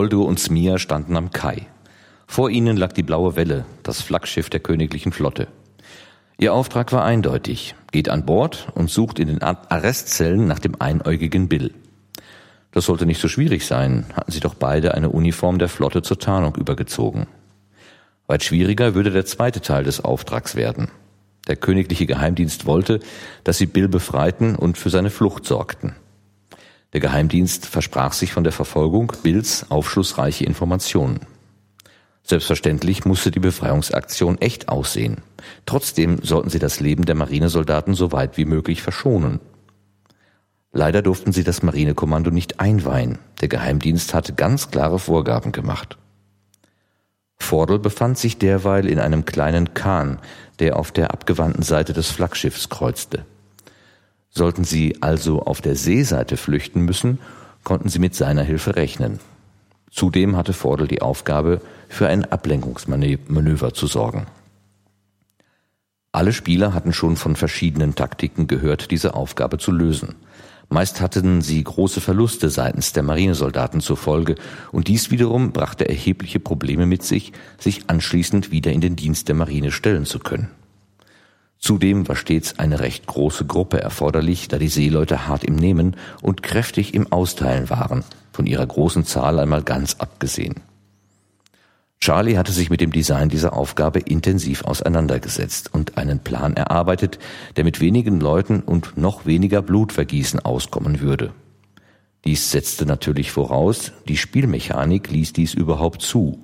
Moldur und Smia standen am Kai. Vor ihnen lag die blaue Welle, das Flaggschiff der königlichen Flotte. Ihr Auftrag war eindeutig. Geht an Bord und sucht in den Arrestzellen nach dem einäugigen Bill. Das sollte nicht so schwierig sein, hatten sie doch beide eine Uniform der Flotte zur Tarnung übergezogen. Weit schwieriger würde der zweite Teil des Auftrags werden. Der königliche Geheimdienst wollte, dass sie Bill befreiten und für seine Flucht sorgten. Der Geheimdienst versprach sich von der Verfolgung Bills aufschlussreiche Informationen. Selbstverständlich musste die Befreiungsaktion echt aussehen. Trotzdem sollten sie das Leben der Marinesoldaten so weit wie möglich verschonen. Leider durften sie das Marinekommando nicht einweihen. Der Geheimdienst hatte ganz klare Vorgaben gemacht. Vordel befand sich derweil in einem kleinen Kahn, der auf der abgewandten Seite des Flaggschiffs kreuzte. Sollten sie also auf der Seeseite flüchten müssen, konnten sie mit seiner Hilfe rechnen. Zudem hatte Vordel die Aufgabe, für ein Ablenkungsmanöver zu sorgen. Alle Spieler hatten schon von verschiedenen Taktiken gehört, diese Aufgabe zu lösen. Meist hatten sie große Verluste seitens der Marinesoldaten zur Folge, und dies wiederum brachte erhebliche Probleme mit sich, sich anschließend wieder in den Dienst der Marine stellen zu können. Zudem war stets eine recht große Gruppe erforderlich, da die Seeleute hart im Nehmen und kräftig im Austeilen waren, von ihrer großen Zahl einmal ganz abgesehen. Charlie hatte sich mit dem Design dieser Aufgabe intensiv auseinandergesetzt und einen Plan erarbeitet, der mit wenigen Leuten und noch weniger Blutvergießen auskommen würde. Dies setzte natürlich voraus, die Spielmechanik ließ dies überhaupt zu.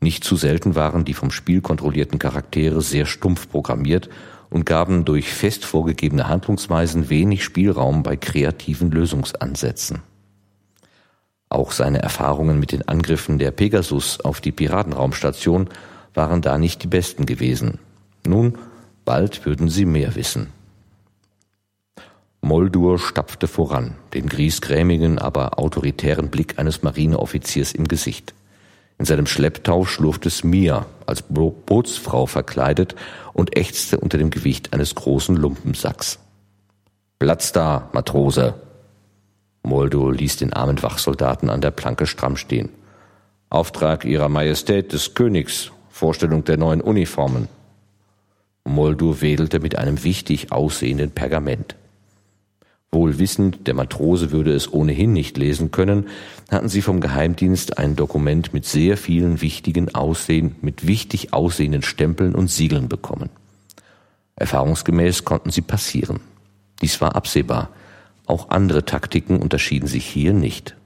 Nicht zu selten waren die vom Spiel kontrollierten Charaktere sehr stumpf programmiert und gaben durch fest vorgegebene Handlungsweisen wenig Spielraum bei kreativen Lösungsansätzen. Auch seine Erfahrungen mit den Angriffen der Pegasus auf die Piratenraumstation waren da nicht die besten gewesen. Nun, bald würden sie mehr wissen. Moldur stapfte voran, den griesgrämigen, aber autoritären Blick eines Marineoffiziers im Gesicht. In seinem Schlepptau schlurfte Smia, als Bootsfrau verkleidet, und ächzte unter dem Gewicht eines großen Lumpensacks. Platz da, Matrose, Moldo ließ den armen Wachsoldaten an der Planke stramm stehen. Auftrag Ihrer Majestät des Königs, Vorstellung der neuen Uniformen. Moldo wedelte mit einem wichtig aussehenden Pergament. Wohl wissend, der Matrose würde es ohnehin nicht lesen können, hatten sie vom Geheimdienst ein Dokument mit sehr vielen wichtigen Aussehen, mit wichtig aussehenden Stempeln und Siegeln bekommen. Erfahrungsgemäß konnten sie passieren. Dies war absehbar, auch andere Taktiken unterschieden sich hier nicht.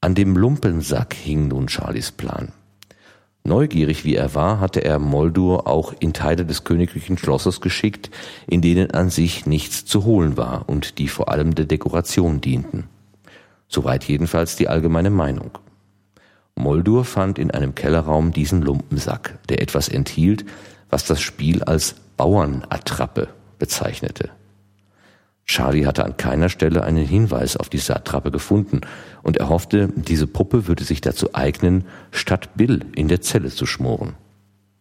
An dem Lumpensack hing nun Charlies Plan. Neugierig wie er war, hatte er Moldur auch in Teile des königlichen Schlosses geschickt, in denen an sich nichts zu holen war und die vor allem der Dekoration dienten. Soweit jedenfalls die allgemeine Meinung. Moldur fand in einem Kellerraum diesen Lumpensack, der etwas enthielt, was das Spiel als Bauernattrappe bezeichnete. Charlie hatte an keiner Stelle einen Hinweis auf die Saattrappe gefunden und er hoffte, diese Puppe würde sich dazu eignen, statt Bill in der Zelle zu schmoren.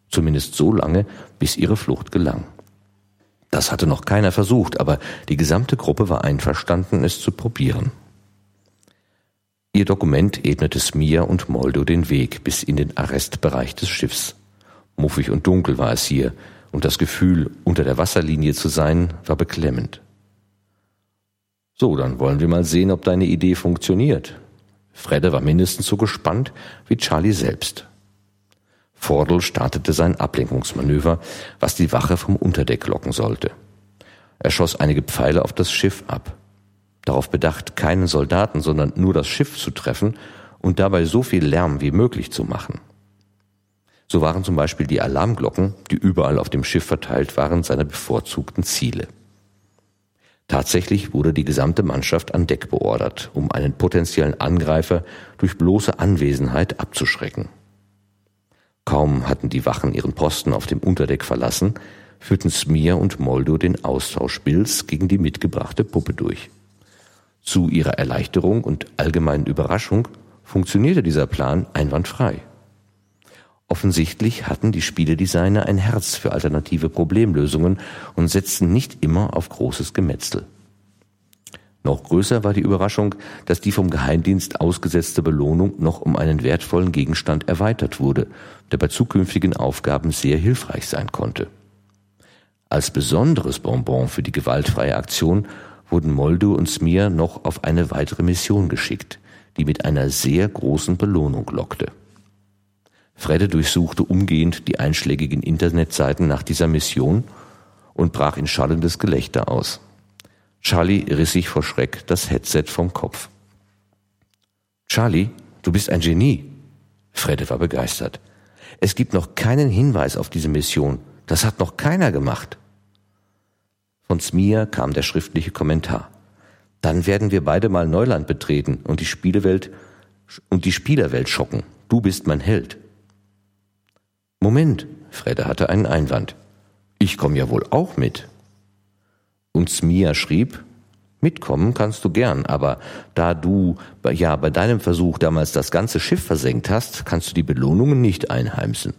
Zumindest so lange, bis ihre Flucht gelang. Das hatte noch keiner versucht, aber die gesamte Gruppe war einverstanden, es zu probieren. Ihr Dokument ebnete Smia und Moldo den Weg bis in den Arrestbereich des Schiffs. Muffig und dunkel war es hier, und das Gefühl, unter der Wasserlinie zu sein, war beklemmend. So, dann wollen wir mal sehen, ob deine Idee funktioniert. Fredde war mindestens so gespannt wie Charlie selbst. Fordel startete sein Ablenkungsmanöver, was die Wache vom Unterdeck locken sollte. Er schoss einige Pfeile auf das Schiff ab. Darauf bedacht, keinen Soldaten, sondern nur das Schiff zu treffen und dabei so viel Lärm wie möglich zu machen. So waren zum Beispiel die Alarmglocken, die überall auf dem Schiff verteilt waren, seine bevorzugten Ziele. Tatsächlich wurde die gesamte Mannschaft an Deck beordert, um einen potenziellen Angreifer durch bloße Anwesenheit abzuschrecken. Kaum hatten die Wachen ihren Posten auf dem Unterdeck verlassen, führten Smir und Moldo den Austausch Bills gegen die mitgebrachte Puppe durch. Zu ihrer Erleichterung und allgemeinen Überraschung funktionierte dieser Plan einwandfrei. Offensichtlich hatten die Spieledesigner ein Herz für alternative Problemlösungen und setzten nicht immer auf großes Gemetzel. Noch größer war die Überraschung, dass die vom Geheimdienst ausgesetzte Belohnung noch um einen wertvollen Gegenstand erweitert wurde, der bei zukünftigen Aufgaben sehr hilfreich sein konnte. Als besonderes Bonbon für die gewaltfreie Aktion wurden Moldo und Smir noch auf eine weitere Mission geschickt, die mit einer sehr großen Belohnung lockte. Fredde durchsuchte umgehend die einschlägigen Internetseiten nach dieser Mission und brach in schallendes Gelächter aus. Charlie riss sich vor Schreck das Headset vom Kopf. Charlie, du bist ein Genie. Fredde war begeistert. Es gibt noch keinen Hinweis auf diese Mission. Das hat noch keiner gemacht. Von Smir kam der schriftliche Kommentar. Dann werden wir beide mal Neuland betreten und die Spielewelt und die Spielerwelt schocken. Du bist mein Held. Moment, Fredde hatte einen Einwand. Ich komme ja wohl auch mit. Und Smia schrieb, mitkommen kannst du gern, aber da du ja bei deinem Versuch damals das ganze Schiff versenkt hast, kannst du die Belohnungen nicht einheimsen.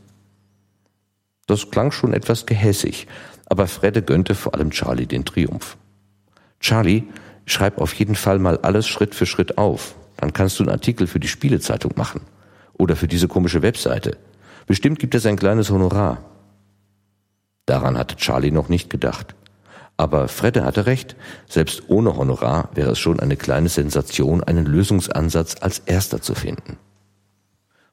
Das klang schon etwas gehässig, aber Fredde gönnte vor allem Charlie den Triumph. Charlie, schreib auf jeden Fall mal alles Schritt für Schritt auf. Dann kannst du einen Artikel für die Spielezeitung machen. Oder für diese komische Webseite. Bestimmt gibt es ein kleines Honorar. Daran hatte Charlie noch nicht gedacht. Aber Fredde hatte recht, selbst ohne Honorar wäre es schon eine kleine Sensation, einen Lösungsansatz als erster zu finden.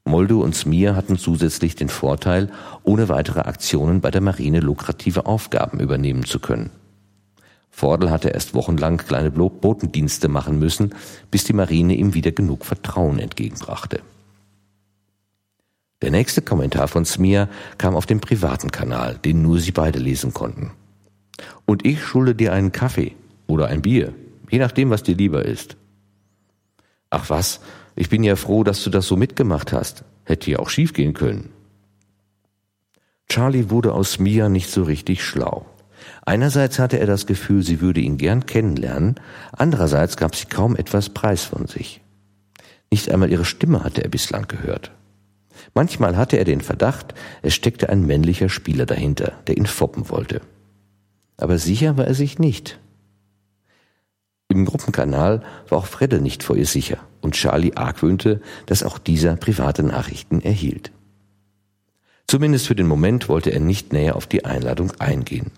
Moldo und Smir hatten zusätzlich den Vorteil, ohne weitere Aktionen bei der Marine lukrative Aufgaben übernehmen zu können. Vordel hatte erst wochenlang kleine Botendienste machen müssen, bis die Marine ihm wieder genug Vertrauen entgegenbrachte. Der nächste Kommentar von Smir kam auf dem privaten Kanal, den nur sie beide lesen konnten. Und ich schulde dir einen Kaffee oder ein Bier, je nachdem, was dir lieber ist. Ach was, ich bin ja froh, dass du das so mitgemacht hast. Hätte ja auch schiefgehen können. Charlie wurde aus Mia nicht so richtig schlau. Einerseits hatte er das Gefühl, sie würde ihn gern kennenlernen, andererseits gab sie kaum etwas Preis von sich. Nicht einmal ihre Stimme hatte er bislang gehört. Manchmal hatte er den Verdacht, es steckte ein männlicher Spieler dahinter, der ihn foppen wollte. Aber sicher war er sich nicht. Im Gruppenkanal war auch Fredde nicht vor ihr sicher und Charlie argwöhnte, dass auch dieser private Nachrichten erhielt. Zumindest für den Moment wollte er nicht näher auf die Einladung eingehen.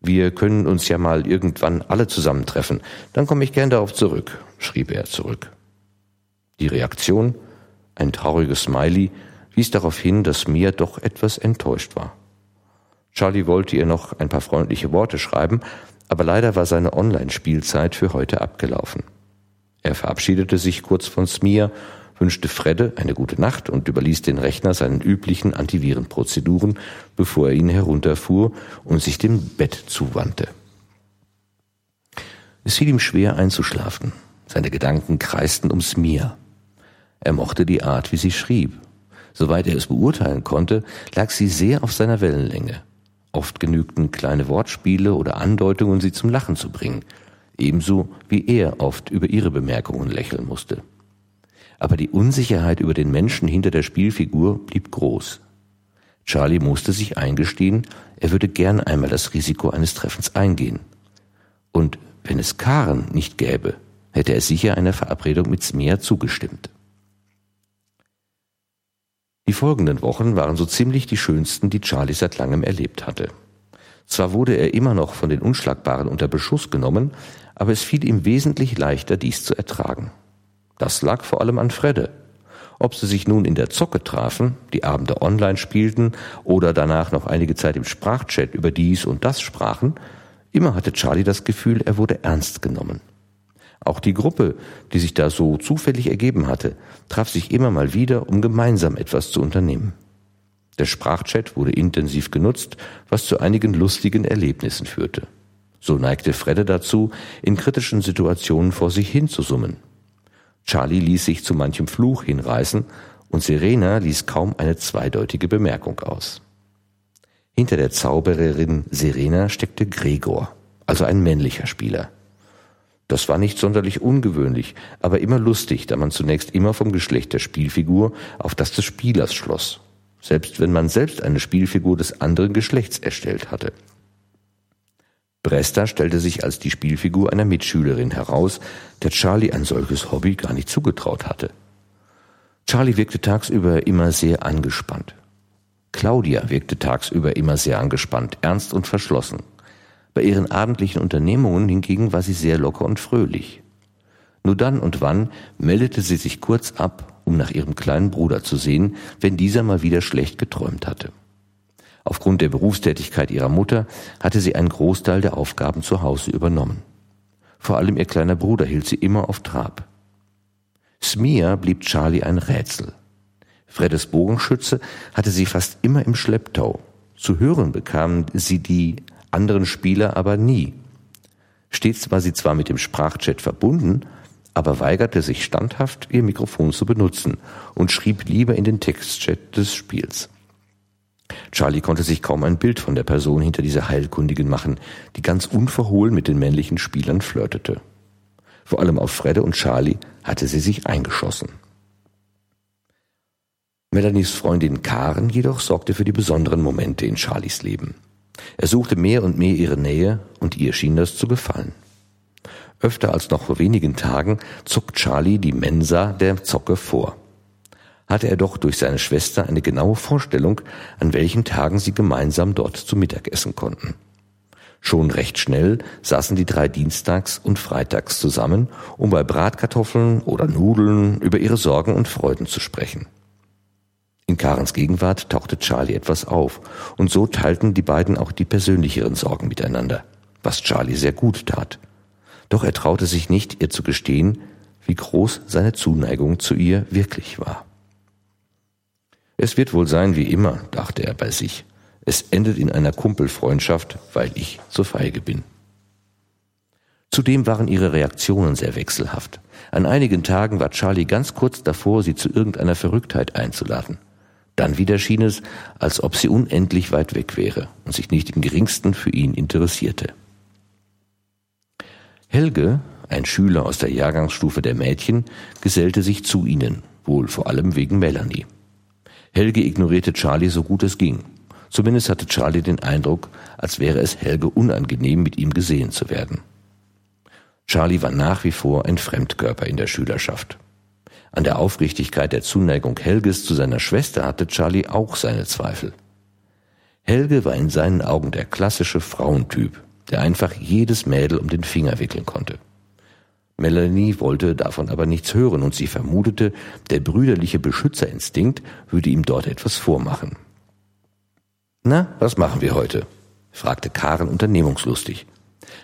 Wir können uns ja mal irgendwann alle zusammentreffen, dann komme ich gern darauf zurück, schrieb er zurück. Die Reaktion, ein trauriges Smiley, wies darauf hin, dass Mia doch etwas enttäuscht war. Charlie wollte ihr noch ein paar freundliche Worte schreiben, aber leider war seine Online-Spielzeit für heute abgelaufen. Er verabschiedete sich kurz von Smir, wünschte Fredde eine gute Nacht und überließ den Rechner seinen üblichen Antivirenprozeduren, bevor er ihn herunterfuhr und sich dem Bett zuwandte. Es fiel ihm schwer einzuschlafen. Seine Gedanken kreisten um Smir. Er mochte die Art, wie sie schrieb. Soweit er es beurteilen konnte, lag sie sehr auf seiner Wellenlänge. Oft genügten kleine Wortspiele oder Andeutungen, sie zum Lachen zu bringen, ebenso wie er oft über ihre Bemerkungen lächeln musste. Aber die Unsicherheit über den Menschen hinter der Spielfigur blieb groß. Charlie musste sich eingestehen, er würde gern einmal das Risiko eines Treffens eingehen. Und wenn es Karen nicht gäbe, hätte er sicher einer Verabredung mit Smea zugestimmt. Die folgenden Wochen waren so ziemlich die schönsten, die Charlie seit langem erlebt hatte. Zwar wurde er immer noch von den Unschlagbaren unter Beschuss genommen, aber es fiel ihm wesentlich leichter, dies zu ertragen. Das lag vor allem an Fredde. Ob sie sich nun in der Zocke trafen, die Abende online spielten oder danach noch einige Zeit im Sprachchat über dies und das sprachen, immer hatte Charlie das Gefühl, er wurde ernst genommen. Auch die Gruppe, die sich da so zufällig ergeben hatte, traf sich immer mal wieder, um gemeinsam etwas zu unternehmen. Der Sprachchat wurde intensiv genutzt, was zu einigen lustigen Erlebnissen führte. So neigte Fredde dazu, in kritischen Situationen vor sich hinzusummen. Charlie ließ sich zu manchem Fluch hinreißen und Serena ließ kaum eine zweideutige Bemerkung aus. Hinter der Zaubererin Serena steckte Gregor, also ein männlicher Spieler. Das war nicht sonderlich ungewöhnlich, aber immer lustig, da man zunächst immer vom Geschlecht der Spielfigur auf das des Spielers schloss, selbst wenn man selbst eine Spielfigur des anderen Geschlechts erstellt hatte. Bresta stellte sich als die Spielfigur einer Mitschülerin heraus, der Charlie ein solches Hobby gar nicht zugetraut hatte. Charlie wirkte tagsüber immer sehr angespannt. Claudia wirkte tagsüber immer sehr angespannt, ernst und verschlossen. Bei ihren abendlichen Unternehmungen hingegen war sie sehr locker und fröhlich. Nur dann und wann meldete sie sich kurz ab, um nach ihrem kleinen Bruder zu sehen, wenn dieser mal wieder schlecht geträumt hatte. Aufgrund der Berufstätigkeit ihrer Mutter hatte sie einen Großteil der Aufgaben zu Hause übernommen. Vor allem ihr kleiner Bruder hielt sie immer auf Trab. Smia blieb Charlie ein Rätsel. Freddes Bogenschütze hatte sie fast immer im Schlepptau. Zu hören bekamen sie die anderen Spieler aber nie. Stets war sie zwar mit dem Sprachchat verbunden, aber weigerte sich standhaft, ihr Mikrofon zu benutzen und schrieb lieber in den Textchat des Spiels. Charlie konnte sich kaum ein Bild von der Person hinter dieser Heilkundigen machen, die ganz unverhohlen mit den männlichen Spielern flirtete. Vor allem auf Fredde und Charlie hatte sie sich eingeschossen. Melanies Freundin Karen jedoch sorgte für die besonderen Momente in Charlies Leben. Er suchte mehr und mehr ihre Nähe und ihr schien das zu gefallen. Öfter als noch vor wenigen Tagen zog Charlie die Mensa der Zocke vor hatte er doch durch seine Schwester eine genaue Vorstellung, an welchen Tagen sie gemeinsam dort zu Mittag essen konnten. Schon recht schnell saßen die drei dienstags und freitags zusammen, um bei Bratkartoffeln oder Nudeln über ihre Sorgen und Freuden zu sprechen. In Karens Gegenwart tauchte Charlie etwas auf, und so teilten die beiden auch die persönlicheren Sorgen miteinander, was Charlie sehr gut tat. Doch er traute sich nicht, ihr zu gestehen, wie groß seine Zuneigung zu ihr wirklich war. Es wird wohl sein wie immer, dachte er bei sich. Es endet in einer Kumpelfreundschaft, weil ich zu feige bin. Zudem waren ihre Reaktionen sehr wechselhaft. An einigen Tagen war Charlie ganz kurz davor, sie zu irgendeiner Verrücktheit einzuladen. Dann wieder schien es, als ob sie unendlich weit weg wäre und sich nicht im geringsten für ihn interessierte. Helge, ein Schüler aus der Jahrgangsstufe der Mädchen, gesellte sich zu ihnen, wohl vor allem wegen Melanie. Helge ignorierte Charlie so gut es ging. Zumindest hatte Charlie den Eindruck, als wäre es Helge unangenehm, mit ihm gesehen zu werden. Charlie war nach wie vor ein Fremdkörper in der Schülerschaft. An der Aufrichtigkeit der Zuneigung Helges zu seiner Schwester hatte Charlie auch seine Zweifel. Helge war in seinen Augen der klassische Frauentyp, der einfach jedes Mädel um den Finger wickeln konnte. Melanie wollte davon aber nichts hören und sie vermutete, der brüderliche Beschützerinstinkt würde ihm dort etwas vormachen. Na, was machen wir heute? fragte Karen unternehmungslustig.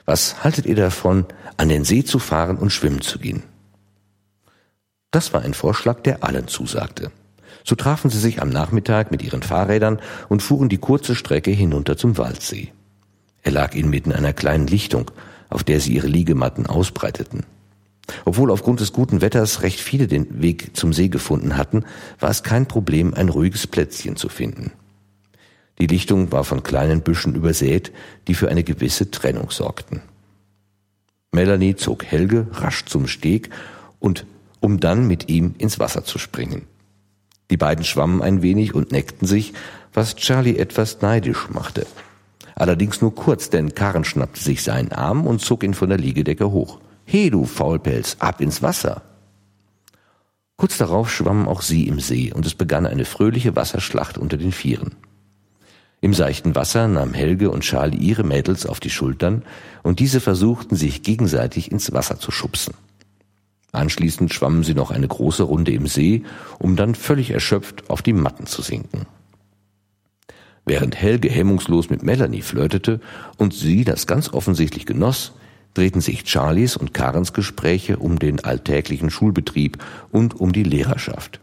Was haltet ihr davon, an den See zu fahren und schwimmen zu gehen? Das war ein Vorschlag, der allen zusagte. So trafen sie sich am Nachmittag mit ihren Fahrrädern und fuhren die kurze Strecke hinunter zum Waldsee. Er lag inmitten einer kleinen Lichtung, auf der sie ihre Liegematten ausbreiteten. Obwohl aufgrund des guten Wetters recht viele den Weg zum See gefunden hatten, war es kein Problem, ein ruhiges Plätzchen zu finden. Die Lichtung war von kleinen Büschen übersät, die für eine gewisse Trennung sorgten. Melanie zog Helge rasch zum Steg und um dann mit ihm ins Wasser zu springen. Die beiden schwammen ein wenig und neckten sich, was Charlie etwas neidisch machte. Allerdings nur kurz, denn Karen schnappte sich seinen Arm und zog ihn von der Liegedecke hoch. He, du Faulpelz, ab ins Wasser! Kurz darauf schwammen auch sie im See und es begann eine fröhliche Wasserschlacht unter den Vieren. Im seichten Wasser nahm Helge und Charlie ihre Mädels auf die Schultern und diese versuchten sich gegenseitig ins Wasser zu schubsen. Anschließend schwammen sie noch eine große Runde im See, um dann völlig erschöpft auf die Matten zu sinken. Während Helge hemmungslos mit Melanie flirtete und sie das ganz offensichtlich genoss, drehten sich Charlies und Karens Gespräche um den alltäglichen Schulbetrieb und um die Lehrerschaft.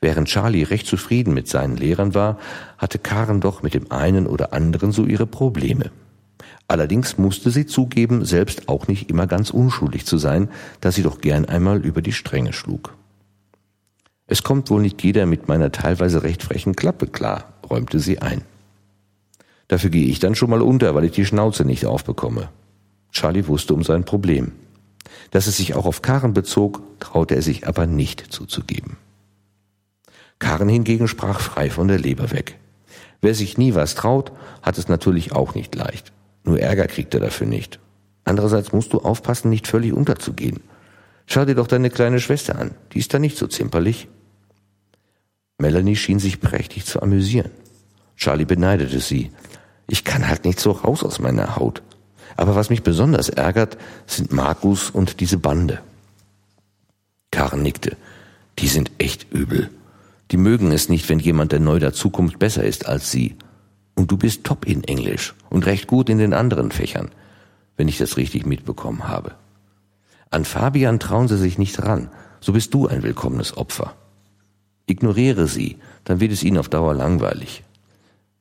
Während Charlie recht zufrieden mit seinen Lehrern war, hatte Karen doch mit dem einen oder anderen so ihre Probleme. Allerdings musste sie zugeben, selbst auch nicht immer ganz unschuldig zu sein, da sie doch gern einmal über die Stränge schlug. Es kommt wohl nicht jeder mit meiner teilweise recht frechen Klappe klar, räumte sie ein. Dafür gehe ich dann schon mal unter, weil ich die Schnauze nicht aufbekomme. Charlie wusste um sein Problem. Dass es sich auch auf Karen bezog, traute er sich aber nicht zuzugeben. Karen hingegen sprach frei von der Leber weg. Wer sich nie was traut, hat es natürlich auch nicht leicht. Nur Ärger kriegt er dafür nicht. Andererseits musst du aufpassen, nicht völlig unterzugehen. Schau dir doch deine kleine Schwester an. Die ist da nicht so zimperlich. Melanie schien sich prächtig zu amüsieren. Charlie beneidete sie. Ich kann halt nicht so raus aus meiner Haut. Aber was mich besonders ärgert, sind Markus und diese Bande. Karen nickte. Die sind echt übel. Die mögen es nicht, wenn jemand, der neu dazukommt, besser ist als sie. Und du bist top in Englisch und recht gut in den anderen Fächern, wenn ich das richtig mitbekommen habe. An Fabian trauen sie sich nicht ran, so bist du ein willkommenes Opfer. Ignoriere sie, dann wird es ihnen auf Dauer langweilig.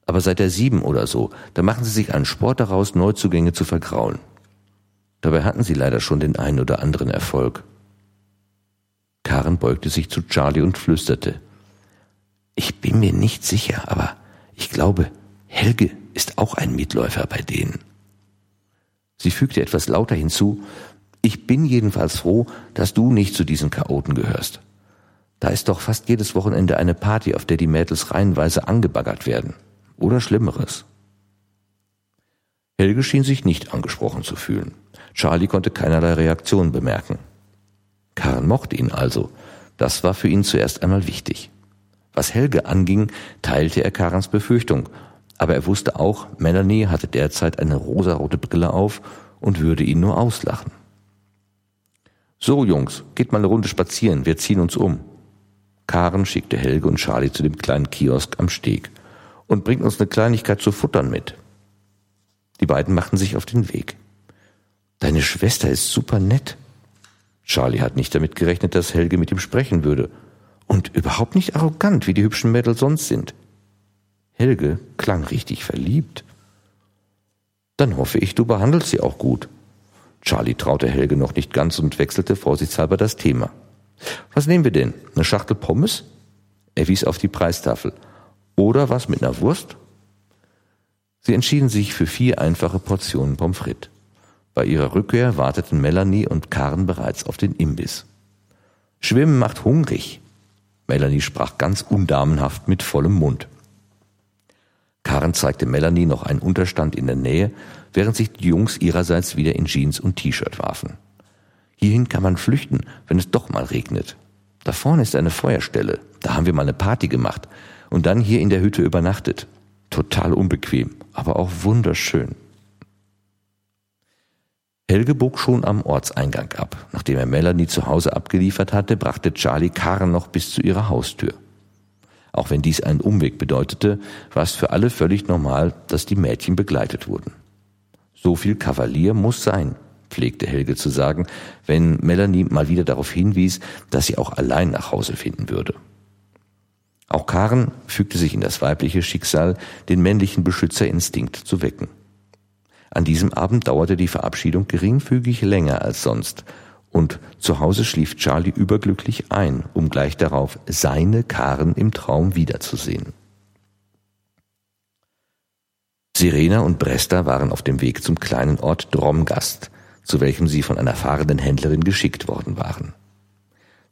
Aber seit der sieben oder so, da machen sie sich einen Sport daraus, Neuzugänge zu vergrauen. Dabei hatten sie leider schon den einen oder anderen Erfolg. Karen beugte sich zu Charlie und flüsterte. Ich bin mir nicht sicher, aber ich glaube, Helge ist auch ein Mitläufer bei denen. Sie fügte etwas lauter hinzu, ich bin jedenfalls froh, dass du nicht zu diesen Chaoten gehörst. Da ist doch fast jedes Wochenende eine Party, auf der die Mädels reihenweise angebaggert werden. Oder Schlimmeres. Helge schien sich nicht angesprochen zu fühlen. Charlie konnte keinerlei Reaktion bemerken. Karen mochte ihn also. Das war für ihn zuerst einmal wichtig. Was Helge anging, teilte er Karens Befürchtung, aber er wusste auch, Melanie hatte derzeit eine rosarote Brille auf und würde ihn nur auslachen. So, Jungs, geht mal eine Runde spazieren, wir ziehen uns um. Karen schickte Helge und Charlie zu dem kleinen Kiosk am Steg und bringt uns eine Kleinigkeit zu futtern mit. Die beiden machten sich auf den Weg. Deine Schwester ist super nett. Charlie hat nicht damit gerechnet, dass Helge mit ihm sprechen würde. Und überhaupt nicht arrogant, wie die hübschen Mädels sonst sind. Helge klang richtig verliebt. Dann hoffe ich, du behandelst sie auch gut. Charlie traute Helge noch nicht ganz und wechselte vorsichtshalber das Thema. Was nehmen wir denn? Eine Schachtel Pommes? Er wies auf die Preistafel. Oder was mit einer Wurst? Sie entschieden sich für vier einfache Portionen Pommes frites. Bei ihrer Rückkehr warteten Melanie und Karen bereits auf den Imbiss. Schwimmen macht hungrig. Melanie sprach ganz undamenhaft mit vollem Mund. Karen zeigte Melanie noch einen Unterstand in der Nähe, während sich die Jungs ihrerseits wieder in Jeans und T-Shirt warfen. Hierhin kann man flüchten, wenn es doch mal regnet. Da vorne ist eine Feuerstelle. Da haben wir mal eine Party gemacht und dann hier in der Hütte übernachtet. Total unbequem, aber auch wunderschön. Helge bog schon am Ortseingang ab. Nachdem er Melanie zu Hause abgeliefert hatte, brachte Charlie Karen noch bis zu ihrer Haustür. Auch wenn dies einen Umweg bedeutete, war es für alle völlig normal, dass die Mädchen begleitet wurden. So viel Kavalier muss sein, pflegte Helge zu sagen, wenn Melanie mal wieder darauf hinwies, dass sie auch allein nach Hause finden würde. Auch Karen fügte sich in das weibliche Schicksal, den männlichen Beschützerinstinkt zu wecken. An diesem Abend dauerte die Verabschiedung geringfügig länger als sonst, und zu Hause schlief Charlie überglücklich ein, um gleich darauf seine Karen im Traum wiederzusehen. Sirena und Bresta waren auf dem Weg zum kleinen Ort Dromgast, zu welchem sie von einer fahrenden Händlerin geschickt worden waren.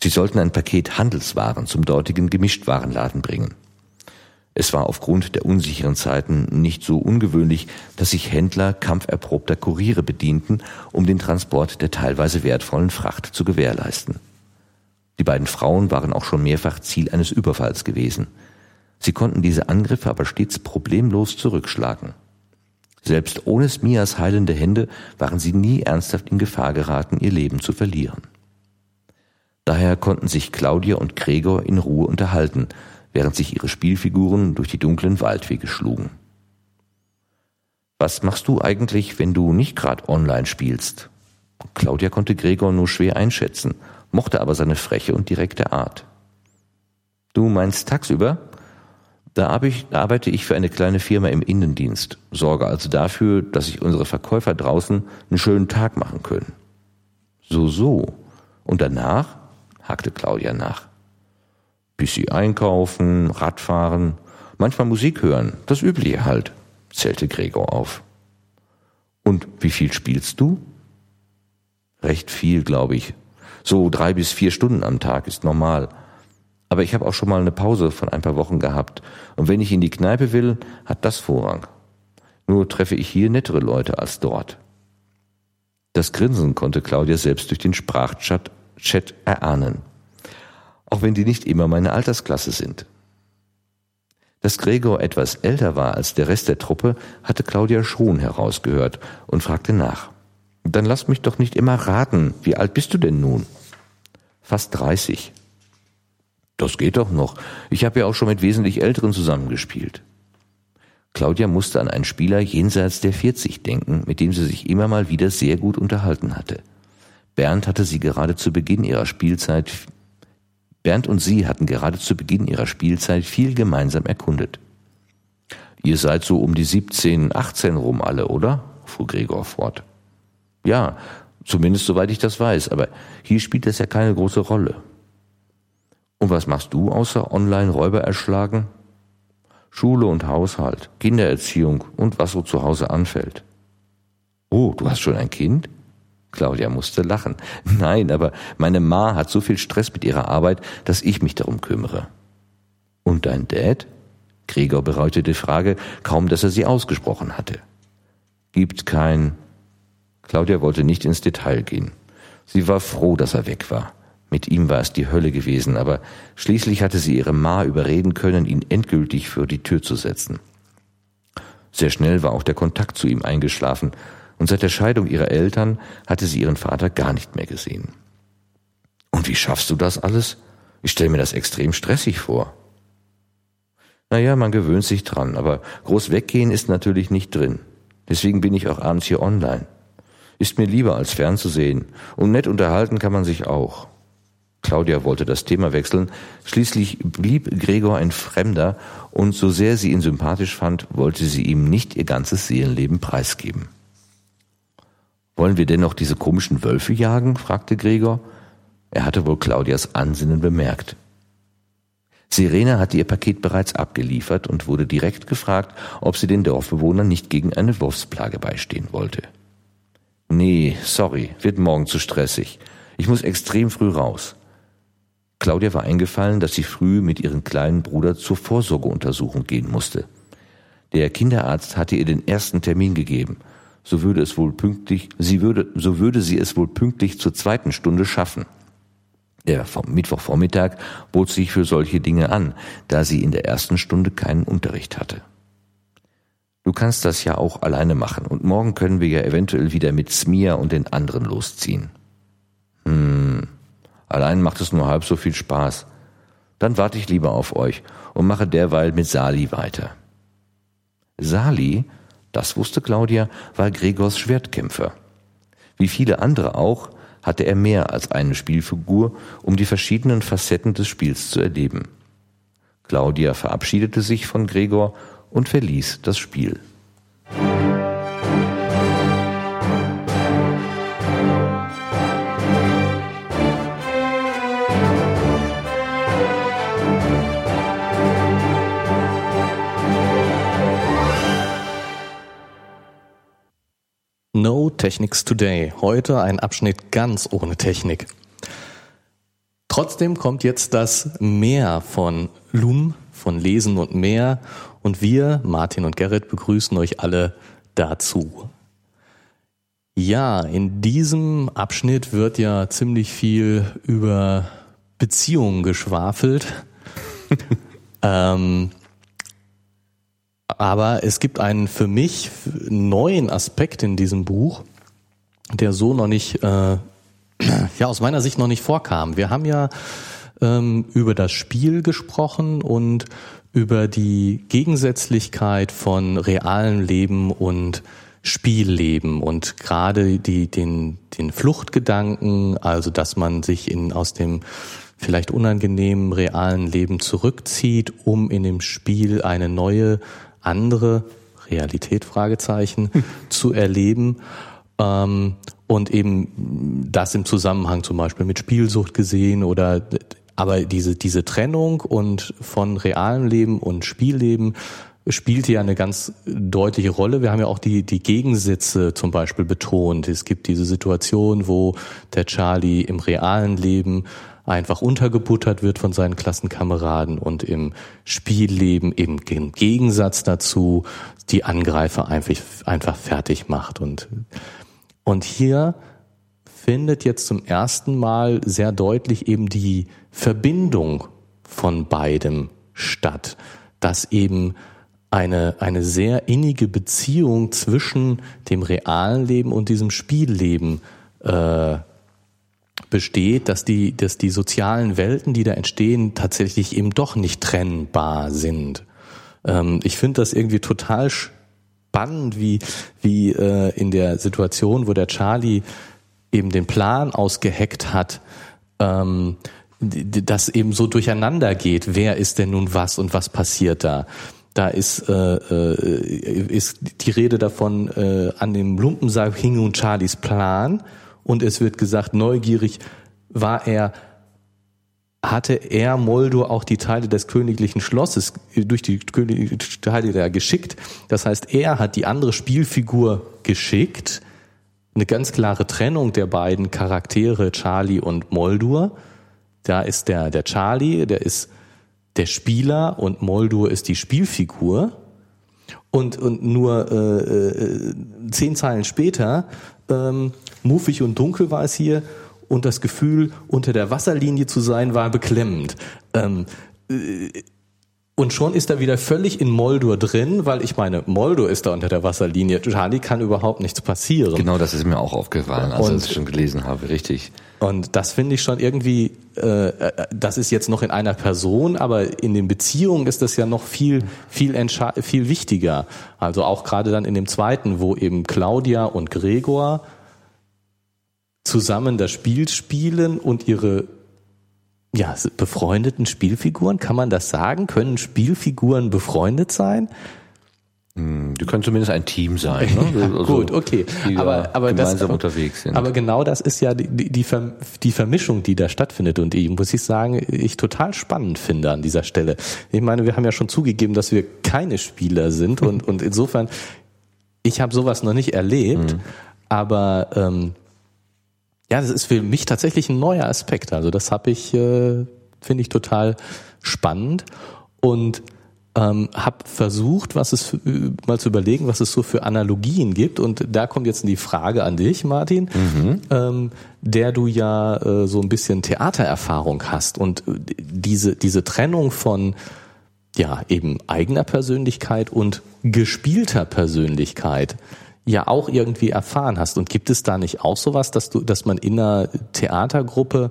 Sie sollten ein Paket Handelswaren zum dortigen Gemischtwarenladen bringen. Es war aufgrund der unsicheren Zeiten nicht so ungewöhnlich, dass sich Händler kampferprobter Kuriere bedienten, um den Transport der teilweise wertvollen Fracht zu gewährleisten. Die beiden Frauen waren auch schon mehrfach Ziel eines Überfalls gewesen. Sie konnten diese Angriffe aber stets problemlos zurückschlagen. Selbst ohne Smias heilende Hände waren sie nie ernsthaft in Gefahr geraten, ihr Leben zu verlieren. Daher konnten sich Claudia und Gregor in Ruhe unterhalten, während sich ihre Spielfiguren durch die dunklen Waldwege schlugen. Was machst du eigentlich, wenn du nicht gerade online spielst? Claudia konnte Gregor nur schwer einschätzen, mochte aber seine freche und direkte Art. Du meinst tagsüber? Da arbeite ich für eine kleine Firma im Innendienst, sorge also dafür, dass sich unsere Verkäufer draußen einen schönen Tag machen können. So, so. Und danach? hakte Claudia nach. Bisschen einkaufen, Radfahren, manchmal Musik hören, das Übliche halt, zählte Gregor auf. Und wie viel spielst du? Recht viel, glaube ich. So drei bis vier Stunden am Tag ist normal. Aber ich habe auch schon mal eine Pause von ein paar Wochen gehabt. Und wenn ich in die Kneipe will, hat das Vorrang. Nur treffe ich hier nettere Leute als dort. Das Grinsen konnte Claudia selbst durch den Sprachchat Chat erahnen. Auch wenn die nicht immer meine Altersklasse sind. Dass Gregor etwas älter war als der Rest der Truppe, hatte Claudia schon herausgehört und fragte nach. Dann lass mich doch nicht immer raten. Wie alt bist du denn nun? Fast dreißig. Das geht doch noch. Ich habe ja auch schon mit wesentlich Älteren zusammengespielt. Claudia musste an einen Spieler jenseits der 40 denken, mit dem sie sich immer mal wieder sehr gut unterhalten hatte. Bernd hatte sie gerade zu Beginn ihrer Spielzeit Bernd und sie hatten gerade zu Beginn ihrer Spielzeit viel gemeinsam erkundet. Ihr seid so um die 17, 18 rum alle, oder? fuhr Gregor fort. Ja, zumindest soweit ich das weiß, aber hier spielt das ja keine große Rolle. Und was machst du außer Online-Räuber erschlagen? Schule und Haushalt, Kindererziehung und was so zu Hause anfällt. Oh, du hast schon ein Kind? Claudia musste lachen. Nein, aber meine Ma hat so viel Stress mit ihrer Arbeit, dass ich mich darum kümmere. Und dein Dad? Gregor bereute die Frage, kaum dass er sie ausgesprochen hatte. Gibt kein. Claudia wollte nicht ins Detail gehen. Sie war froh, dass er weg war. Mit ihm war es die Hölle gewesen, aber schließlich hatte sie ihre Ma überreden können, ihn endgültig für die Tür zu setzen. Sehr schnell war auch der Kontakt zu ihm eingeschlafen, und seit der Scheidung ihrer Eltern hatte sie ihren Vater gar nicht mehr gesehen. Und wie schaffst du das alles? Ich stelle mir das extrem stressig vor. Naja, man gewöhnt sich dran, aber groß weggehen ist natürlich nicht drin. Deswegen bin ich auch abends hier online. Ist mir lieber als fernzusehen. Und nett unterhalten kann man sich auch. Claudia wollte das Thema wechseln. Schließlich blieb Gregor ein Fremder und so sehr sie ihn sympathisch fand, wollte sie ihm nicht ihr ganzes Seelenleben preisgeben. Wollen wir dennoch diese komischen Wölfe jagen? fragte Gregor. Er hatte wohl Claudias Ansinnen bemerkt. Sirene hatte ihr Paket bereits abgeliefert und wurde direkt gefragt, ob sie den Dorfbewohnern nicht gegen eine Wolfsplage beistehen wollte. Nee, sorry, wird morgen zu stressig. Ich muss extrem früh raus. Claudia war eingefallen, dass sie früh mit ihrem kleinen Bruder zur Vorsorgeuntersuchung gehen musste. Der Kinderarzt hatte ihr den ersten Termin gegeben. So würde es wohl pünktlich, sie würde, so würde sie es wohl pünktlich zur zweiten Stunde schaffen. Der Mittwochvormittag bot sich für solche Dinge an, da sie in der ersten Stunde keinen Unterricht hatte. Du kannst das ja auch alleine machen und morgen können wir ja eventuell wieder mit Smia und den anderen losziehen. Hm, Allein macht es nur halb so viel Spaß. Dann warte ich lieber auf euch und mache derweil mit Sali weiter. Sali, das wusste Claudia, war Gregors Schwertkämpfer. Wie viele andere auch, hatte er mehr als eine Spielfigur, um die verschiedenen Facetten des Spiels zu erleben. Claudia verabschiedete sich von Gregor und verließ das Spiel. No Technics Today. Heute ein Abschnitt ganz ohne Technik. Trotzdem kommt jetzt das Mehr von Lum, von Lesen und Mehr. Und wir, Martin und Gerrit, begrüßen euch alle dazu. Ja, in diesem Abschnitt wird ja ziemlich viel über Beziehungen geschwafelt. ähm, aber es gibt einen für mich neuen Aspekt in diesem Buch, der so noch nicht, äh, ja aus meiner Sicht noch nicht vorkam. Wir haben ja ähm, über das Spiel gesprochen und über die Gegensätzlichkeit von realem Leben und Spielleben und gerade die, den, den Fluchtgedanken, also dass man sich in, aus dem vielleicht unangenehmen realen Leben zurückzieht, um in dem Spiel eine neue andere Realität, Fragezeichen, zu erleben. Ähm, und eben das im Zusammenhang zum Beispiel mit Spielsucht gesehen oder aber diese, diese Trennung und von realem Leben und Spielleben spielt ja eine ganz deutliche Rolle. Wir haben ja auch die, die Gegensätze zum Beispiel betont. Es gibt diese Situation, wo der Charlie im realen Leben einfach untergebuttert wird von seinen Klassenkameraden und im Spielleben eben im Gegensatz dazu die Angreifer einfach, einfach fertig macht. Und, und hier findet jetzt zum ersten Mal sehr deutlich eben die Verbindung von beidem statt, dass eben eine, eine sehr innige Beziehung zwischen dem realen Leben und diesem Spielleben äh, besteht, dass die, dass die sozialen Welten, die da entstehen, tatsächlich eben doch nicht trennbar sind. Ähm, ich finde das irgendwie total spannend, wie, wie äh, in der Situation, wo der Charlie eben den Plan ausgeheckt hat, ähm, das eben so durcheinander geht. Wer ist denn nun was und was passiert da? Da ist, äh, äh, ist die Rede davon, äh, an dem Lumpensaal hing nun Charlies Plan und es wird gesagt, neugierig war er, hatte er Moldo auch die Teile des königlichen Schlosses durch die königlichen Teile da geschickt. Das heißt, er hat die andere Spielfigur geschickt. Eine ganz klare Trennung der beiden Charaktere Charlie und Moldur. Da ist der, der Charlie, der ist der Spieler und Moldur ist die Spielfigur. Und, und nur äh, äh, zehn Zeilen später ähm, muffig und dunkel war es hier und das Gefühl, unter der Wasserlinie zu sein, war beklemmend. Ähm, äh, und schon ist er wieder völlig in Moldur drin, weil ich meine, Moldur ist da unter der Wasserlinie. Charlie kann überhaupt nichts passieren. Genau, das ist mir auch aufgefallen, als und, ich es schon gelesen habe, richtig. Und das finde ich schon irgendwie, äh, äh, das ist jetzt noch in einer Person, aber in den Beziehungen ist das ja noch viel, viel, viel wichtiger. Also auch gerade dann in dem zweiten, wo eben Claudia und Gregor zusammen das Spiel spielen und ihre ja, befreundeten Spielfiguren, kann man das sagen? Können Spielfiguren befreundet sein? Hm, die können zumindest ein Team sein. Ne? Also, Gut, okay. aber, aber gemeinsam das, unterwegs sind. Aber genau das ist ja die, die, die Vermischung, die da stattfindet und die, muss ich sagen, ich total spannend finde an dieser Stelle. Ich meine, wir haben ja schon zugegeben, dass wir keine Spieler sind und, und insofern, ich habe sowas noch nicht erlebt, mhm. aber ähm, ja, das ist für mich tatsächlich ein neuer Aspekt. Also das habe ich, äh, finde ich total spannend und ähm, habe versucht, was es für, mal zu überlegen, was es so für Analogien gibt. Und da kommt jetzt die Frage an dich, Martin, mhm. ähm, der du ja äh, so ein bisschen Theatererfahrung hast und äh, diese diese Trennung von ja eben eigener Persönlichkeit und gespielter Persönlichkeit ja auch irgendwie erfahren hast. Und gibt es da nicht auch sowas, dass du, dass man in einer Theatergruppe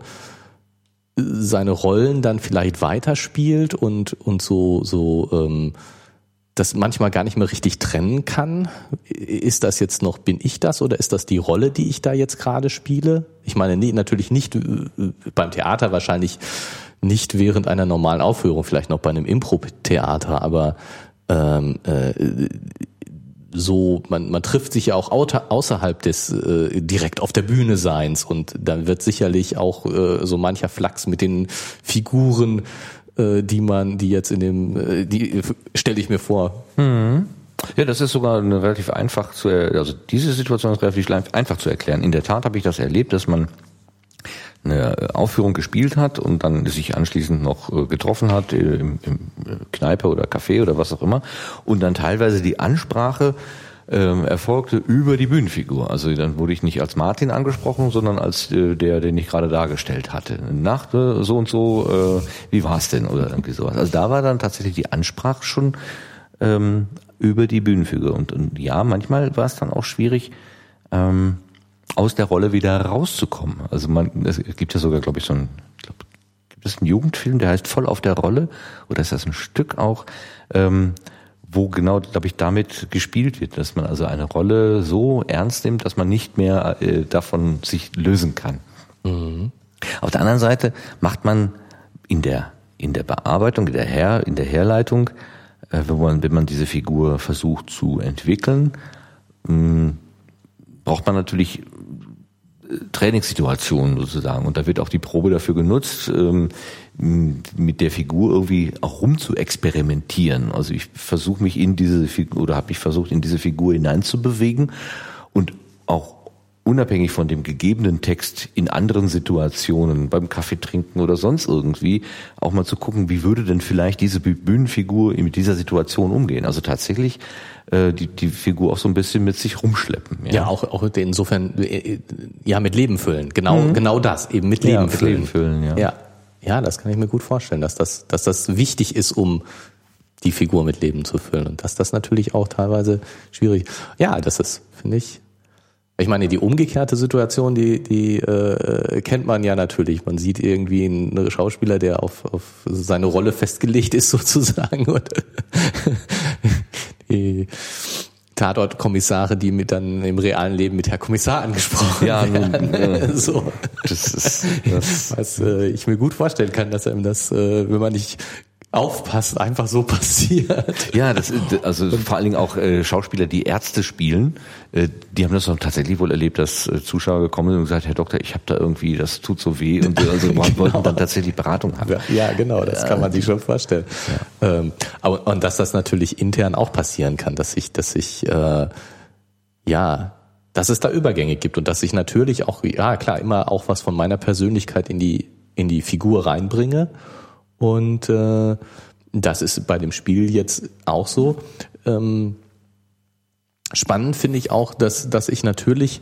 äh, seine Rollen dann vielleicht weiterspielt und und so so ähm, das manchmal gar nicht mehr richtig trennen kann. Ist das jetzt noch, bin ich das oder ist das die Rolle, die ich da jetzt gerade spiele? Ich meine, nee, natürlich nicht äh, beim Theater wahrscheinlich nicht während einer normalen Aufführung, vielleicht noch bei einem Impro-Theater, aber ähm, äh, so, man, man trifft sich ja auch außerhalb des äh, direkt auf der Bühne Seins und da wird sicherlich auch äh, so mancher Flachs mit den Figuren, äh, die man, die jetzt in dem, äh, die äh, stelle ich mir vor. Mhm. Ja, das ist sogar relativ einfach zu, also diese Situation ist relativ einfach zu erklären. In der Tat habe ich das erlebt, dass man eine Aufführung gespielt hat und dann sich anschließend noch äh, getroffen hat im, im Kneipe oder Café oder was auch immer und dann teilweise die Ansprache ähm, erfolgte über die Bühnenfigur. Also dann wurde ich nicht als Martin angesprochen, sondern als äh, der, den ich gerade dargestellt hatte. Nacht äh, so und so, äh, wie war's denn oder irgendwie sowas. Also da war dann tatsächlich die Ansprache schon ähm, über die Bühnenfigur und, und ja, manchmal war es dann auch schwierig. Ähm, aus der Rolle wieder rauszukommen. Also man, es gibt ja sogar, glaube ich, so ein, glaub, gibt es einen Jugendfilm, der heißt Voll auf der Rolle, oder ist das ein Stück auch, ähm, wo genau, glaube ich, damit gespielt wird, dass man also eine Rolle so ernst nimmt, dass man nicht mehr äh, davon sich lösen kann. Mhm. Auf der anderen Seite macht man in der in der Bearbeitung, in der Her, in der Herleitung, äh, wenn man wenn man diese Figur versucht zu entwickeln, mh, mm, braucht man natürlich Trainingssituationen sozusagen. Und da wird auch die Probe dafür genutzt, ähm, mit der Figur irgendwie auch rum zu experimentieren. Also ich versuche mich in diese Figur oder habe mich versucht, in diese Figur hineinzubewegen und auch unabhängig von dem gegebenen Text in anderen Situationen, beim Kaffee trinken oder sonst irgendwie, auch mal zu gucken, wie würde denn vielleicht diese Bühnenfigur mit dieser Situation umgehen. Also tatsächlich äh, die, die Figur auch so ein bisschen mit sich rumschleppen. Ja, ja auch, auch insofern, äh, ja, mit Leben füllen. Genau, mhm. genau das, eben mit Leben ja, füllen. Mit Leben füllen ja. ja. Ja, das kann ich mir gut vorstellen, dass das, dass das wichtig ist, um die Figur mit Leben zu füllen. Und dass das natürlich auch teilweise schwierig. Ja, das ist, finde ich, ich meine, die umgekehrte Situation, die, die äh, kennt man ja natürlich. Man sieht irgendwie einen Schauspieler, der auf, auf seine Rolle festgelegt ist sozusagen. Und die Tatort-Kommissare, die mit dann im realen Leben mit Herr Kommissar angesprochen ja, werden. Ja. so. Das ist das was äh, ich mir gut vorstellen kann, dass einem das, äh, wenn man nicht aufpasst, einfach so passiert. Ja, das ist, also vor allen Dingen auch äh, Schauspieler, die Ärzte spielen, äh, die haben das tatsächlich wohl erlebt, dass äh, Zuschauer gekommen sind und gesagt, Herr Doktor, ich habe da irgendwie, das tut so weh und also genau. wollten dann tatsächlich Beratung haben. Ja, genau, das kann man sich schon vorstellen. Ja. Ähm, aber und dass das natürlich intern auch passieren kann, dass ich, dass ich äh, ja dass es da Übergänge gibt und dass ich natürlich auch, ja klar, immer auch was von meiner Persönlichkeit in die, in die Figur reinbringe und äh, das ist bei dem Spiel jetzt auch so. Ähm, spannend finde ich auch, dass, dass ich natürlich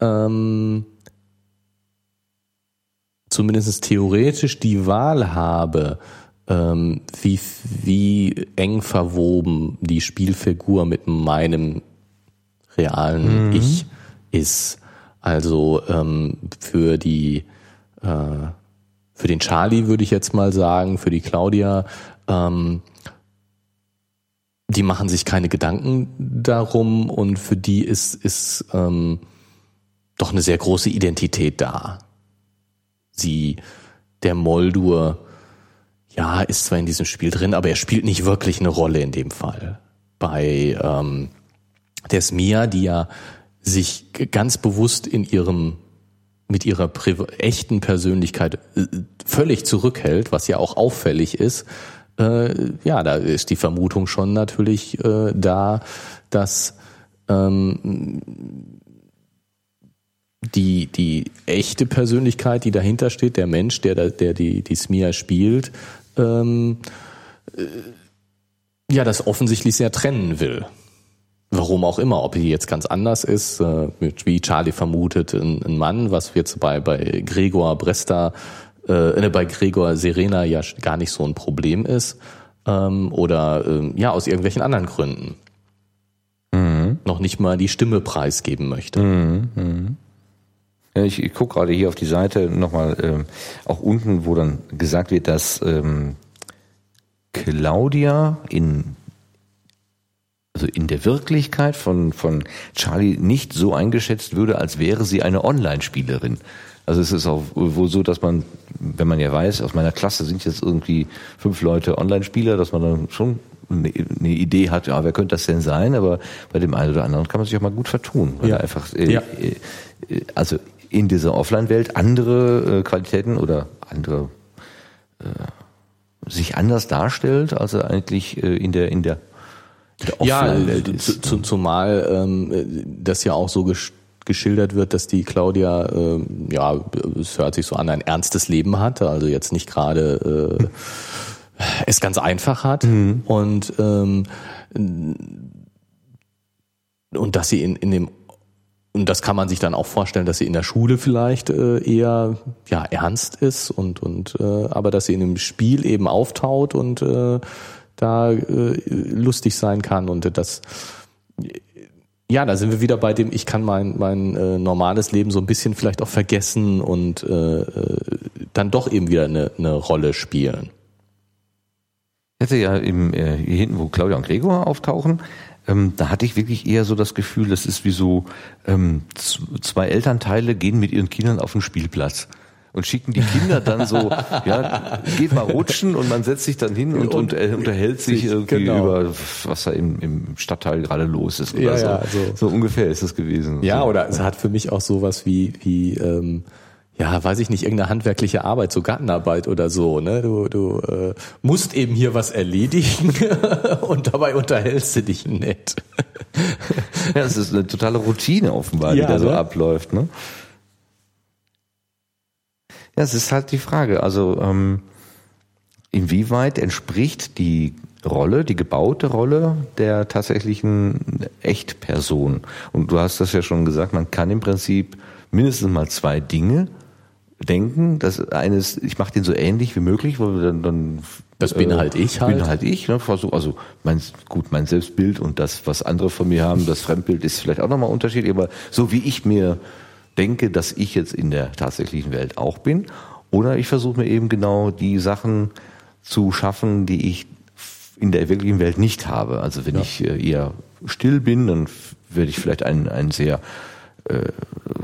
ähm, zumindest theoretisch die Wahl habe, ähm, wie, wie eng verwoben die Spielfigur mit meinem realen mhm. Ich ist. Also ähm, für die äh, für den Charlie würde ich jetzt mal sagen, für die Claudia, ähm, die machen sich keine Gedanken darum und für die ist, ist ähm, doch eine sehr große Identität da. Sie, der Moldur, ja, ist zwar in diesem Spiel drin, aber er spielt nicht wirklich eine Rolle in dem Fall. Bei ähm, der Smia, die ja sich ganz bewusst in ihrem mit ihrer echten Persönlichkeit äh, völlig zurückhält, was ja auch auffällig ist, äh, ja, da ist die Vermutung schon natürlich äh, da, dass ähm, die, die echte Persönlichkeit, die dahinter steht, der Mensch, der, der die, die Smia spielt, ähm, äh, ja, das offensichtlich sehr trennen will. Warum auch immer, ob die jetzt ganz anders ist, äh, wie Charlie vermutet, ein, ein Mann, was jetzt bei, bei Gregor Bresta, äh, ne, bei Gregor Serena ja gar nicht so ein Problem ist, ähm, oder äh, ja, aus irgendwelchen anderen Gründen. Mhm. Noch nicht mal die Stimme preisgeben möchte. Mhm. Mhm. Ich, ich gucke gerade hier auf die Seite nochmal, äh, auch unten, wo dann gesagt wird, dass ähm, Claudia in also in der Wirklichkeit von, von Charlie nicht so eingeschätzt würde, als wäre sie eine Online-Spielerin. Also es ist auch wohl so, dass man, wenn man ja weiß, aus meiner Klasse sind jetzt irgendwie fünf Leute Online-Spieler, dass man dann schon eine, Idee hat, ja, wer könnte das denn sein? Aber bei dem einen oder anderen kann man sich auch mal gut vertun, weil ja. er einfach, äh, ja. äh, also in dieser Offline-Welt andere äh, Qualitäten oder andere äh, sich anders darstellt, als er eigentlich äh, in der in der ja, zu, zu, zumal ähm, das ja auch so geschildert wird, dass die Claudia, äh, ja, es hört sich so an, ein ernstes Leben hatte, also jetzt nicht gerade äh, es ganz einfach hat mhm. und ähm, und dass sie in, in dem und das kann man sich dann auch vorstellen, dass sie in der Schule vielleicht äh, eher ja ernst ist und und äh, aber dass sie in dem Spiel eben auftaut und äh, da äh, lustig sein kann und das ja, da sind wir wieder bei dem, ich kann mein, mein äh, normales Leben so ein bisschen vielleicht auch vergessen und äh, äh dann doch eben wieder eine, eine Rolle spielen. Ich hatte ja im, äh, hier hinten, wo Claudia und Gregor auftauchen, ähm, da hatte ich wirklich eher so das Gefühl, das ist wie so ähm, zwei Elternteile gehen mit ihren Kindern auf den Spielplatz und schicken die Kinder dann so, ja, geht mal rutschen und man setzt sich dann hin und, und, und äh, unterhält sich irgendwie genau. über, was da im, im Stadtteil gerade los ist oder ja, so. Ja, so. so ungefähr ist das gewesen. Ja, so. oder es hat für mich auch sowas wie, wie ähm, ja, weiß ich nicht, irgendeine handwerkliche Arbeit, so Gartenarbeit oder so, ne? Du, du äh, musst eben hier was erledigen und dabei unterhältst du dich nett. ja, es ist eine totale Routine offenbar, ja, die da so ne? abläuft. Ne? Ja, es ist halt die Frage. Also ähm, inwieweit entspricht die Rolle, die gebaute Rolle der tatsächlichen Echtperson? Und du hast das ja schon gesagt, man kann im Prinzip mindestens mal zwei Dinge denken. Das eine ist, ich mache den so ähnlich wie möglich, weil dann, dann das bin halt ich halt. Bin halt ich. Ne? Also mein, gut, mein Selbstbild und das, was andere von mir haben, das Fremdbild ist vielleicht auch nochmal unterschiedlich, aber so wie ich mir denke, dass ich jetzt in der tatsächlichen Welt auch bin. Oder ich versuche mir eben genau die Sachen zu schaffen, die ich in der wirklichen Welt nicht habe. Also wenn ja. ich äh, eher still bin, dann werde ich vielleicht einen, einen sehr äh,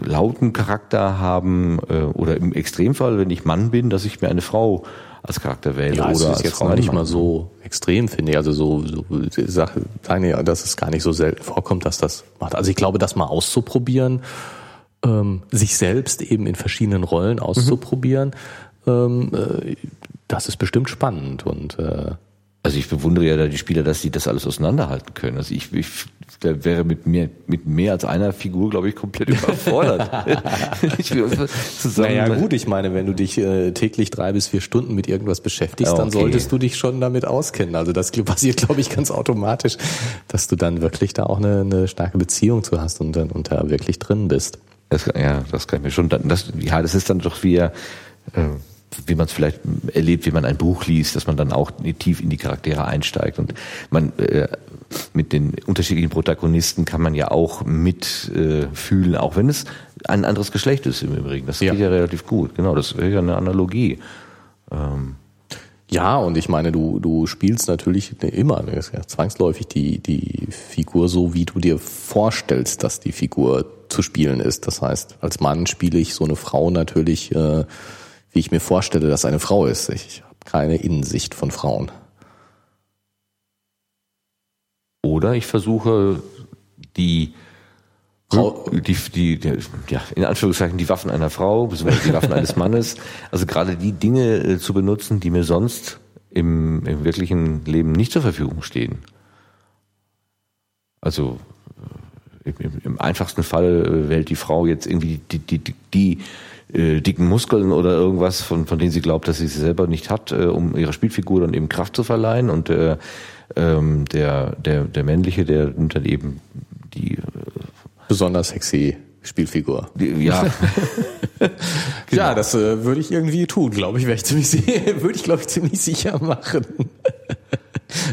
lauten Charakter haben äh, oder im Extremfall, wenn ich Mann bin, dass ich mir eine Frau als Charakter wähle ja, oder ist als jetzt Frau gar nicht mal so extrem finde ich. Also so, so Sache, dass es gar nicht so selten vorkommt, dass das macht. Also ich glaube, das mal auszuprobieren, ähm, sich selbst eben in verschiedenen Rollen auszuprobieren, mhm. ähm, äh, das ist bestimmt spannend und äh, also ich bewundere ja da die Spieler, dass sie das alles auseinanderhalten können. Also ich, ich der wäre mit mehr, mit mehr als einer Figur, glaube ich, komplett überfordert. naja gut, ich meine, wenn du dich äh, täglich drei bis vier Stunden mit irgendwas beschäftigst, okay. dann solltest du dich schon damit auskennen. Also das passiert, glaube ich, ganz automatisch, dass du dann wirklich da auch eine, eine starke Beziehung zu hast und dann und da wirklich drin bist. Das, ja, das kann ich mir schon. Das, ja, das ist dann doch wie äh, wie man es vielleicht erlebt, wie man ein Buch liest, dass man dann auch tief in die Charaktere einsteigt und man äh, mit den unterschiedlichen Protagonisten kann man ja auch mitfühlen, äh, auch wenn es ein anderes Geschlecht ist im Übrigen. Das ja. geht ja relativ gut. Genau, das wäre ja eine Analogie. Ähm. Ja, und ich meine, du, du spielst natürlich immer ja zwangsläufig die, die Figur so, wie du dir vorstellst, dass die Figur zu spielen ist. Das heißt, als Mann spiele ich so eine Frau natürlich äh, wie ich mir vorstelle, dass eine Frau ist. Ich habe keine Innensicht von Frauen. Oder ich versuche die die, die, die, ja, in Anführungszeichen die Waffen einer Frau, beziehungsweise die Waffen eines Mannes, also gerade die Dinge äh, zu benutzen, die mir sonst im, im wirklichen Leben nicht zur Verfügung stehen. Also im, im einfachsten Fall äh, wählt die Frau jetzt irgendwie die, die, die, die äh, dicken Muskeln oder irgendwas, von, von denen sie glaubt, dass sie sie selber nicht hat, äh, um ihrer Spielfigur dann eben Kraft zu verleihen. Und äh, ähm, der, der, der männliche, der nimmt dann eben die äh, besonders sexy Spielfigur. Die, ja. genau. Ja, das äh, würde ich irgendwie tun, glaube ich, wäre ich ziemlich würde ich glaube ich ziemlich sicher machen.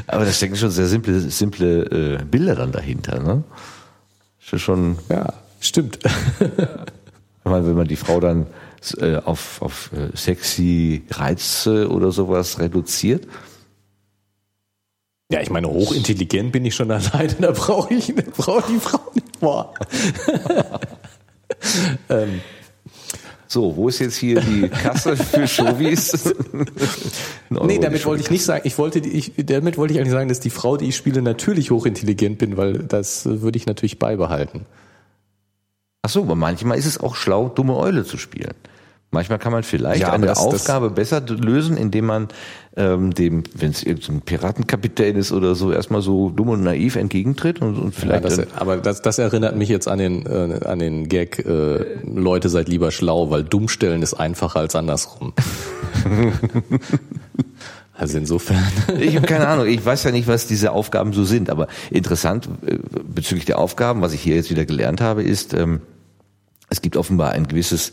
Aber da stecken schon sehr simple simple äh, Bilder dann dahinter, ne? Schon ja, stimmt. Meine, wenn man die Frau dann äh, auf, auf äh, sexy Reize oder sowas reduziert. Ja, ich meine, hochintelligent bin ich schon alleine, da brauche ich brauch die Frau nicht. Boah. ähm. So, wo ist jetzt hier die Kasse für Showies? nee, damit wollte ich nicht sagen, ich wollte, ich, damit wollte ich eigentlich sagen, dass die Frau, die ich spiele, natürlich hochintelligent bin, weil das würde ich natürlich beibehalten. Ach so, aber manchmal ist es auch schlau, dumme Eule zu spielen. Manchmal kann man vielleicht ja, eine das, Aufgabe das besser lösen, indem man ähm, dem, wenn es irgendein Piratenkapitän ist oder so, erstmal so dumm und naiv entgegentritt und, und vielleicht. Ja, das, aber das, das erinnert mich jetzt an den äh, an den Gag äh, Leute seid lieber schlau, weil dummstellen ist einfacher als andersrum. Also insofern. Ich habe keine Ahnung. Ich weiß ja nicht, was diese Aufgaben so sind. Aber interessant äh, bezüglich der Aufgaben, was ich hier jetzt wieder gelernt habe, ist, ähm, es gibt offenbar ein gewisses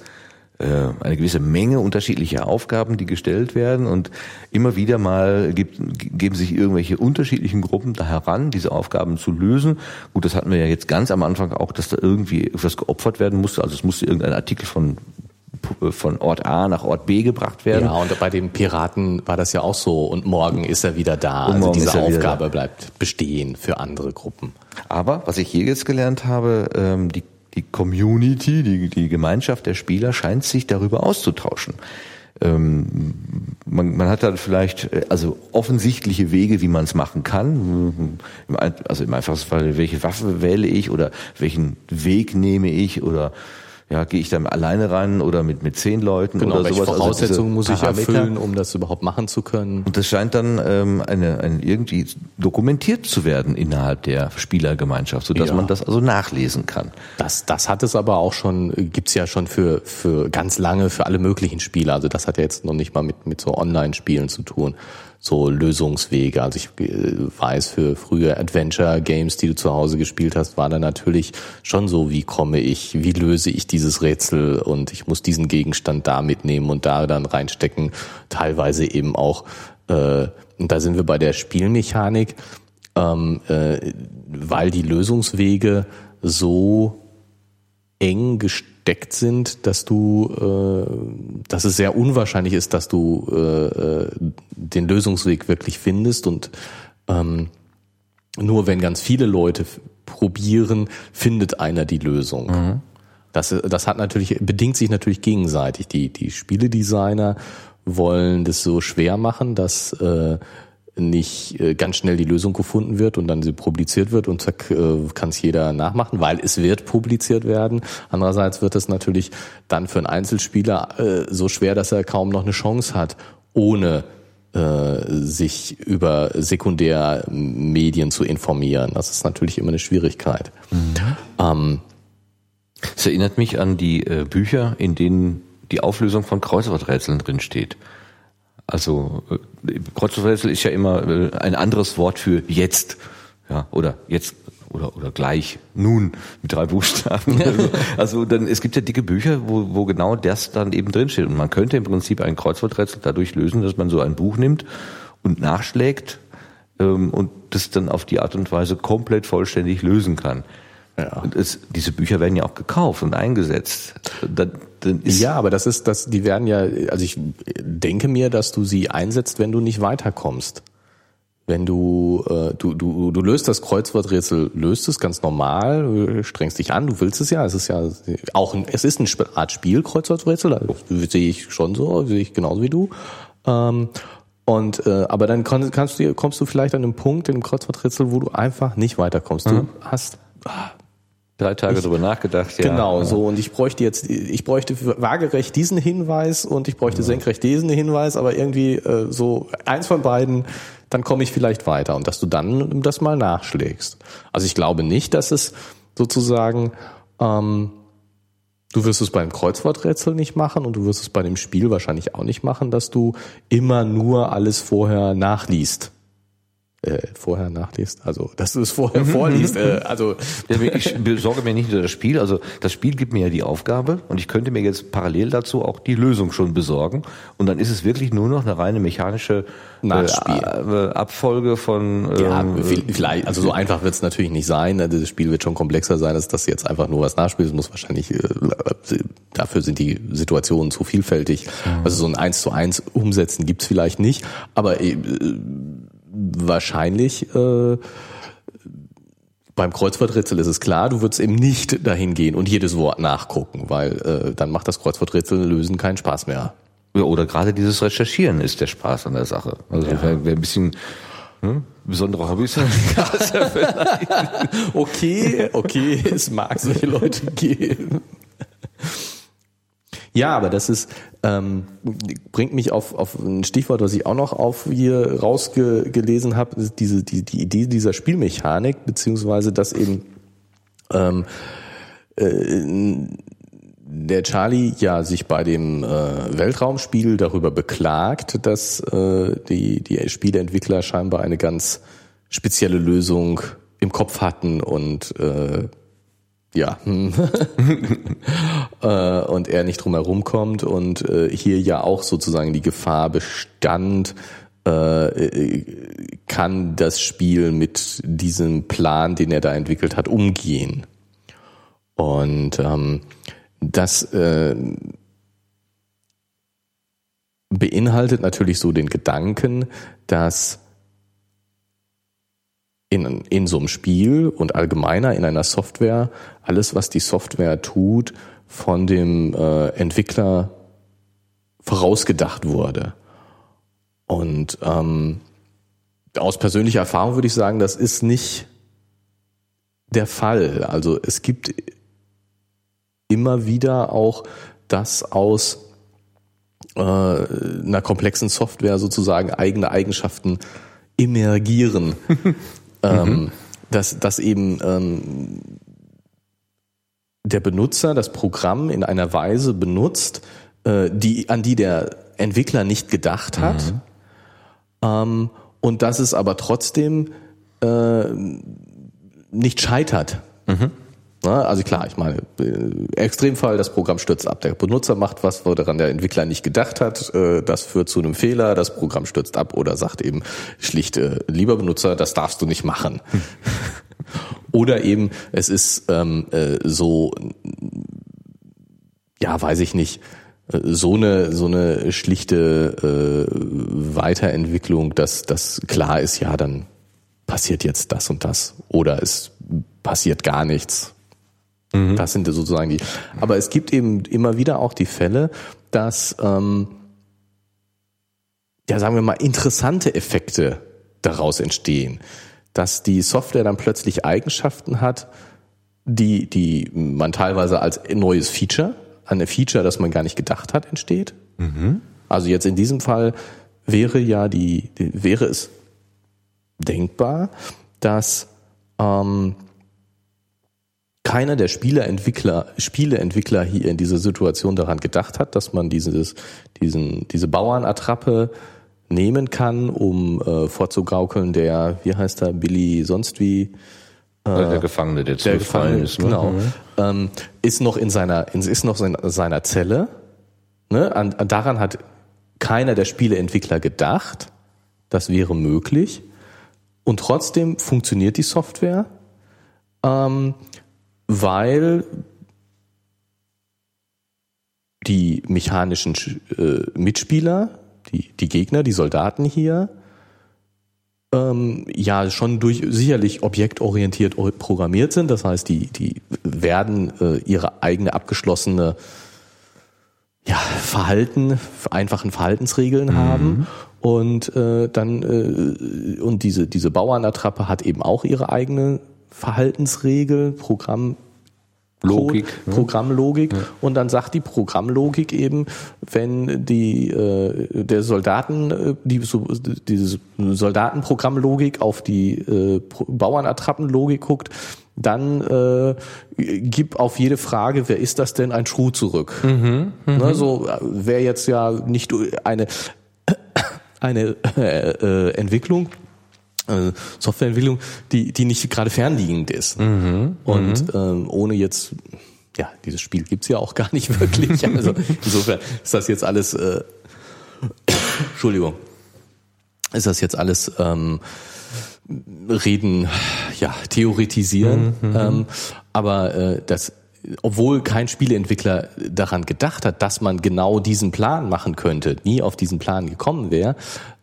eine gewisse Menge unterschiedlicher Aufgaben, die gestellt werden und immer wieder mal gibt, geben sich irgendwelche unterschiedlichen Gruppen da heran, diese Aufgaben zu lösen. Gut, das hatten wir ja jetzt ganz am Anfang auch, dass da irgendwie etwas geopfert werden musste. Also es musste irgendein Artikel von von Ort A nach Ort B gebracht werden. Ja, und bei den Piraten war das ja auch so. Und morgen ist er wieder da. Und also diese Aufgabe bleibt bestehen für andere Gruppen. Aber was ich hier jetzt gelernt habe, ähm, die, die Community, die, die Gemeinschaft der Spieler scheint sich darüber auszutauschen. Ähm, man, man hat dann vielleicht äh, also offensichtliche Wege, wie man es machen kann. Also im einfachsten Fall, welche Waffe wähle ich oder welchen Weg nehme ich oder ja, gehe ich da alleine rein oder mit, mit zehn Leuten genau, oder welche sowas. Voraussetzungen also muss ich erfüllen, um das überhaupt machen zu können? Und das scheint dann ähm, eine, eine irgendwie dokumentiert zu werden innerhalb der Spielergemeinschaft, sodass Ja. man das also nachlesen kann. Das, das hat es aber auch schon, gibt's ja schon für, für ganz lange für alle möglichen Spiele. Also das hat ja jetzt noch nicht mal mit, mit so Online-Spielen zu tun. So Lösungswege. Also ich äh, weiß, für frühe Adventure-Games, die du zu Hause gespielt hast, war da natürlich schon so, wie komme ich, wie löse ich dieses Rätsel und ich muss diesen Gegenstand da mitnehmen und da dann reinstecken. Teilweise eben auch, äh, und da sind wir bei der Spielmechanik, ähm, äh, weil die Lösungswege so eng gesteckt sind, dass du, äh, dass es sehr unwahrscheinlich ist, dass du äh, äh, den Lösungsweg wirklich findest und ähm, nur wenn ganz viele Leute probieren, findet einer die Lösung. Das, das hat natürlich, bedingt sich natürlich gegenseitig. Die, die Spieledesigner wollen das so schwer machen, dass äh, nicht äh, ganz schnell die Lösung gefunden wird und dann sie publiziert wird und zack, äh, kann es jeder nachmachen, weil es wird publiziert werden. Andererseits wird es natürlich dann für einen Einzelspieler äh, so schwer, dass er kaum noch eine Chance hat, ohne sich über Sekundärmedien zu informieren. Das ist natürlich immer eine Schwierigkeit. Ähm, Es erinnert mich an die Bücher, in denen die Auflösung von Kreuzworträtseln drin steht. Also äh, Kreuzworträtsel ist ja immer äh, ein anderes Wort für jetzt, ja, oder jetzt oder oder gleich, nun mit drei Buchstaben. also, also dann es gibt ja dicke Bücher, wo, wo genau das dann eben drin steht und man könnte im Prinzip ein Kreuzworträtsel dadurch lösen, dass man so ein Buch nimmt und nachschlägt ähm, und das dann auf die Art und Weise komplett vollständig lösen kann. Ja. Und es, diese Bücher werden ja auch gekauft und eingesetzt. Ist Ja, aber das ist, das, die werden ja, also ich denke mir, dass du sie einsetzt, wenn du nicht weiterkommst. Wenn du, äh, du, du, du löst das Kreuzworträtsel, löst es ganz normal, du strengst dich an, du willst es ja, es ist ja auch, ein, es ist eine Art Spiel, Kreuzworträtsel, das sehe ich schon so, sehe ich genauso wie du. Ähm, und äh, aber dann kann, kannst du, kommst du vielleicht an einen Punkt in dem Kreuzworträtsel, wo du einfach nicht weiterkommst. Du hast drei Tage drüber nachgedacht. Ja. Genau, so. Und ich bräuchte jetzt, ich bräuchte waagerecht diesen Hinweis und ich bräuchte senkrecht diesen Hinweis, aber irgendwie äh, so eins von beiden, dann komme ich vielleicht weiter und dass du dann das mal nachschlägst. Also ich glaube nicht, dass es sozusagen, ähm, du wirst es beim Kreuzworträtsel nicht machen und du wirst es bei dem Spiel wahrscheinlich auch nicht machen, dass du immer nur alles vorher nachliest. Äh, vorher nachliest, also dass du es vorher vorliest. Äh, also Ja, Ich besorge mir nicht nur das Spiel, also das Spiel gibt mir ja die Aufgabe und ich könnte mir jetzt parallel dazu auch die Lösung schon besorgen und dann ist es wirklich nur noch eine reine mechanische Nachspiel. äh, Abfolge von Ja, ähm, vielleicht, also so einfach wird es natürlich nicht sein. Also Das Spiel wird schon komplexer sein, als dass du jetzt einfach nur was nachspielst. Es muss wahrscheinlich, äh, dafür sind die Situationen zu vielfältig. Also so ein Eins zu eins umsetzen gibt's vielleicht nicht, aber äh, wahrscheinlich äh, beim Kreuzworträtsel ist es klar, du würdest eben nicht dahin gehen und jedes Wort nachgucken, weil äh, dann macht das Kreuzworträtsel lösen keinen Spaß mehr. ja, oder gerade dieses Recherchieren ist der Spaß an der Sache. Also wer, wer ein bisschen hm, besonderer Hobby ist, Okay, okay, es mag solche Leute geben. Ja, aber das ist ähm, bringt mich auf, auf ein Stichwort, was ich auch noch auf hier rausgelesen habe, diese die, die Idee dieser Spielmechanik beziehungsweise dass eben ähm, äh, der Charlie ja sich bei dem äh, Weltraumspiel darüber beklagt, dass äh, die die Spieleentwickler scheinbar eine ganz spezielle Lösung im Kopf hatten und äh, ja äh, und er nicht drum herum kommt und äh, hier ja auch sozusagen die Gefahr bestand, äh, kann das Spiel mit diesem Plan, den er da entwickelt hat, umgehen. Und ähm, das äh, beinhaltet natürlich so den Gedanken, dass in, in so einem Spiel und allgemeiner in einer Software alles, was die Software tut, von dem äh, Entwickler vorausgedacht wurde. Und ähm, aus persönlicher Erfahrung würde ich sagen, das ist nicht der Fall. Also es gibt immer wieder auch das aus äh, einer komplexen Software sozusagen eigene Eigenschaften emergieren. ähm, dass, dass eben ähm, der Benutzer das Programm in einer Weise benutzt, äh, die, an die der Entwickler nicht gedacht hat. Mhm. Ähm, und dass es aber trotzdem äh, nicht scheitert. Mhm. Also klar, ich meine, äh, Extremfall, das Programm stürzt ab. Der Benutzer macht was, woran der Entwickler nicht gedacht hat. Äh, das führt zu einem Fehler, das Programm stürzt ab oder sagt eben schlicht, äh, lieber Benutzer, das darfst du nicht machen. oder eben, es ist ähm, so, ja, weiß ich nicht, so eine so eine schlichte äh, Weiterentwicklung, dass das klar ist, ja, dann passiert jetzt das und das oder es passiert gar nichts Mhm. Das sind sozusagen die. Aber es gibt eben immer wieder auch die Fälle, dass, ähm, ja, sagen wir mal, interessante Effekte daraus entstehen. Dass die Software dann plötzlich Eigenschaften hat, die, die man teilweise als neues Feature, eine Feature, das man gar nicht gedacht hat, entsteht. Mhm. Also jetzt in diesem Fall wäre ja die, die wäre es denkbar, dass ähm, keiner der Spieleentwickler, Spieleentwickler hier in dieser Situation daran gedacht hat, dass man dieses, diesen, diese Bauernattrappe nehmen kann, um äh, vorzugaukeln, der, wie heißt er, Billy sonst wie äh, der Gefangene, der, der Gefangene ist, ne? genau, mhm. ähm, ist noch in seiner, ist noch in seiner Zelle. Ne? An, daran hat keiner der Spieleentwickler gedacht. Das wäre möglich. Und trotzdem funktioniert die Software. Ähm, weil die mechanischen äh, Mitspieler, die, die Gegner, die Soldaten hier, ähm, ja schon durch sicherlich objektorientiert programmiert sind. Das heißt, die, die werden äh, ihre eigene abgeschlossene ja, Verhalten, einfachen Verhaltensregeln mhm. haben. Und äh, dann äh, und diese diese Bauernattrappe hat eben auch ihre eigene Verhaltensregel, Programm Logik, ne? Programmlogik ja. und dann sagt die Programmlogik eben, wenn die äh, der Soldaten äh, die so, diese Soldatenprogrammlogik auf die äh, Bauernattrappenlogik guckt, dann äh, gib auf jede Frage, wer ist das denn, ein Schuh zurück. Mhm, mh. ne, so wäre jetzt ja nicht eine eine äh, äh, Entwicklung äh, Softwareentwicklung, die, die nicht gerade fernliegend ist. Mhm, und mhm. ähm, ohne jetzt, ja, dieses Spiel gibt's ja auch gar nicht wirklich. Also insofern ist das jetzt alles, äh, Entschuldigung, ist das jetzt alles ähm, Reden, ja, theoretisieren. Mhm, mhm. ähm, aber äh, das obwohl kein Spieleentwickler daran gedacht hat, dass man genau diesen Plan machen könnte, nie auf diesen Plan gekommen wäre,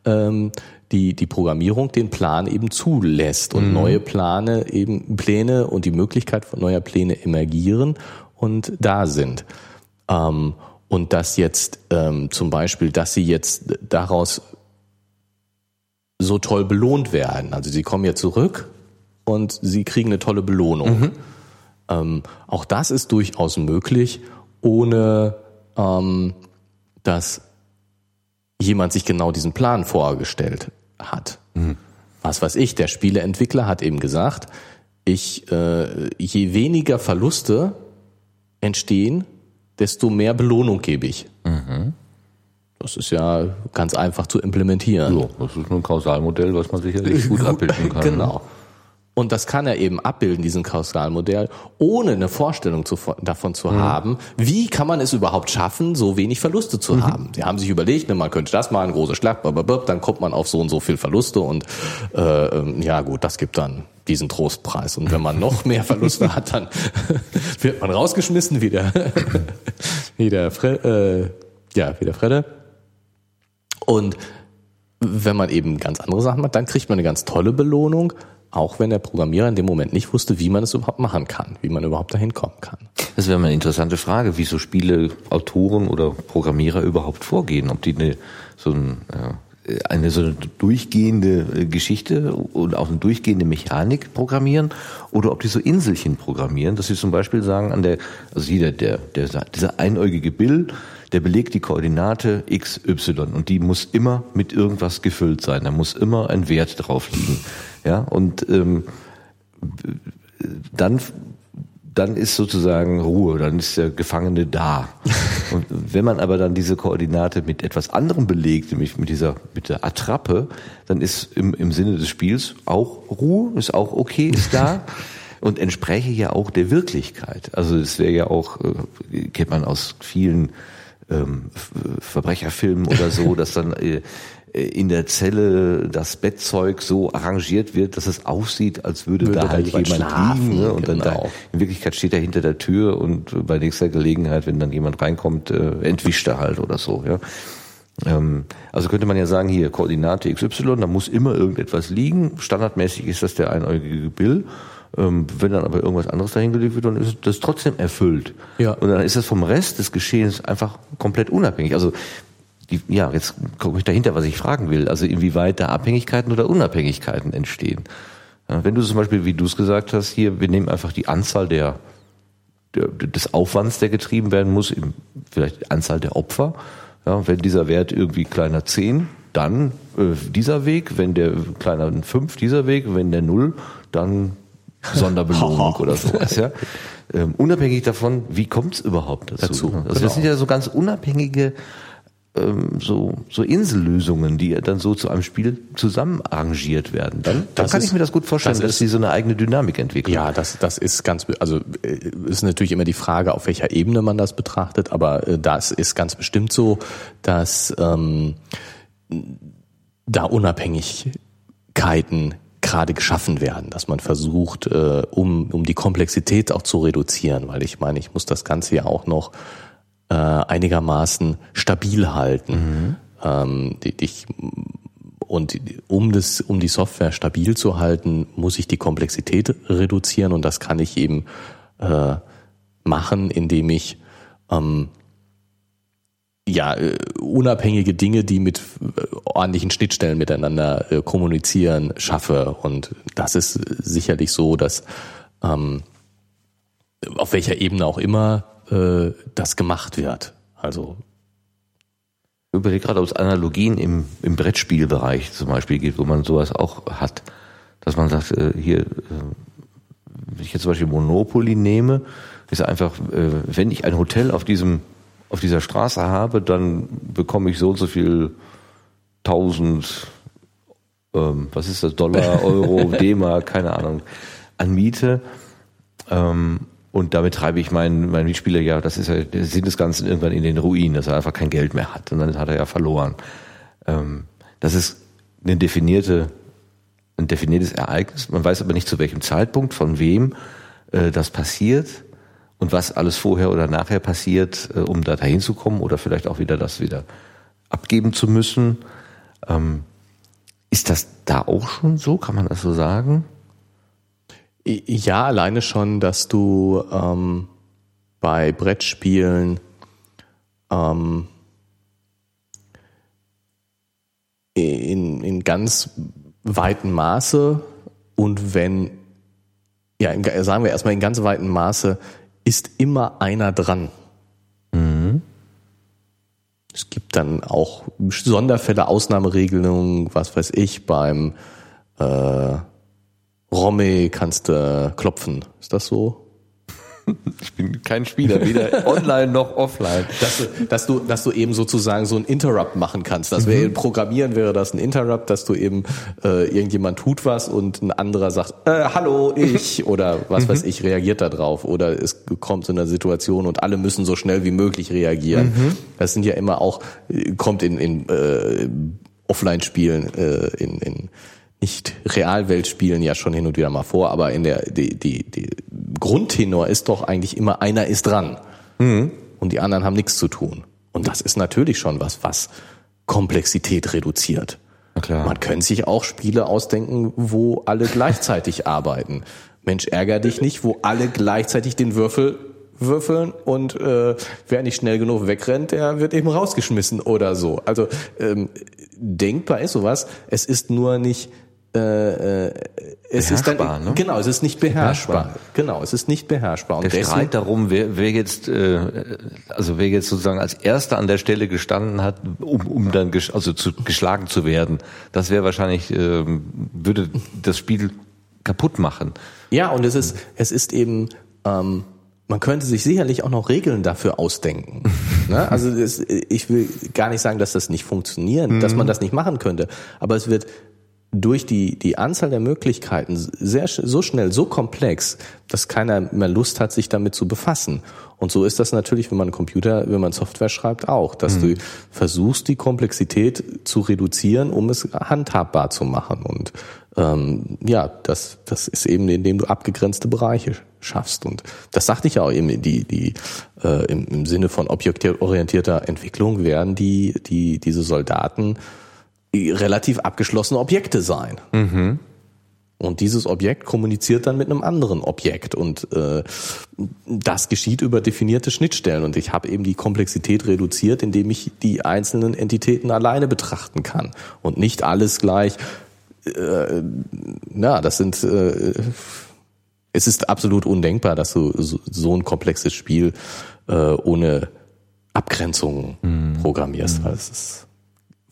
ähm, die, die Programmierung den Plan eben zulässt und mhm. neue Plane eben Pläne und die Möglichkeit von neuer Pläne emergieren und da sind. Ähm, und dass jetzt ähm, zum Beispiel, dass sie jetzt daraus so toll belohnt werden. Also sie kommen ja zurück und sie kriegen eine tolle Belohnung. Mhm. Ähm, auch das ist durchaus möglich, ohne ähm, dass jemand sich genau diesen Plan vorgestellt hat. Mhm. Was weiß ich, der Spieleentwickler hat eben gesagt, ich, äh, je weniger Verluste entstehen, desto mehr Belohnung gebe ich. Mhm. Das ist ja ganz einfach zu implementieren. Ja, das ist ein Kausalmodell, was man sicherlich gut abbilden kann. Genau. Und das kann er eben abbilden, diesen Kausalmodell, ohne eine Vorstellung zu, davon zu mhm. haben, wie kann man es überhaupt schaffen, so wenig Verluste zu mhm. haben. Sie haben sich überlegt, ne, man könnte das mal, ein großer Schlag, dann kommt man auf so und so viel Verluste und äh, ähm, ja gut, das gibt dann diesen Trostpreis. Und wenn man noch mehr Verluste hat, dann wird man rausgeschmissen, wie der, wie der, Fre äh, ja, wie der Fredde. Und wenn man eben ganz andere Sachen macht, dann kriegt man eine ganz tolle Belohnung auch wenn der Programmierer in dem Moment nicht wusste, wie man es überhaupt machen kann, wie man überhaupt dahin kommen kann. Das wäre mal eine interessante Frage, wie so Spieleautoren oder Programmierer überhaupt vorgehen, ob die eine, so ein, äh, eine so eine durchgehende äh, Geschichte und auch eine durchgehende Mechanik programmieren oder ob die so Inselchen programmieren, dass sie zum Beispiel sagen, an der, also jeder, der, der, dieser einäugige Bill, der belegt die Koordinate x, y und die muss immer mit irgendwas gefüllt sein. Da muss immer ein Wert drauf liegen. Ja, und ähm, dann dann ist sozusagen Ruhe, dann ist der Gefangene da. Und wenn man aber dann diese Koordinate mit etwas anderem belegt, nämlich mit dieser, mit der Attrappe, dann ist im, im Sinne des Spiels auch Ruhe, ist auch okay, ist da. und entspräche ja auch der Wirklichkeit. Also es wäre ja auch, äh, kennt man aus vielen ähm, Verbrecherfilmen oder so, dass dann äh, in der Zelle das Bettzeug so arrangiert wird, dass es aussieht, als würde, würde da halt jemand, liegen. Ne? Und genau. dann da, in Wirklichkeit steht er hinter der Tür und bei nächster Gelegenheit, wenn dann jemand reinkommt, äh, entwischt er halt oder so. Ja. Ähm, also könnte man ja sagen, hier Koordinate XY, da muss immer irgendetwas liegen. Standardmäßig ist das der einäugige Bill. Ähm, wenn dann aber irgendwas anderes dahingelegt wird, dann ist das trotzdem erfüllt. Ja. Und dann ist das vom Rest des Geschehens einfach komplett unabhängig. Also die, ja, jetzt komme ich dahinter, was ich fragen will. Also inwieweit da Abhängigkeiten oder Unabhängigkeiten entstehen. Ja, wenn du zum Beispiel, wie du es gesagt hast, hier, wir nehmen einfach die Anzahl der, der des Aufwands, der getrieben werden muss, eben vielleicht die Anzahl der Opfer. Ja, wenn dieser Wert irgendwie kleiner 10, dann äh, dieser Weg, wenn der kleiner 5, dieser Weg, wenn der 0, dann Sonderbelohnung oder sowas. Ja. Ähm, unabhängig davon, wie kommt es überhaupt dazu? dazu also genau. das sind ja so ganz unabhängige ähm, so, so Insellösungen, die dann so zu einem Spiel zusammen arrangiert werden. Dann, dann kann ist, ich mir das gut vorstellen, das dass ist, sie so eine eigene Dynamik entwickeln. Ja, das, das ist ganz, also äh, ist natürlich immer die Frage, auf welcher Ebene man das betrachtet, aber äh, das ist ganz bestimmt so, dass ähm, da Unabhängigkeiten gerade geschaffen werden, dass man versucht, äh, um, um die Komplexität auch zu reduzieren, weil ich meine, ich muss das Ganze ja auch noch äh, einigermaßen stabil halten. Mhm. Ähm, ich, und um das, um die Software stabil zu halten, muss ich die Komplexität reduzieren und das kann ich eben äh, machen, indem ich ähm, ja, äh, unabhängige Dinge, die mit äh, ordentlichen Schnittstellen miteinander äh, kommunizieren, schaffe. Und das ist sicherlich so, dass ähm, auf welcher Ebene auch immer äh, das gemacht wird. Also ich überlege gerade, ob es Analogien im, im Brettspielbereich zum Beispiel gibt, wo man sowas auch hat. Dass man sagt, äh, hier, äh, wenn ich jetzt zum Beispiel Monopoly nehme, ist einfach, äh, wenn ich ein Hotel auf diesem, auf dieser Straße habe, dann bekomme ich so und so viel tausend, ähm, was ist das, Dollar, Euro, D-Mark, keine Ahnung, an Miete. Ähm, und damit treibe ich meinen, meinen Mitspieler ja, das ist ja der Sinn des Ganzen irgendwann in den Ruin, dass er einfach kein Geld mehr hat. Und dann hat er ja verloren. Ähm, das ist eine definierte, ein definiertes Ereignis. Man weiß aber nicht zu welchem Zeitpunkt, von wem äh, das passiert und was alles vorher oder nachher passiert, äh, um da dahin zu kommen oder vielleicht auch wieder das wieder abgeben zu müssen. Ähm, ist das da auch schon so? Kann man das so sagen? Ja, alleine schon, dass du ähm, bei Brettspielen ähm, in, in ganz weitem Maße und wenn, ja, in, sagen wir erstmal in ganz weitem Maße, ist immer einer dran. Mhm. Es gibt dann auch Sonderfälle, Ausnahmeregelungen, was weiß ich, beim äh, Romme kannst du klopfen. Ist das so? Ich bin kein Spieler, weder online noch offline. Dass du, dass du, dass du eben sozusagen so ein Interrupt machen kannst. Das wäre mhm. Programmieren wäre das ein Interrupt, dass du eben äh, irgendjemand tut was und ein anderer sagt, äh, hallo, ich oder was mhm. weiß ich, reagiert da drauf. Oder es kommt zu einer Situation und alle müssen so schnell wie möglich reagieren. Mhm. Das sind ja immer auch, kommt in, in äh, Offline-Spielen, äh, in, in nicht Realwelt spielen ja schon hin und wieder mal vor, aber in der die, die, die Grundtenor ist doch eigentlich immer einer ist dran mhm. und die anderen haben nichts zu tun. Und das ist natürlich schon was, was Komplexität reduziert. Man könnte sich auch Spiele ausdenken, wo alle gleichzeitig arbeiten. Mensch, ärger dich nicht, wo alle gleichzeitig den Würfel würfeln und äh, wer nicht schnell genug wegrennt, der wird eben rausgeschmissen oder so. Also ähm, denkbar ist sowas. Es ist nur nicht äh, äh, es ist dann, ne? genau, es ist nicht beherrschbar. beherrschbar. Genau, es ist nicht beherrschbar. Und der deswegen, Streit darum, wer, wer jetzt, äh, also wer jetzt sozusagen als Erster an der Stelle gestanden hat, um, um dann ges also zu, geschlagen zu werden, das wäre wahrscheinlich äh, würde das Spiel kaputt machen. Ja, und es ist es ist eben ähm, man könnte sich sicherlich auch noch Regeln dafür ausdenken. ne? Also das, ich will gar nicht sagen, dass das nicht funktioniert, mhm. dass man das nicht machen könnte, aber es wird durch die, die Anzahl der Möglichkeiten sehr, so schnell, so komplex, dass keiner mehr Lust hat, sich damit zu befassen. Und so ist das natürlich, wenn man Computer, wenn man Software schreibt, auch, dass mhm. du versuchst, die Komplexität zu reduzieren, um es handhabbar zu machen. Und ähm, ja, das, das ist eben, indem du abgegrenzte Bereiche schaffst. Und das sagte ich ja auch eben, die, die äh, im, im Sinne von objektorientierter Entwicklung werden die, die, diese Soldaten relativ abgeschlossene Objekte sein. Mhm. Und dieses Objekt kommuniziert dann mit einem anderen Objekt und äh, das geschieht über definierte Schnittstellen und ich habe eben die Komplexität reduziert, indem ich die einzelnen Entitäten alleine betrachten kann und nicht alles gleich. Äh, na, das sind äh, es ist absolut undenkbar, dass du so, so ein komplexes Spiel äh, ohne Abgrenzungen mhm. programmierst. Mhm. Das ist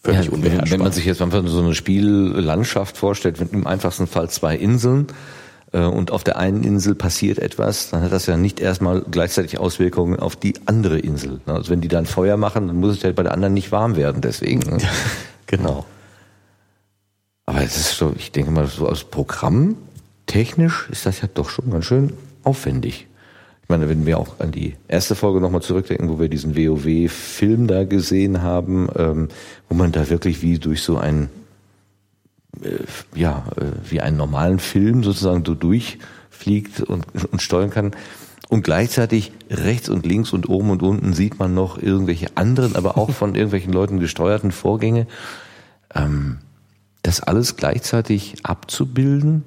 völlig ja, unbeherrschbar. Wenn man sich jetzt einfach so eine Spiellandschaft vorstellt, wenn im einfachsten Fall zwei Inseln äh, und auf der einen Insel passiert etwas, dann hat das ja nicht erstmal gleichzeitig Auswirkungen auf die andere Insel. Also wenn die dann Feuer machen, dann muss es ja bei der anderen nicht warm werden, deswegen. Ne? genau. Aber es ist so, ich denke mal, so aus Programm technisch ist das ja doch schon ganz schön aufwendig. Ich meine, wenn wir auch an die erste Folge nochmal zurückdenken, wo wir diesen WoW-Film da gesehen haben, ähm, wo man da wirklich wie durch so ein, äh, ja, äh, wie einen normalen Film sozusagen so durchfliegt und, und steuern kann. Und gleichzeitig rechts und links und oben und unten sieht man noch irgendwelche anderen, aber auch von irgendwelchen Leuten gesteuerten Vorgänge. Ähm, das alles gleichzeitig abzubilden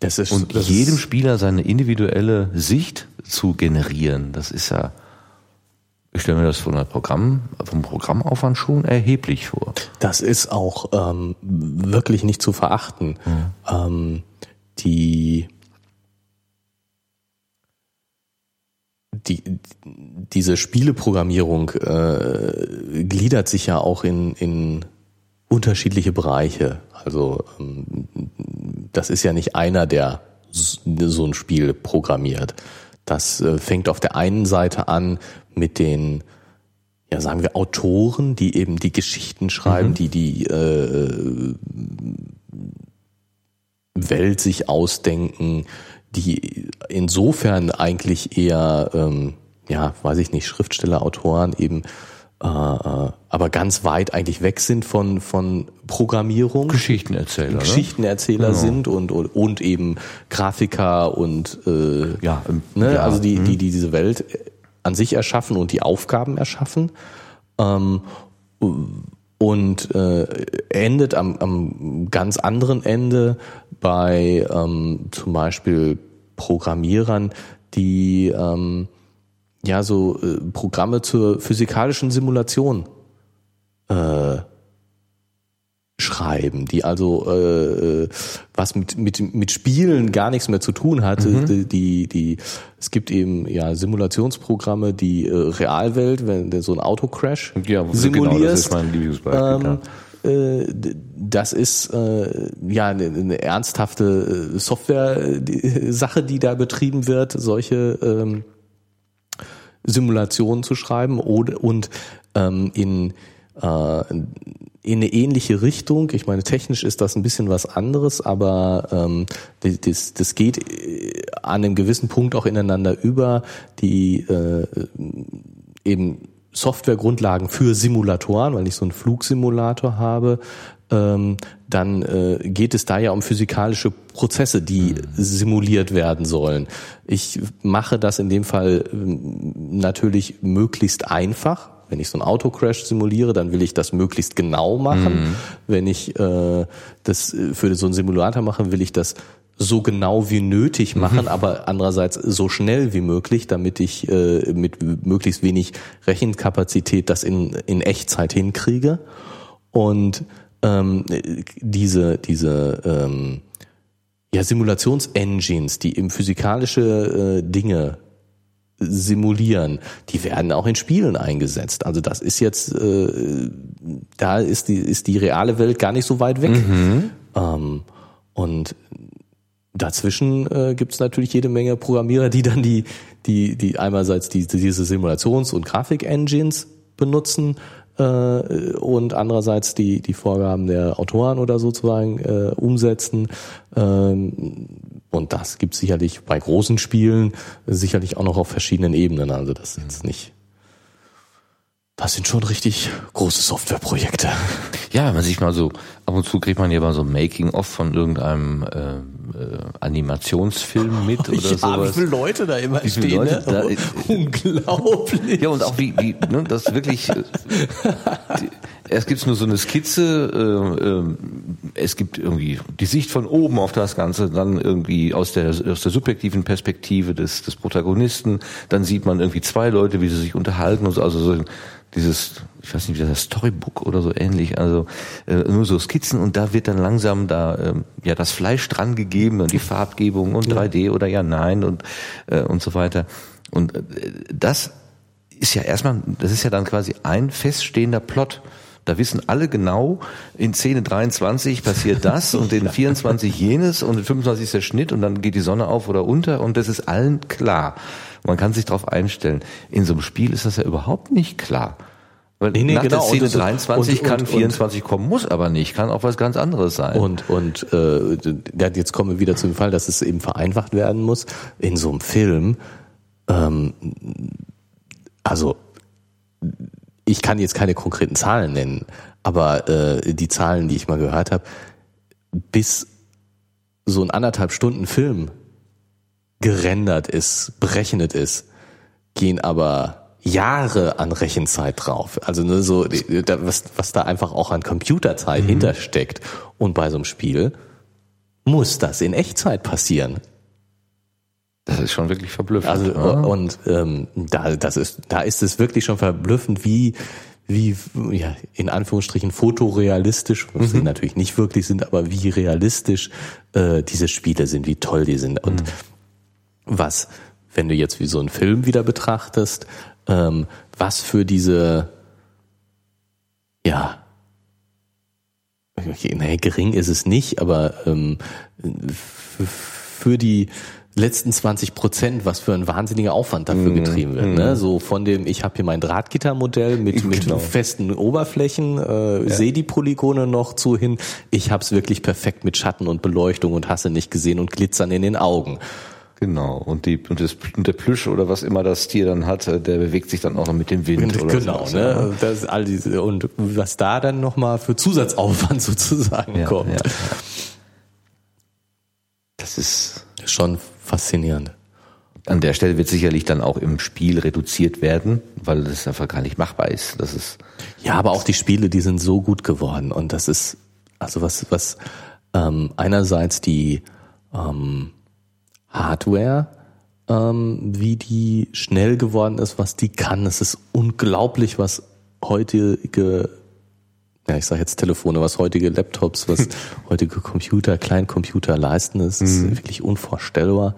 das ist, und jedem Spieler seine individuelle Sicht zu generieren. Das ist ja, ich stelle mir das von der Programm, vom Programmaufwand schon erheblich vor. Das ist auch ähm, wirklich nicht zu verachten. Mhm. Ähm, die, die, diese Spieleprogrammierung äh, gliedert sich ja auch in, in unterschiedliche Bereiche. Also ähm, das ist ja nicht einer, der so ein Spiel programmiert. Das äh, fängt auf der einen Seite an mit den, ja sagen wir, Autoren, die eben die Geschichten schreiben, mhm. die die äh, Welt sich ausdenken, die insofern eigentlich eher, ähm, ja, weiß ich nicht, Schriftsteller, Autoren eben äh, äh, aber ganz weit eigentlich weg sind von von Programmierung. Geschichtenerzähler. Geschichtenerzähler ne? sind und, und und eben Grafiker und äh, ja, ne, ja, also die die mhm. die diese Welt an sich erschaffen und die Aufgaben erschaffen. Ähm, und äh, endet am, am ganz anderen Ende bei ähm, zum Beispiel Programmierern, die ähm, ja so äh, Programme zur physikalischen Simulation äh, schreiben, die also äh, äh, was mit mit mit Spielen gar nichts mehr zu tun hatte. Mhm. Die, die es gibt eben ja Simulationsprogramme, die äh, Realwelt, wenn so ein Autocrash ja, simulierst. Genau, das ist mein Lieblingsbeispiel. Ähm, äh, das ist äh, ja eine, eine ernsthafte äh, Software-Sache, die da betrieben wird. Solche ähm, Simulationen zu schreiben oder, und ähm, in, äh, in eine ähnliche Richtung. Ich meine, technisch ist das ein bisschen was anderes, aber ähm, das, das geht äh, an einem gewissen Punkt auch ineinander über, die äh, eben Softwaregrundlagen für Simulatoren, weil ich so einen Flugsimulator habe, ähm, dann äh, geht es da ja um physikalische Prozesse, die mhm. simuliert werden sollen. Ich mache das in dem Fall ähm, natürlich möglichst einfach. Wenn ich so einen Autocrash simuliere, dann will ich das möglichst genau machen. Mhm. Wenn ich äh, das für so einen Simulator mache, will ich das so genau wie nötig machen, mhm. aber andererseits so schnell wie möglich, damit ich äh, mit möglichst wenig Rechenkapazität das in, in Echtzeit hinkriege. Und ähm, diese, diese ähm, ja, Simulationsengines, die eben physikalische äh, Dinge simulieren, die werden auch in Spielen eingesetzt. Also das ist jetzt, äh, da ist die, ist die reale Welt gar nicht so weit weg. Mhm. Ähm, und dazwischen äh, gibt es natürlich jede Menge Programmierer, die dann die, die, die einerseits die, diese Simulations- und Grafik-Engines benutzen und andererseits die, die Vorgaben der Autoren oder sozusagen äh, umsetzen. Ähm, und das gibt sicherlich bei großen Spielen sicherlich auch noch auf verschiedenen Ebenen. Also das ist jetzt nicht das sind schon richtig große Softwareprojekte. Ja, wenn man sich mal so, ab und zu kriegt man ja mal so ein Making-of von irgendeinem äh, äh, Animationsfilm mit oder ja, sowas. Wie viele Leute da immer wie viele stehen, Leute ne? da, äh, Unglaublich. Ja, und auch wie, wie ne, das wirklich, äh, die, erst gibt's nur so eine Skizze, äh, äh, es gibt irgendwie die Sicht von oben auf das Ganze, dann irgendwie aus der, aus der subjektiven Perspektive des, des Protagonisten, dann sieht man irgendwie zwei Leute, wie sie sich unterhalten und so, also so dieses, ich weiß nicht, wie das heißt, Storybook oder so ähnlich, also äh, nur so Skizzen und da wird dann langsam da äh, ja das Fleisch dran gegeben und die Farbgebung und 3D oder ja nein und äh, und so weiter. Und äh, das ist ja erstmal, das ist ja dann quasi ein feststehender Plot. Da wissen alle genau, in Szene 23 passiert das und in 24 jenes und in 25 ist der Schnitt und dann geht die Sonne auf oder unter und das ist allen klar. Man kann sich darauf einstellen. In so einem Spiel ist das ja überhaupt nicht klar. Weil nee, nee, nach genau. der Szene und, 23 und, kann und, 24 kommen, muss aber nicht, kann auch was ganz anderes sein. Und und äh, jetzt kommen wir wieder zu dem Fall, dass es eben vereinfacht werden muss. In so einem Film, ähm, also ich kann jetzt keine konkreten Zahlen nennen, aber äh, die Zahlen, die ich mal gehört habe, bis so ein anderthalb Stunden Film gerendert ist, berechnet ist, gehen aber Jahre an Rechenzeit drauf. Also ne, so was, was da einfach auch an Computerzeit mhm. hintersteckt. Und bei so einem Spiel muss das in Echtzeit passieren. Das ist schon wirklich verblüffend. Also oder? und ähm, da das ist da ist es wirklich schon verblüffend, wie wie ja in Anführungsstrichen fotorealistisch, was mhm. sie natürlich nicht wirklich sind, aber wie realistisch äh, diese Spiele sind, wie toll die sind und mhm was, wenn du jetzt wie so einen Film wieder betrachtest, ähm, was für diese, ja, okay, nee, gering ist es nicht, aber ähm, für die letzten 20 Prozent, was für ein wahnsinniger Aufwand dafür mm, getrieben wird. Mm. Ne? So von dem, ich habe hier mein Drahtgittermodell mit, mit genau. festen Oberflächen, äh, ja. sehe die Polygone noch zu hin. Ich habe es wirklich perfekt mit Schatten und Beleuchtung und hasse nicht gesehen und Glitzern in den Augen. Genau. Und die und, das, und der Plüsch oder was immer das Tier dann hat, der bewegt sich dann auch noch mit dem Wind. Oder genau, so. ne? Das all diese und was da dann nochmal für Zusatzaufwand sozusagen ja, kommt. Ja, ja. Das ist schon faszinierend. An der Stelle wird sicherlich dann auch im Spiel reduziert werden, weil das einfach gar nicht machbar ist. Das ist ja, aber auch die Spiele, die sind so gut geworden und das ist also was was ähm, einerseits die ähm, Hardware, ähm, wie die schnell geworden ist, was die kann. Es ist unglaublich, was heutige, ja ich sage jetzt Telefone, was heutige Laptops, was heutige Computer, Kleincomputer leisten. Es ist mhm. wirklich unvorstellbar.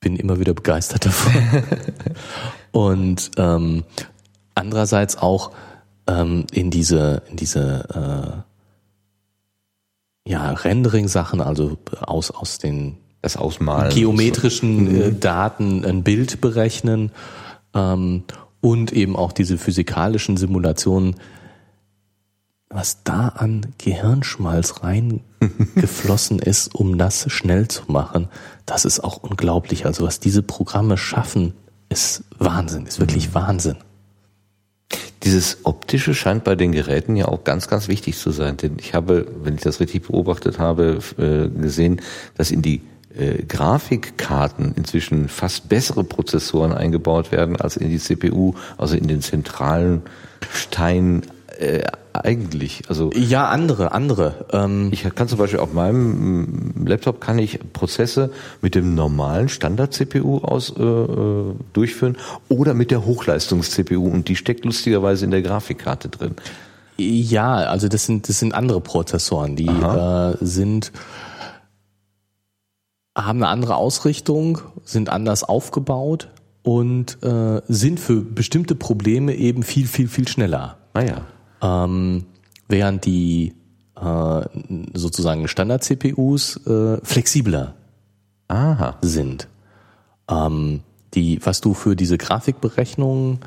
Bin immer wieder begeistert davon. Und ähm, andererseits auch ähm, in diese in diese äh, ja, Rendering-Sachen, also aus, aus den das Ausmalen geometrischen so. äh, mhm. Daten ein Bild berechnen ähm, und eben auch diese physikalischen Simulationen, was da an Gehirnschmalz reingeflossen ist, um das schnell zu machen, das ist auch unglaublich. Also was diese Programme schaffen, ist Wahnsinn, ist wirklich mhm. Wahnsinn. Dieses Optische scheint bei den Geräten ja auch ganz, ganz wichtig zu sein. Denn ich habe, wenn ich das richtig beobachtet habe, äh, gesehen, dass in die äh, Grafikkarten inzwischen fast bessere Prozessoren eingebaut werden als in die CPU, also in den zentralen Stein äh, eigentlich? Also ja, andere, andere. Ähm, ich kann zum Beispiel auf meinem mm, Laptop kann ich Prozesse mit dem normalen Standard-CPU aus äh, äh, durchführen oder mit der Hochleistungs-CPU und die steckt lustigerweise in der Grafikkarte drin. Ja, also das sind das sind andere Prozessoren, die äh, sind haben eine andere Ausrichtung, sind anders aufgebaut und äh, sind für bestimmte Probleme eben viel, viel, viel schneller. Ah ja. Ähm, während die äh, sozusagen Standard-CPUs äh, flexibler Aha. sind. Ähm, die, was du für diese Grafikberechnung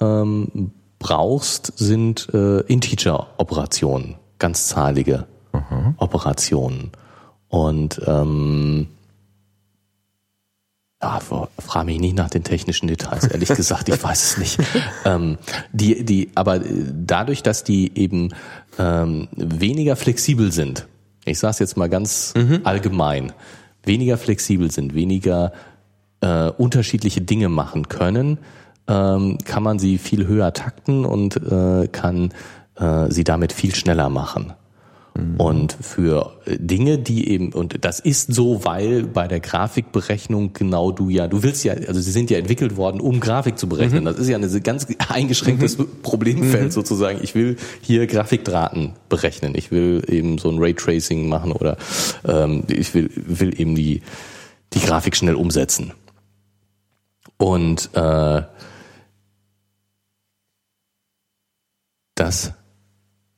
ähm, brauchst, sind äh, Integer-Operationen, ganzzahlige mhm. Operationen. Und ähm, ja, frage mich nicht nach den technischen Details, ehrlich gesagt, ich weiß es nicht. Ähm, die, die, aber dadurch, dass die eben ähm, weniger flexibel sind, ich sage es jetzt mal ganz mhm. allgemein, weniger flexibel sind, weniger äh, unterschiedliche Dinge machen können, ähm, kann man sie viel höher takten und äh, kann äh, sie damit viel schneller machen. Mhm. Und für äh, Dinge, die eben, und das ist so, weil bei der Grafikberechnung genau du ja, du willst ja, also sie sind ja entwickelt worden, um Grafik zu berechnen. Mhm. Das ist ja ein ganz eingeschränktes mhm. Problemfeld mhm. sozusagen. Ich will hier Grafikdrahten berechnen. Ich will eben so ein Raytracing machen oder ähm, ich will, will eben die, die Grafik schnell umsetzen. Und äh, das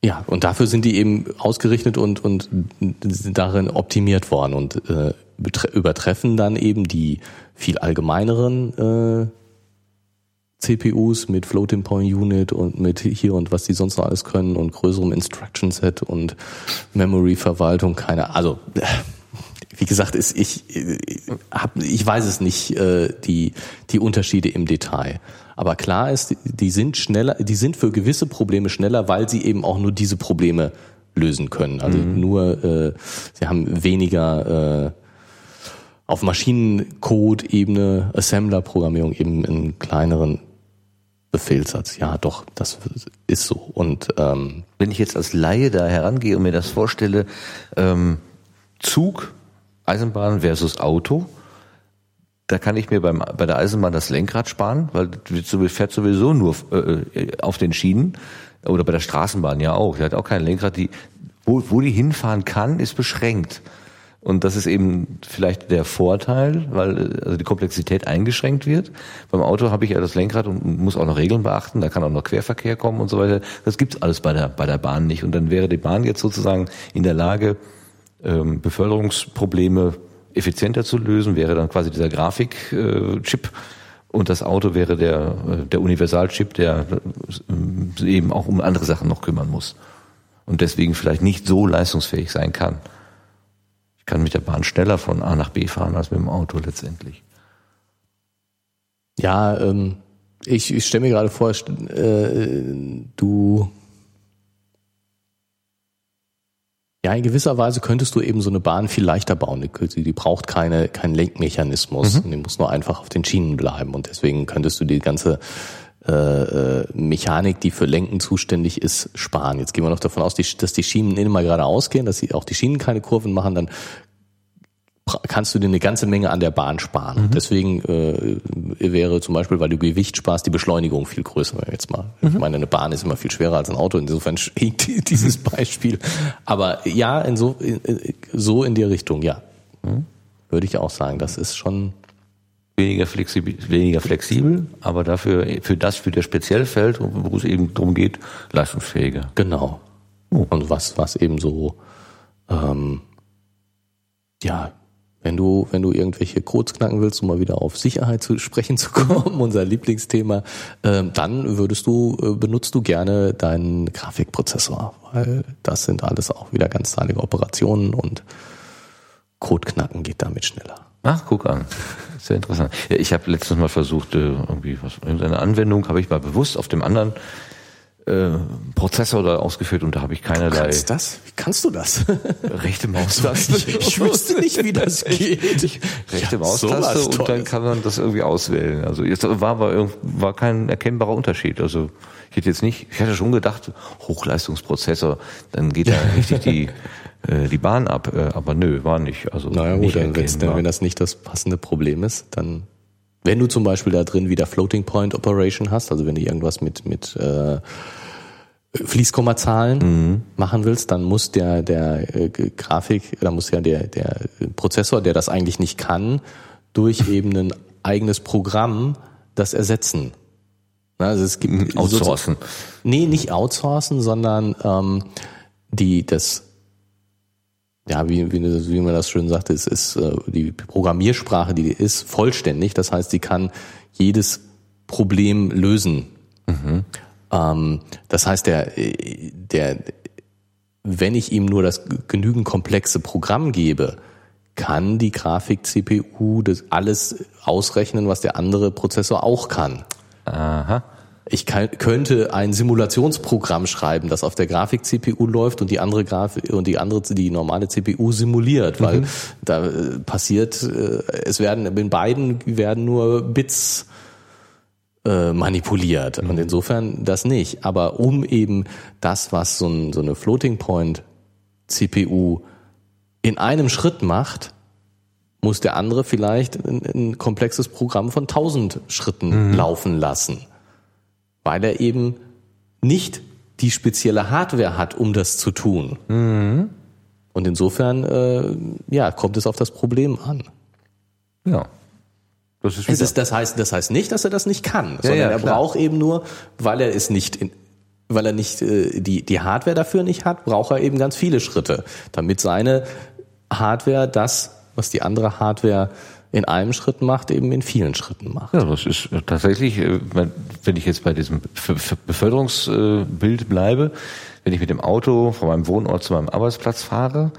ja, und dafür sind die eben ausgerichtet und, und sind darin optimiert worden und äh, übertreffen dann eben die viel allgemeineren äh, CPUs mit Floating Point Unit und mit hier und was die sonst noch alles können und größerem Instruction Set und Memory Verwaltung, keine, also wie gesagt, ist ich hab, ich weiß es nicht äh, die die Unterschiede im Detail. Aber klar ist, die sind schneller, die sind für gewisse Probleme schneller, weil sie eben auch nur diese Probleme lösen können. Also mhm. nur, äh, sie haben weniger äh, auf Maschinencode-Ebene, Assembler-Programmierung eben in kleineren Befehlssatz. Ja, doch, das ist so. Und ähm, wenn ich jetzt als Laie da herangehe und mir das vorstelle, ähm, Zug, Eisenbahn versus Auto, da kann ich mir beim, bei der Eisenbahn das Lenkrad sparen, weil du fährt sowieso nur äh, auf den Schienen oder bei der Straßenbahn ja auch. Die hat auch kein Lenkrad. Die, wo, wo die hinfahren kann, ist beschränkt. Und das ist eben vielleicht der Vorteil, weil also die Komplexität eingeschränkt wird. Beim Auto habe ich ja das Lenkrad und muss auch noch Regeln beachten. Da kann auch noch Querverkehr kommen und so weiter. Das gibt's alles bei der bei der Bahn nicht. Und dann wäre die Bahn jetzt sozusagen in der Lage, ähm, Beförderungsprobleme effizienter zu lösen, wäre dann quasi dieser Grafikchip und das Auto wäre der, der Universalchip, der äh, eben auch um andere Sachen noch kümmern muss und deswegen vielleicht nicht so leistungsfähig sein kann. Ich kann mit der Bahn schneller von A nach B fahren als mit dem Auto letztendlich. Ja, ähm, ich, ich stelle mir gerade vor, äh, du Ja, in gewisser Weise könntest du eben so eine Bahn viel leichter bauen. Die, die braucht keine, keinen Lenkmechanismus. Mhm. Die muss nur einfach auf den Schienen bleiben. Und deswegen könntest du die ganze äh, äh, Mechanik, die für Lenken zuständig ist, sparen. Jetzt gehen wir noch davon aus, dass die Schienen immer geradeaus gehen, dass sie auch die Schienen keine Kurven machen. Dann kannst du dir eine ganze Menge an der Bahn sparen. Mhm. Deswegen äh, wäre zum Beispiel, weil du Gewicht sparst, die Beschleunigung viel größer. Jetzt mal, mhm. ich meine, eine Bahn ist immer viel schwerer als ein Auto. Insofern dieses Beispiel. Aber ja, in so, in, so in die Richtung, ja, mhm. würde ich auch sagen. Das ist schon weniger flexibel, weniger flexibel, aber dafür für das für das Speziellfeld, wo es eben darum geht, leistungsfähiger. Genau. Oh. Und was was eben so ähm, ja wenn du, wenn du irgendwelche Codes knacken willst, um mal wieder auf Sicherheit zu sprechen zu kommen, unser Lieblingsthema, ähm, dann würdest du, äh, benutzt du gerne deinen Grafikprozessor, weil das sind alles auch wieder ganzzahlige Operationen und Code knacken geht damit schneller. Ach, guck an. Sehr interessant. Ich habe letztens mal versucht, äh, irgendwie was, irgendeine Anwendung habe ich mal bewusst auf dem anderen äh, Prozessor da ausgeführt und da habe ich keinerlei. Du kannst das? Wie kannst du das? rechte Maustaste. ich, ich wüsste nicht, wie das geht. rechte Ja, Maustaste und dann kann man das irgendwie auswählen. Also jetzt war aber war kein erkennbarer Unterschied. Also ich hätte jetzt nicht, ich hätte schon gedacht, Hochleistungsprozessor, dann geht da richtig die äh, die Bahn ab, äh, aber nö, war nicht. Also Naja gut, dann, wenn das nicht das passende Problem ist, dann wenn du zum Beispiel da drin wieder Floating Point Operation hast, also wenn du irgendwas mit mit äh, Fließkommazahlen machen willst, dann muss der der äh, Grafik, da muss ja der der Prozessor, der das eigentlich nicht kann, durch eben ein eigenes Programm das ersetzen. Also es gibt outsourcen. Nee, nicht outsourcen, sondern ähm, die das ja, wie, wie, wie man das schön sagt, es ist äh, die Programmiersprache, die ist vollständig. Das heißt, sie kann jedes Problem lösen. Ähm, das heißt, der, der, wenn ich ihm nur das genügend komplexe Programm gebe, kann die Grafik-CPU das alles ausrechnen, was der andere Prozessor auch kann. Aha. Ich kann, könnte ein Simulationsprogramm schreiben, das auf der Grafik-CPU läuft und die andere Grafik und die andere, die normale CPU simuliert, weil da äh, passiert, äh, es werden in beiden werden nur Bits äh, manipuliert. Und insofern das nicht. Aber um eben das, was so, ein, so eine Floating Point CPU in einem Schritt macht, muss der andere vielleicht ein, ein komplexes Programm von tausend Schritten laufen lassen, weil er eben nicht die spezielle Hardware hat, um das zu tun. Und insofern, äh, ja, kommt es auf das Problem an. Ja. Das ist, Es ist, das heißt, das heißt nicht, dass er das nicht kann, sondern ja, er braucht eben nur, weil er es nicht in, weil er nicht äh, die die Hardware dafür nicht hat, braucht er eben ganz viele Schritte, damit seine Hardware das, was die andere Hardware in einem Schritt macht, eben in vielen Schritten macht. Ja, das ist äh, tatsächlich, äh, wenn ich jetzt bei diesem Bef- Bef- Beförderungsbild bleibe, wenn ich mit dem Auto von meinem Wohnort zu meinem Arbeitsplatz fahre,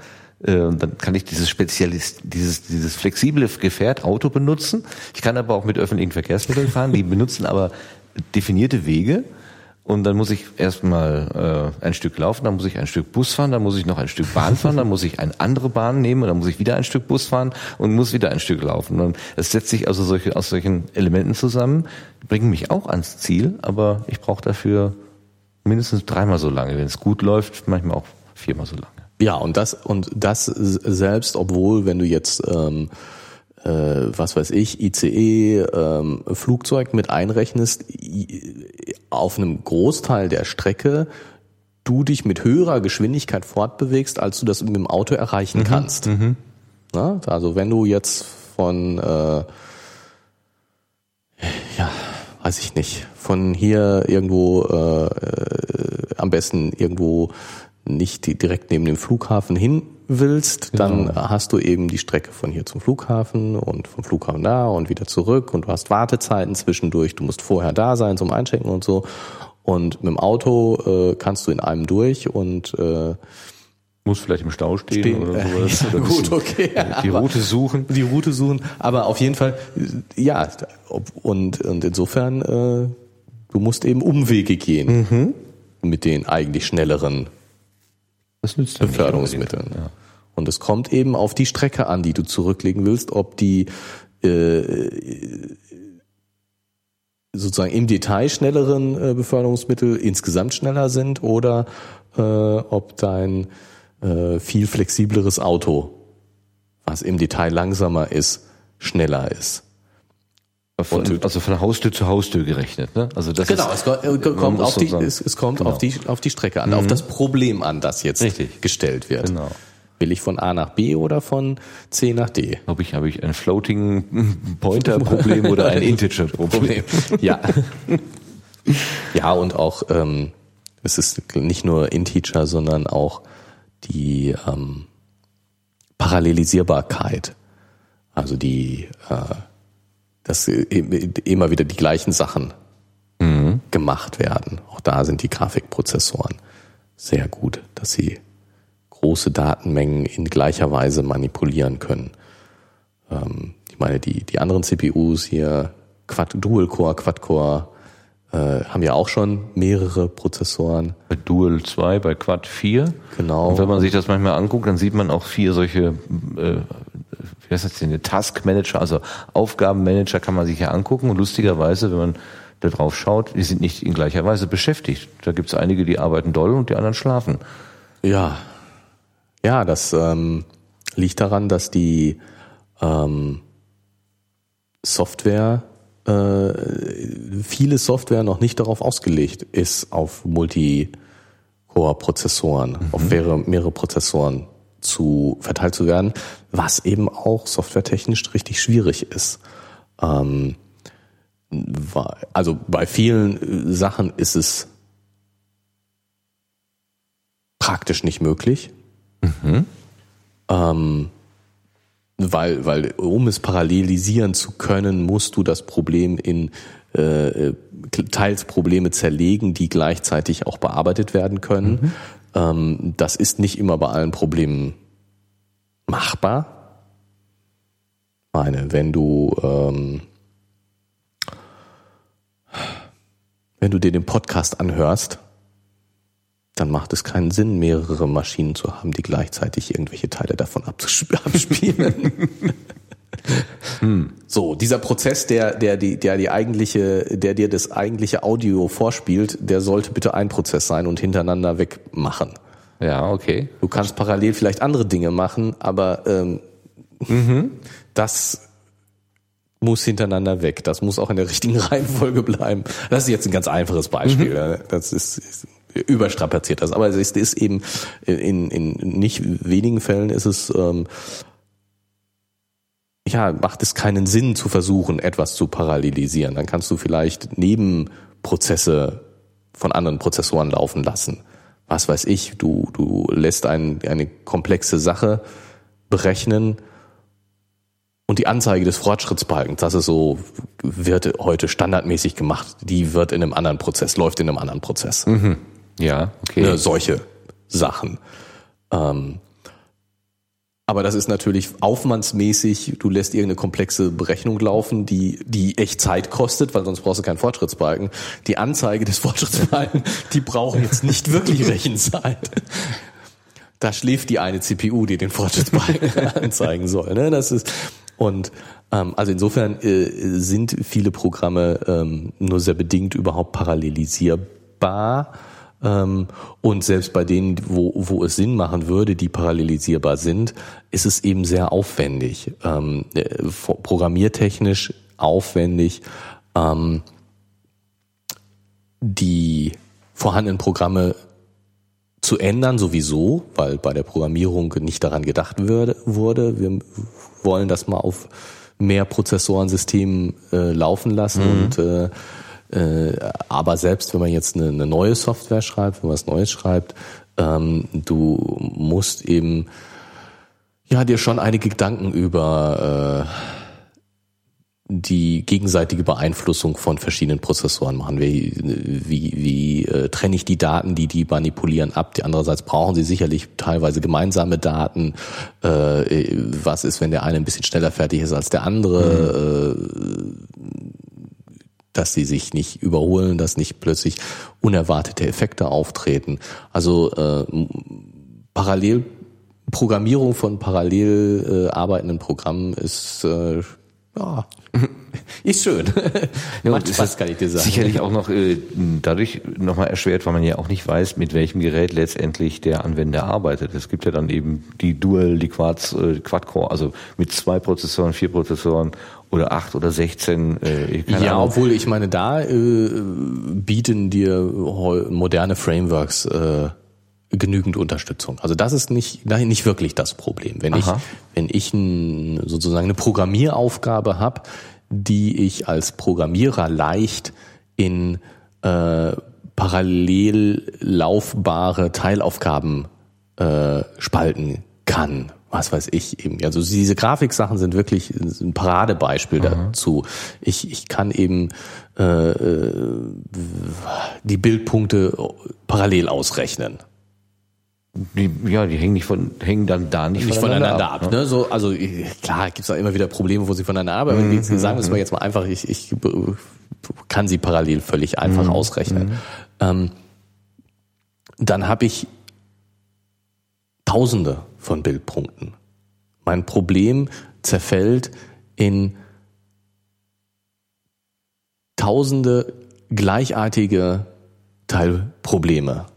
äh, dann kann ich dieses Spezialist, dieses, dieses flexible Gefährt Auto benutzen. Ich kann aber auch mit öffentlichen Verkehrsmitteln fahren, die benutzen aber definierte Wege. Und dann muss ich erstmal äh, ein Stück laufen, dann muss ich ein Stück Bus fahren, dann muss ich noch ein Stück Bahn fahren, dann muss ich eine andere Bahn nehmen dann muss ich wieder ein Stück Bus fahren und muss wieder ein Stück laufen. Und es setzt sich also solche, aus solchen Elementen zusammen, bringen mich auch ans Ziel, aber ich brauche dafür mindestens dreimal so lange. Wenn es gut läuft, manchmal auch viermal so lange. Ja, und das und das selbst, obwohl, wenn du jetzt ähm, äh, was weiß ich, ICE, ähm, Flugzeug mit einrechnest, auf einem Großteil der Strecke du dich mit höherer Geschwindigkeit fortbewegst, als du das mit dem Auto erreichen kannst. Na, also wenn du jetzt von äh, ja, weiß ich nicht, von hier irgendwo äh, äh, am besten irgendwo nicht di- direkt neben dem Flughafen hin willst, dann hast du eben die Strecke von hier zum Flughafen und vom Flughafen da und wieder zurück und du hast Wartezeiten zwischendurch, du musst vorher da sein zum Einchecken und so. Und mit dem Auto äh, kannst du in einem durch und äh, Muss vielleicht im Stau stehen, Stehen, oder sowas. oder gut, okay, Die Route suchen. die Route suchen. Aber auf jeden Fall, ja, und, und insofern, äh, du musst eben Umwege gehen mit den eigentlich schnelleren Das nützt Beförderungsmitteln. Ja. Und es kommt eben auf die Strecke an, die du zurücklegen willst, ob die äh, sozusagen im Detail schnelleren äh, Beförderungsmittel insgesamt schneller sind oder äh, ob dein äh, viel flexibleres Auto, was im Detail langsamer ist, schneller ist. Von, also von Haustür zu Haustür gerechnet, ne? Also das Genau, ist, es ko- kommt, auf die, es, es kommt genau. auf, die, auf die Strecke an, auf das Problem an, das jetzt Richtig. gestellt wird. Genau. Will ich von A nach B oder von C nach D? Habe ich, habe ich ein Floating Pointer Problem oder ein Integer? Problem. Ja. ja, und auch, ähm, es ist nicht nur Integer, sondern auch die ähm, Parallelisierbarkeit. Also die, äh, dass äh, immer wieder die gleichen Sachen gemacht werden. Auch da sind die Grafikprozessoren sehr gut, dass sie große Datenmengen in gleicher Weise manipulieren können. Ähm, ich meine, die, die anderen CPUs hier, Quad, Dual-Core, Quad-Core, äh, haben ja auch schon mehrere Prozessoren. Bei Dual 2, bei Quad 4. Genau. Und wenn man sich das manchmal anguckt, dann sieht man auch vier solche, äh, wie heißt das denn, Task Manager, also Aufgabenmanager kann man sich ja angucken. Und lustigerweise, wenn man da drauf schaut, die sind nicht in gleicher Weise beschäftigt. Da gibt es einige, die arbeiten doll und die anderen schlafen. Ja. Ja, das ähm, liegt daran, dass die ähm, Software äh, viele Software noch nicht darauf ausgelegt ist, auf Multi-Core-Prozessoren, mhm. auf mehrere, mehrere Prozessoren zu verteilt zu werden, was eben auch softwaretechnisch richtig schwierig ist. Ähm, also bei vielen äh, Sachen ist es praktisch nicht möglich. Mhm. Ähm, weil, weil um es parallelisieren zu können, musst du das Problem in äh, teils Probleme zerlegen, die gleichzeitig auch bearbeitet werden können. Mhm. Ähm, das ist nicht immer bei allen Problemen machbar. Ich meine, wenn du ähm, wenn du dir den Podcast anhörst, dann macht es keinen Sinn, mehrere Maschinen zu haben, die gleichzeitig irgendwelche Teile davon abspielen. hm. So, dieser Prozess, der, der, die, der die eigentliche, der dir das eigentliche Audio vorspielt, der sollte bitte ein Prozess sein und hintereinander wegmachen. Ja, okay. Du kannst parallel vielleicht andere Dinge machen, aber ähm, mhm. das muss hintereinander weg. Das muss auch in der richtigen Reihenfolge bleiben. Das ist jetzt ein ganz einfaches Beispiel. Mhm. Das ist, ist überstrapaziert das. Aber es ist eben in, in nicht wenigen Fällen ist es ähm, ja macht es keinen Sinn zu versuchen, etwas zu parallelisieren. Dann kannst du vielleicht Nebenprozesse von anderen Prozessoren laufen lassen. Was weiß ich, du, du lässt ein, eine komplexe Sache berechnen und die Anzeige des Fortschrittsbalkens, das ist so, wird heute standardmäßig gemacht, die wird in einem anderen Prozess, läuft in einem anderen Prozess. Mhm. Ja, okay. Ne, solche Sachen. Ähm, aber das ist natürlich aufwandsmäßig. Du lässt irgendeine komplexe Berechnung laufen, die, die echt Zeit kostet, weil sonst brauchst du keinen Fortschrittsbalken. Die Anzeige des Fortschrittsbalken, die braucht jetzt nicht wirklich Rechenzeit. Da schläft die eine CPU, die den Fortschrittsbalken anzeigen soll. Ne? Das ist, und ähm, also insofern äh, sind viele Programme ähm, nur sehr bedingt überhaupt parallelisierbar. Ähm, und selbst bei denen, wo, wo es Sinn machen würde, die parallelisierbar sind, ist es eben sehr aufwendig, ähm, äh, programmiertechnisch aufwendig, ähm, die vorhandenen Programme zu ändern sowieso, weil bei der Programmierung nicht daran gedacht würde, wurde. Wir wollen das mal auf mehr Prozessorensystemen äh, laufen lassen mhm. und äh, äh, aber selbst wenn man jetzt eine, eine, neue Software schreibt, wenn man was Neues schreibt, ähm, du musst eben ja dir schon einige Gedanken über äh, die gegenseitige Beeinflussung von verschiedenen Prozessoren machen. Wie, wie, wie äh, trenne ich die Daten, die die manipulieren, ab? Die andererseits brauchen sie sicherlich teilweise gemeinsame Daten. Äh, was ist, wenn der eine ein bisschen schneller fertig ist als der andere? Mhm. Äh, dass sie sich nicht überholen, dass nicht plötzlich unerwartete Effekte auftreten. Also äh, parallel Programmierung von parallel äh, arbeitenden Programmen ist äh, ja, ist schön. ja, Macht Spaß, kann ich dir sagen. Sicherlich auch noch äh, dadurch nochmal erschwert, weil man ja auch nicht weiß, mit welchem Gerät letztendlich der Anwender arbeitet. Es gibt ja dann eben die Dual, die Quads, äh, Quad-Core, also mit zwei Prozessoren, vier Prozessoren oder acht oder sechzehn. Äh, ja, Ahnung. obwohl ich meine, da äh, bieten dir moderne Frameworks äh, genügend Unterstützung. Also das ist nicht nicht wirklich das Problem. Wenn Aha. ich wenn ich ein, sozusagen eine Programmieraufgabe habe, die ich als Programmierer leicht in äh, parallel laufbare Teilaufgaben äh, spalten kann, was weiß ich eben. Also diese Grafiksachen sind wirklich ein Paradebeispiel Aha. dazu. Ich, ich kann eben äh, äh, die Bildpunkte parallel ausrechnen. Die, ja, die hängen nicht von, hängen dann da nicht, nicht voneinander, voneinander ab. ab ne? So, also klar, gibt's da immer wieder Probleme, wo sie voneinander ab. Aber mhm. sagen wir es mal jetzt mal einfach, ich, ich kann sie parallel völlig einfach mhm. ausrechnen. Mhm. Ähm, dann habe ich Tausende von Bildpunkten. Mein Problem zerfällt in Tausende gleichartige Teilprobleme.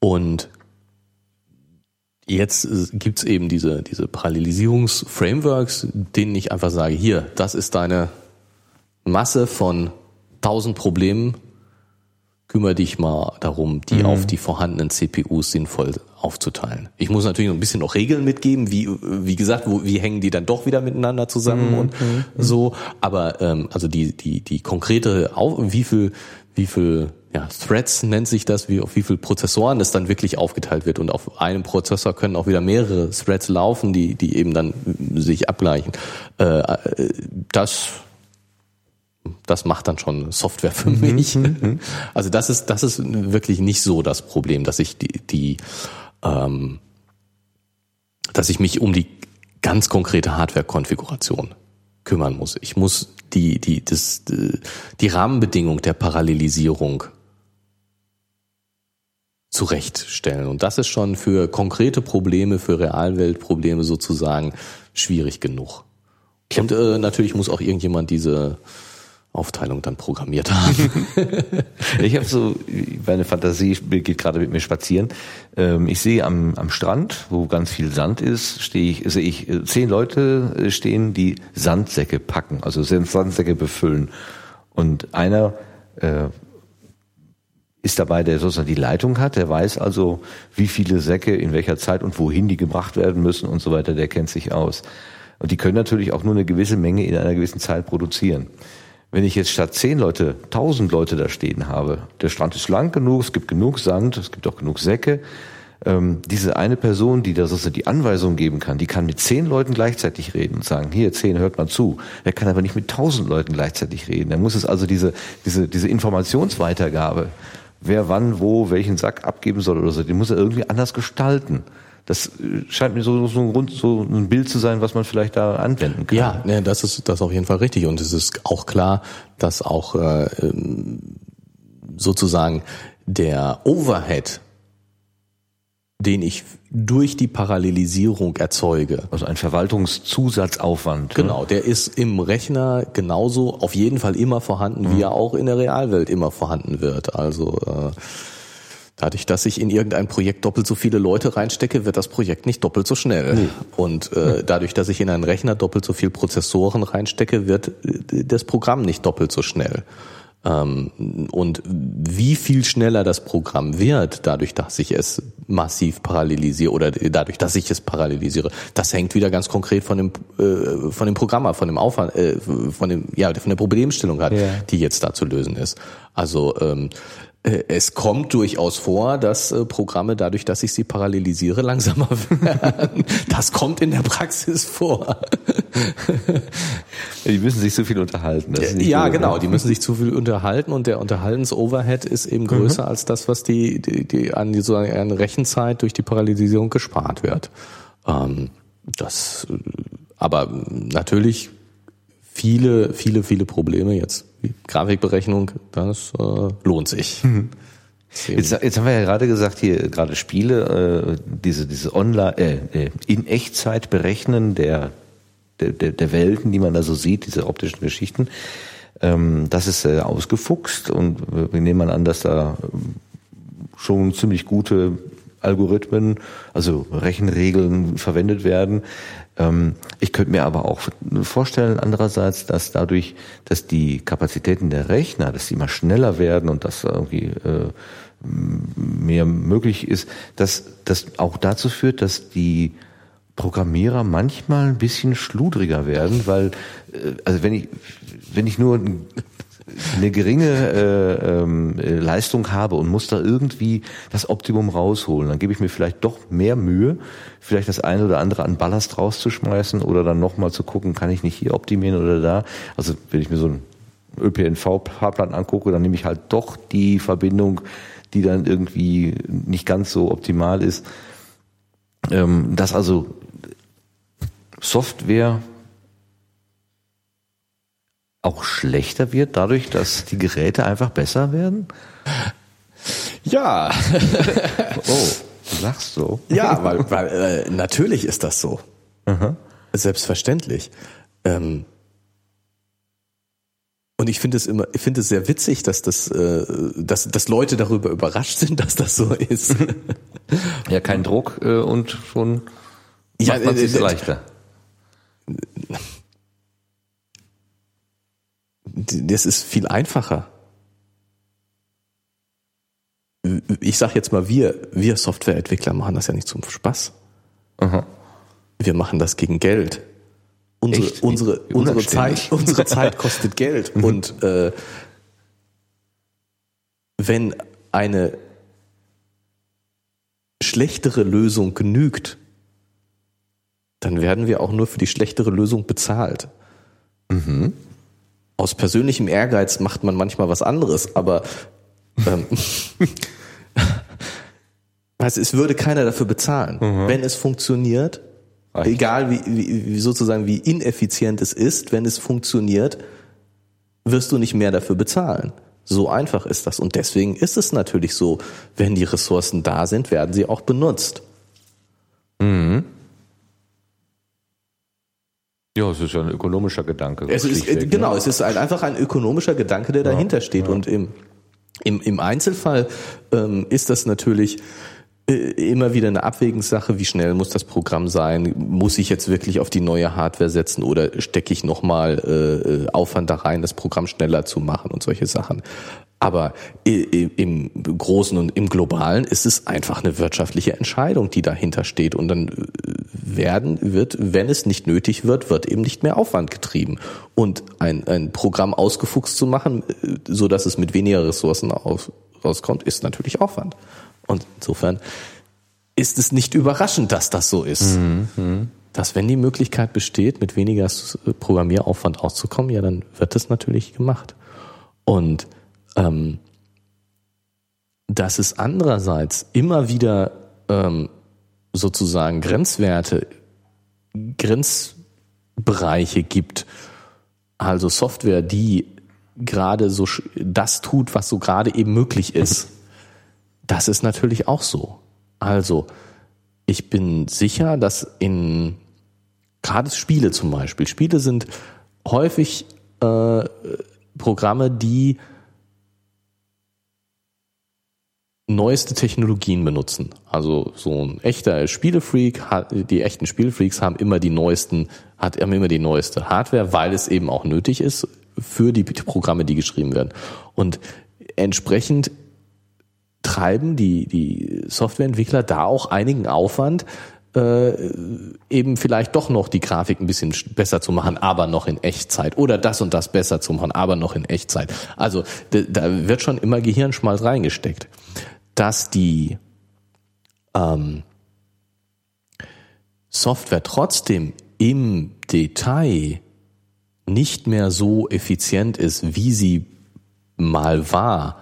Und jetzt gibt's eben diese, diese Parallelisierungsframeworks, denen ich einfach sage, hier, das ist deine Masse von tausend Problemen, kümmere dich mal darum, die mhm. auf die vorhandenen CPUs sinnvoll aufzuteilen. Ich muss natürlich noch ein bisschen noch Regeln mitgeben, wie wie gesagt, wo, wie hängen die dann doch wieder miteinander zusammen mhm. und mhm. so. Aber ähm, also die die die konkrete, wie viel wie viel ja, Threads nennt sich das, wie auf wie viel Prozessoren das dann wirklich aufgeteilt wird und auf einem Prozessor können auch wieder mehrere Threads laufen, die die eben dann sich abgleichen. Äh, äh das das macht dann schon Software für mhm, mich. Mhm. Also das ist das ist wirklich nicht so das Problem, dass ich die die ähm, dass ich mich um die ganz konkrete Hardware-Konfiguration kümmern muss. Ich muss die die das die Rahmenbedingung der Parallelisierung zurechtstellen und das ist schon für konkrete Probleme, für Realweltprobleme sozusagen schwierig genug. Und äh, natürlich muss auch irgendjemand diese Aufteilung dann programmiert haben. ich habe so, meine Fantasie geht gerade mit mir spazieren. Ähm, ich sehe am, am Strand, wo ganz viel Sand ist, stehe ich, sehe ich äh, zehn Leute äh, stehen, die Sandsäcke packen, also Sandsäcke befüllen. Und einer äh, ist dabei, der sozusagen die Leitung hat, der weiß also, wie viele Säcke in welcher Zeit und wohin die gebracht werden müssen und so weiter, der kennt sich aus. Und die können natürlich auch nur eine gewisse Menge in einer gewissen Zeit produzieren. Wenn ich jetzt statt zehn Leute tausend Leute da stehen habe, der Strand ist lang genug, es gibt genug Sand, es gibt auch genug Säcke, ähm, diese eine Person, die da sozusagen die Anweisung geben kann, die kann mit zehn Leuten gleichzeitig reden und sagen, hier zehn, hört mal zu. Er kann aber nicht mit tausend Leuten gleichzeitig reden. Er muss es also diese, diese, diese Informationsweitergabe, wer wann, wo, welchen Sack abgeben soll oder so, die muss er irgendwie anders gestalten. Das äh, scheint mir so, so, ein Grund, so ein Bild zu sein, was man vielleicht da anwenden kann. Ja, ne, das ist das ist auf jeden Fall richtig. Und es ist auch klar, dass auch äh, sozusagen der Overhead, den ich durch die Parallelisierung erzeuge. Also ein Verwaltungszusatzaufwand. Ne? Genau, der ist im Rechner genauso auf jeden Fall immer vorhanden, mhm. wie er auch in der Realwelt immer vorhanden wird. Also äh, Dadurch, dass ich in irgendein Projekt doppelt so viele Leute reinstecke, wird das Projekt nicht doppelt so schnell. Nee. Und äh, dadurch, dass ich in einen Rechner doppelt so viel Prozessoren reinstecke, wird äh, das Programm nicht doppelt so schnell. Ähm, und wie viel schneller das Programm wird, dadurch, dass ich es massiv parallelisiere oder dadurch, dass ich es parallelisiere, das hängt wieder ganz konkret von dem äh, von dem Programmer, von dem Aufwand, äh, von dem ja von der Problemstellung hat, ja. die jetzt da zu lösen ist. Also ähm, äh, es kommt durchaus vor, dass äh, Programme dadurch, dass ich sie parallelisiere, langsamer werden. Das kommt in der Praxis vor. Die müssen sich zu viel unterhalten. ja, genau. Die müssen sich zu viel unterhalten und der Unterhaltensoverhead ist eben größer mhm. als das, was die, die, die an die so eine Rechenzeit durch die Parallelisierung gespart wird. Ähm, das, aber natürlich viele, viele, viele Probleme jetzt. Grafikberechnung, das äh, lohnt sich. Mhm. Jetzt, jetzt haben wir ja gerade gesagt, hier gerade Spiele, äh, diese, diese Online, äh, äh, in Echtzeit berechnen der, der, der Welten, die man da so sieht, diese optischen Geschichten. Ähm, das ist äh, ausgefuchst und wir nehmen an, dass da schon ziemlich gute Algorithmen, also Rechenregeln verwendet werden. Ähm, ich könnte mir aber auch vorstellen, andererseits, dass dadurch, dass die Kapazitäten der Rechner, dass die immer schneller werden und dass irgendwie äh, mehr möglich ist, dass das auch dazu führt, dass die Programmierer manchmal ein bisschen schludriger werden, weil äh, also wenn ich wenn ich nur eine geringe äh, äh, Leistung habe und muss da irgendwie das Optimum rausholen, dann gebe ich mir vielleicht doch mehr Mühe, vielleicht das eine oder andere an Ballast rauszuschmeißen oder dann nochmal zu gucken, kann ich nicht hier optimieren oder da. Also wenn ich mir so einen ÖPNV-Fahrplan angucke, dann nehme ich halt doch die Verbindung, die dann irgendwie nicht ganz so optimal ist. Ähm, dass also Software auch schlechter wird, dadurch, dass die Geräte einfach besser werden? Ja. oh, du lachst so. Ja, weil, weil äh, natürlich ist das so. Aha. Selbstverständlich. Ähm, und ich finde es immer, ich finde es sehr witzig, dass das, äh, dass, dass Leute darüber überrascht sind, dass das so ist. ja, kein Druck äh, und schon ja, macht man äh, leichter. Das ist viel einfacher. Ich sage jetzt mal, wir, wir Softwareentwickler machen das ja nicht zum Spaß. Aha. Wir machen das gegen Geld. Unsere, Echt? unsere, unsere, Zeit, unsere Zeit kostet Geld. Mhm. Und äh, wenn eine schlechtere Lösung genügt, dann werden wir auch nur für die schlechtere Lösung bezahlt. Mhm. Aus persönlichem Ehrgeiz macht man manchmal was anderes, aber ähm, also es würde keiner dafür bezahlen. Mhm. Wenn es funktioniert, Reicht. Egal wie, wie, sozusagen wie ineffizient es ist, wenn es funktioniert, wirst du nicht mehr dafür bezahlen. So einfach ist das. Und deswegen ist es natürlich so, wenn die Ressourcen da sind, werden sie auch benutzt. Mhm. Ja, es ist ja ein ökonomischer Gedanke. Es ist, ne? genau, es ist ein, einfach ein ökonomischer Gedanke, der dahinter steht. Ja. Und im, im, im Einzelfall ähm, ist das natürlich äh, immer wieder eine Abwägungssache, wie schnell muss das Programm sein? Muss ich jetzt wirklich auf die neue Hardware setzen oder stecke ich nochmal äh, Aufwand da rein, das Programm schneller zu machen und solche Sachen? Aber im Großen und im Globalen ist es einfach eine wirtschaftliche Entscheidung, die dahinter steht. Und dann äh, werden, wird, wenn es nicht nötig wird, wird eben nicht mehr Aufwand getrieben. Und ein, ein Programm ausgefuchst zu machen, äh, so dass es mit weniger Ressourcen aus, rauskommt, ist natürlich Aufwand. Und insofern ist es nicht überraschend, dass das so ist. Mhm. Dass wenn die Möglichkeit besteht, mit weniger Programmieraufwand auszukommen, ja, dann wird das natürlich gemacht. Und ähm, dass es andererseits immer wieder ähm, sozusagen Grenzwerte, Grenzbereiche gibt, also Software, die gerade so das tut, was so gerade eben möglich ist. Das ist natürlich auch so. Also, ich bin sicher, dass in gerade Spiele zum Beispiel, Spiele sind häufig äh, Programme, die neueste Technologien benutzen. Also so ein echter Spielefreak, die echten Spielefreaks haben immer die neuesten, hat immer die neueste Hardware, weil es eben auch nötig ist für die Programme, die geschrieben werden. Und entsprechend treiben die, die Softwareentwickler da auch einigen Aufwand, äh, eben vielleicht doch noch die Grafik ein bisschen besser zu machen, aber noch in Echtzeit. Oder das und das besser zu machen, aber noch in Echtzeit. Also da wird schon immer Gehirnschmalz reingesteckt. Dass die ähm, Software trotzdem im Detail nicht mehr so effizient ist, wie sie mal war,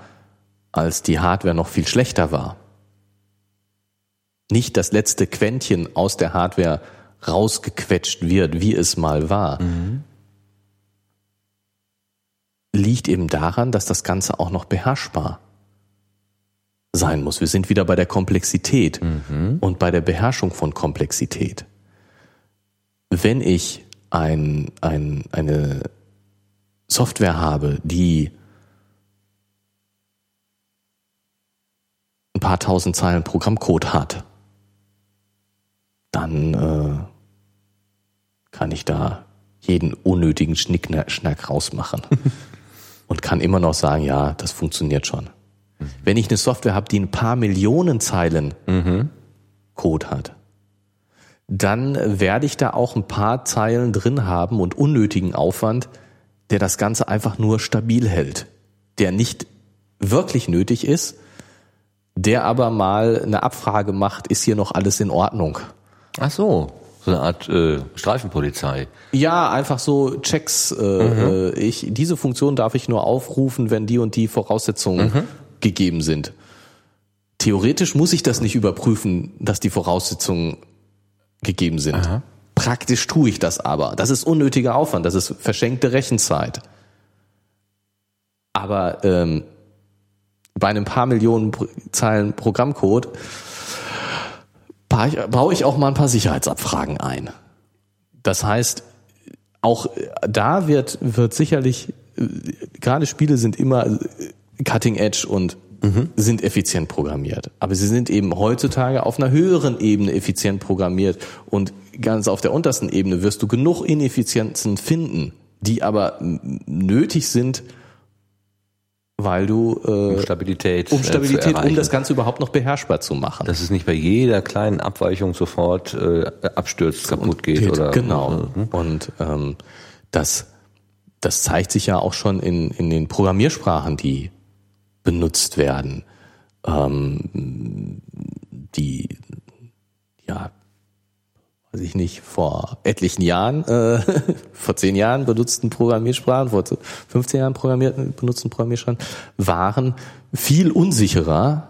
als die Hardware noch viel schlechter war. Nicht das letzte Quäntchen aus der Hardware rausgequetscht wird, wie es mal war, mhm. liegt eben daran, dass das Ganze auch noch beherrschbar sein muss. Wir sind wieder bei der Komplexität mhm. und bei der Beherrschung von Komplexität. Wenn ich ein, ein, eine Software habe, die paar tausend Zeilen Programmcode hat, dann äh, kann ich da jeden unnötigen Schnickschnack rausmachen und kann immer noch sagen, ja, das funktioniert schon. Wenn ich eine Software habe, die ein paar Millionen Zeilen mhm. Code hat, dann werde ich da auch ein paar Zeilen drin haben und unnötigen Aufwand, der das Ganze einfach nur stabil hält, der nicht wirklich nötig ist, der aber mal eine Abfrage macht, ist hier noch alles in Ordnung. Ach so, so eine Art äh, Streifenpolizei. Ja, einfach so Checks. Äh, mhm. Äh, ich, diese Funktion darf ich nur aufrufen, wenn die und die Voraussetzungen mhm. Gegeben sind. Theoretisch muss ich das nicht überprüfen, dass die Voraussetzungen gegeben sind. Aha. Praktisch tue ich das aber. Das ist unnötiger Aufwand, das ist verschenkte Rechenzeit. Aber ähm, bei einem paar Millionen Zeilen Programmcode baue ich auch mal ein paar Sicherheitsabfragen ein. Das heißt, auch da wird, wird sicherlich, gerade Spiele sind immer cutting edge und mhm. sind effizient programmiert. Aber sie sind eben heutzutage auf einer höheren Ebene effizient programmiert und ganz auf der untersten Ebene wirst du genug Ineffizienzen finden, die aber nötig sind, weil du äh, um Stabilität, um Stabilität, um das Ganze überhaupt noch beherrschbar zu machen. Dass es nicht bei jeder kleinen Abweichung sofort äh, abstürzt, kaputt geht, geht oder genau. Äh, hm? Und ähm, das das zeigt sich ja auch schon in in den Programmiersprachen, die benutzt werden, ähm, die ja weiß ich nicht, vor etlichen Jahren, äh, vor zehn Jahren benutzten Programmiersprachen, vor 15 Jahren programmierten, benutzten Programmiersprachen, waren viel unsicherer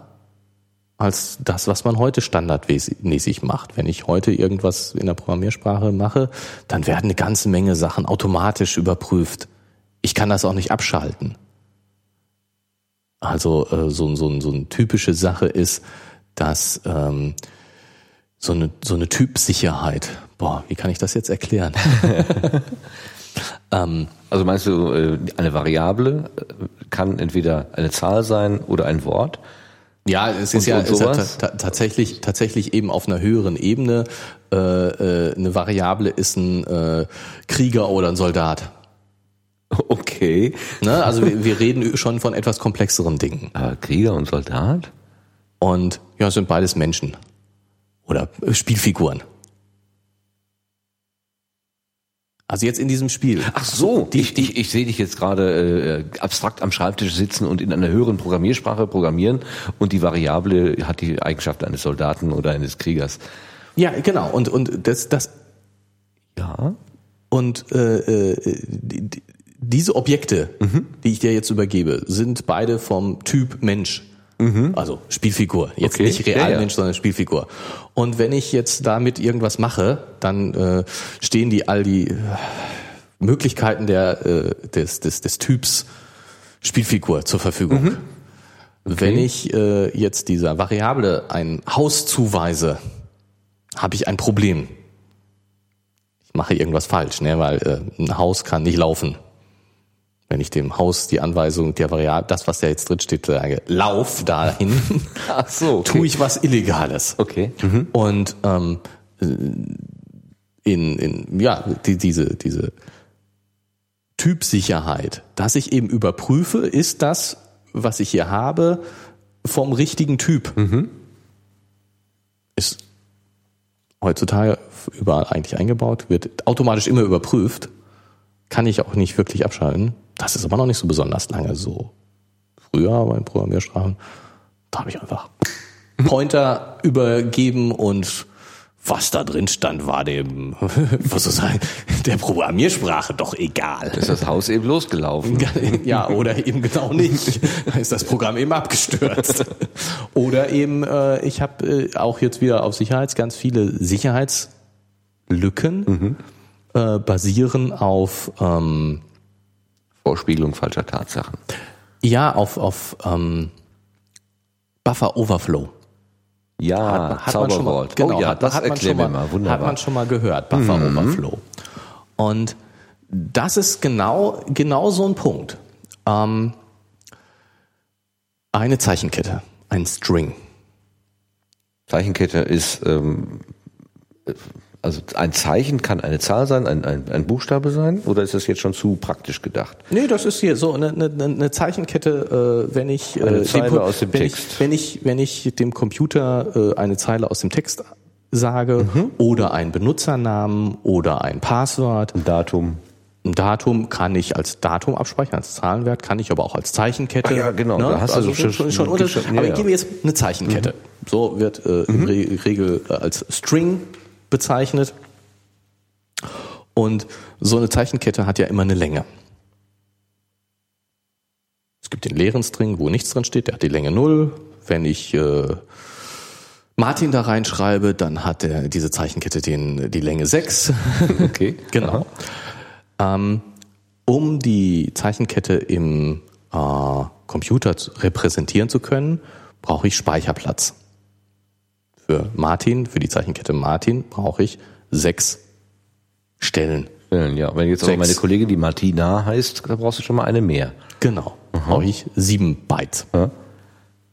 als das, was man heute standardmäßig macht. Wenn ich heute irgendwas in der Programmiersprache mache, dann werden eine ganze Menge Sachen automatisch überprüft. Ich kann das auch nicht abschalten. Also äh, so, so, so eine typische Sache ist, dass ähm, so eine, so eine Typsicherheit. Boah, wie kann ich das jetzt erklären? ähm, also meinst du, äh, eine Variable äh, kann entweder eine Zahl sein oder ein Wort? Ja, es ist und, ja, und ist ja tatsächlich, tatsächlich eben auf einer höheren Ebene. Äh, äh, eine Variable ist ein äh, Krieger oder ein Soldat. Okay. Ne? Also wir, wir reden schon von etwas komplexeren Dingen. Aber Krieger und Soldat? Und ja, sind beides Menschen oder Spielfiguren. Also jetzt in diesem Spiel. Ach so, die, ich, ich, ich sehe dich jetzt gerade äh, abstrakt am Schreibtisch sitzen und in einer höheren Programmiersprache programmieren und die Variable hat die Eigenschaft eines Soldaten oder eines Kriegers. Ja, genau. Und und das das ja und äh, äh die, diese Objekte, mhm. die ich dir jetzt übergebe, sind beide vom Typ Mensch. Mhm. Also Spielfigur. Jetzt okay. nicht Realmensch, ja, ja. sondern Spielfigur. Und wenn ich jetzt damit irgendwas mache, dann äh, stehen die all die äh, Möglichkeiten der, äh, des, des, des Typs Spielfigur zur Verfügung. Mhm. Okay. Wenn ich äh, jetzt dieser Variable ein Haus zuweise, habe ich ein Problem. Ich mache irgendwas falsch, ne? weil äh, ein Haus kann nicht laufen wenn ich dem Haus die Anweisung der Variable, das, was da jetzt drin steht, sage, lauf dahin, Ach so, okay. tue ich was Illegales. Okay. Mhm. Und ähm, in, in ja, die, diese, diese Typsicherheit, dass ich eben überprüfe, ist das, was ich hier habe, vom richtigen Typ. Mhm. Ist heutzutage überall eigentlich eingebaut, wird automatisch immer überprüft, kann ich auch nicht wirklich abschalten. Das ist aber noch nicht so besonders lange so. Früher bei Programmiersprachen, da habe ich einfach Pointer übergeben und was da drin stand, war dem, was soll sagen, der Programmiersprache doch egal. Ist das Haus eben losgelaufen? Ja, oder eben genau nicht. Da ist das Programm eben abgestürzt. Oder eben, äh, ich habe äh, auch jetzt wieder auf Sicherheits ganz viele Sicherheitslücken mhm. äh, basieren auf ähm, Vorspiegelung falscher Tatsachen. Ja, auf, auf ähm, Buffer Overflow. Ja, hat, hat man schon mal, genau, oh ja, hat, das hat schon mal, mal, wunderbar. Hat man schon mal gehört, Buffer mhm. Overflow. Und das ist genau, genau so ein Punkt. Ähm, eine Zeichenkette, ein String. Zeichenkette ist ähm, also ein Zeichen kann eine Zahl sein, ein, ein, ein Buchstabe sein, oder ist das jetzt schon zu praktisch gedacht? Nee, das ist hier so eine, eine, eine Zeichenkette, äh, wenn ich äh, eine Zeile dem, aus dem wenn Text. Ich, wenn ich wenn ich dem Computer äh, eine Zeile aus dem Text sage mhm. oder einen Benutzernamen oder ein Passwort, ein Datum. Ein Datum kann ich als Datum abspeichern, als Zahlenwert, kann ich aber auch als Zeichenkette. Ah, ja, genau. Ne? Da hast also du schon, schon, schon Unterschied. Aber ich gebe jetzt eine Zeichenkette. Mhm. So wird äh, mhm. in Regel äh, als String bezeichnet. Und so eine Zeichenkette hat ja immer eine Länge. Es gibt den leeren String, wo nichts drin steht, der hat die Länge 0. Wenn ich äh, Martin da reinschreibe, dann hat er diese Zeichenkette den, die Länge 6. Okay. genau. Ähm, um die Zeichenkette im äh, Computer repräsentieren zu können, brauche ich Speicherplatz. Für Martin, für die Zeichenkette Martin, brauche ich sechs Stellen. Ja, wenn jetzt aber meine Kollegin, die Martina heißt, da brauchst du schon mal eine mehr. Genau. Mhm. Brauche ich sieben Byte. Ja.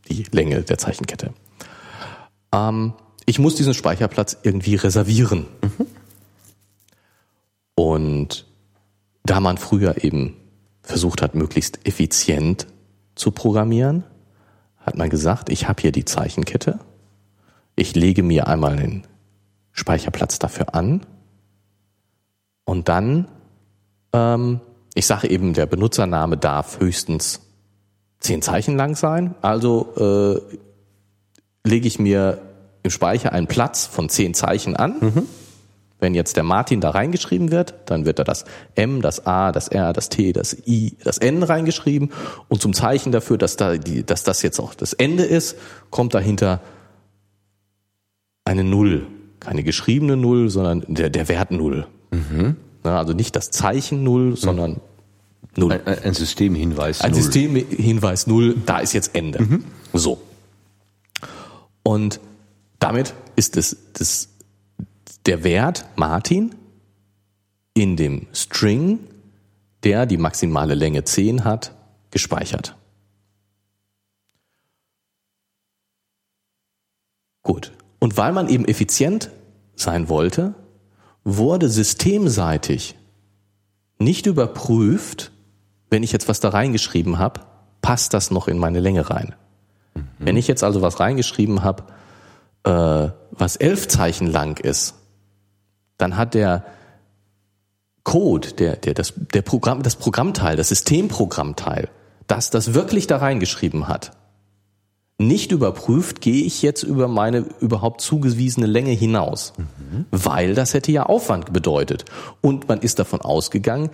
Die Länge der Zeichenkette. Ähm, ich muss diesen Speicherplatz irgendwie reservieren. Mhm. Und da man früher eben versucht hat, möglichst effizient zu programmieren, hat man gesagt, ich habe hier die Zeichenkette, ich lege mir einmal den Speicherplatz dafür an. Und dann, ähm, ich sage eben, der Benutzername darf höchstens zehn Zeichen lang sein, also äh, lege ich mir im Speicher einen Platz von zehn Zeichen an. Mhm. Wenn jetzt der Martin da reingeschrieben wird, dann wird da das M, das A, das R, das T, das I, das N reingeschrieben. Und zum Zeichen dafür, dass da die, dass das jetzt auch das Ende ist, kommt dahinter eine Null. Keine geschriebene Null, sondern der, der Wert Null. Mhm. also nicht das Zeichen Null, sondern Null. Ein, ein Systemhinweis Ein Null. Systemhinweis Null, da ist jetzt Ende. Mhm. So. Und damit ist es das der Wert Martin in dem String, der die maximale Länge 10 hat, gespeichert. Gut. Und weil man eben effizient sein wollte, wurde systemseitig nicht überprüft, wenn ich jetzt was da reingeschrieben habe, passt das noch in meine Länge rein. Mhm. Wenn ich jetzt also was reingeschrieben habe, äh, was elf Zeichen lang ist, dann hat der Code, der, der, das, der Programm, das Programmteil, das Systemprogrammteil, das das wirklich da reingeschrieben hat, nicht überprüft, gehe ich jetzt über meine überhaupt zugewiesene Länge hinaus, mhm. weil das hätte ja Aufwand bedeutet. Und man ist davon ausgegangen,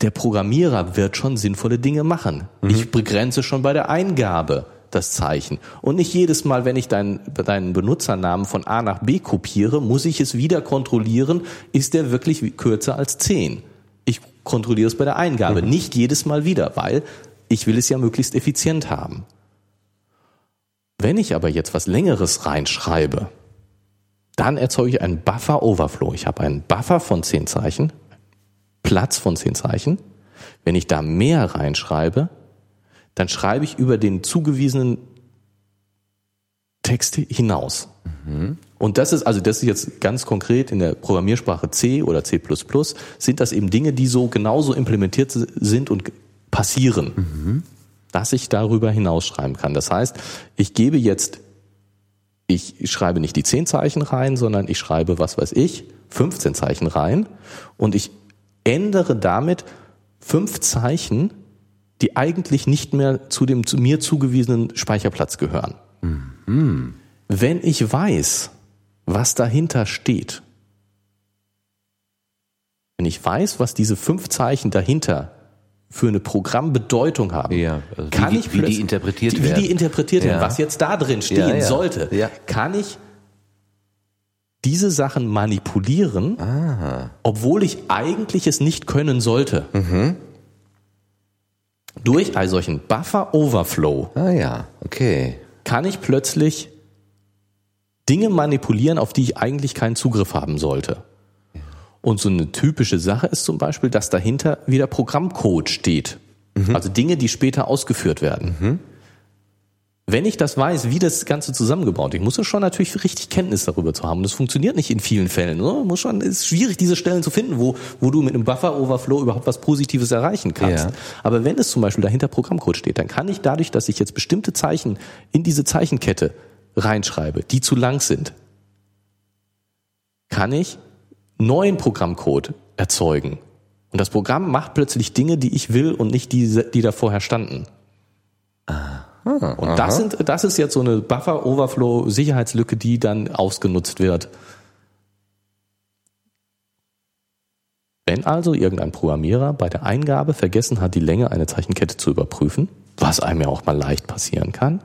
der Programmierer wird schon sinnvolle Dinge machen. Mhm. Ich begrenze schon bei der Eingabe das Zeichen. Und nicht jedes Mal, wenn ich deinen, deinen Benutzernamen von A nach B kopiere, muss ich es wieder kontrollieren, ist der wirklich kürzer als 10. Ich kontrolliere es bei der Eingabe, mhm. nicht jedes Mal wieder, weil ich will es ja möglichst effizient haben. Wenn ich aber jetzt was Längeres reinschreibe, dann erzeuge ich einen Buffer Overflow. Ich habe einen Buffer von 10 Zeichen, Platz von 10 Zeichen. Wenn ich da mehr reinschreibe, dann schreibe ich über den zugewiesenen Text hinaus. Mhm. Und das ist, also das ist jetzt ganz konkret in der Programmiersprache C oder C++, sind das eben Dinge, die so genauso implementiert sind und passieren, mhm. Dass ich darüber hinausschreiben kann. Das heißt, ich gebe jetzt, ich schreibe nicht die 10 Zeichen rein, sondern ich schreibe, was weiß ich, 15 Zeichen rein und ich ändere damit fünf Zeichen die eigentlich nicht mehr zu dem zu mir zugewiesenen Speicherplatz gehören. Mhm. Wenn ich weiß, was dahinter steht, wenn ich weiß, was diese fünf Zeichen dahinter für eine Programmbedeutung haben, ja, also kann wie, ich wie die interpretiert wie werden, wie die interpretiert ja. werden, was jetzt da drin stehen ja, sollte, kann ich diese Sachen manipulieren, Aha. obwohl ich eigentlich es nicht können sollte. Mhm. Durch einen solchen Buffer Overflow. Ah ja, okay. Kann ich plötzlich Dinge manipulieren, auf die ich eigentlich keinen Zugriff haben sollte. Und so eine typische Sache ist zum Beispiel, dass dahinter wieder Programmcode steht. Mhm. Also Dinge, die später ausgeführt werden. Mhm wenn ich das weiß, wie das Ganze zusammengebaut, ich muss ja schon natürlich richtig Kenntnis darüber zu haben. Das funktioniert nicht in vielen Fällen. Ne? Muss schon, ist schwierig, diese Stellen zu finden, wo, wo du mit einem Buffer-Overflow überhaupt was Positives erreichen kannst. Ja. Aber wenn es zum Beispiel dahinter Programmcode steht, dann kann ich dadurch, dass ich jetzt bestimmte Zeichen in diese Zeichenkette reinschreibe, die zu lang sind, kann ich neuen Programmcode erzeugen. Und das Programm macht plötzlich Dinge, die ich will und nicht die, die da vorher standen. Ah. Ah, und das sind, das ist jetzt so eine Buffer-Overflow-Sicherheitslücke, die dann ausgenutzt wird. Wenn also irgendein Programmierer bei der Eingabe vergessen hat, die Länge einer Zeichenkette zu überprüfen, was einem ja auch mal leicht passieren kann,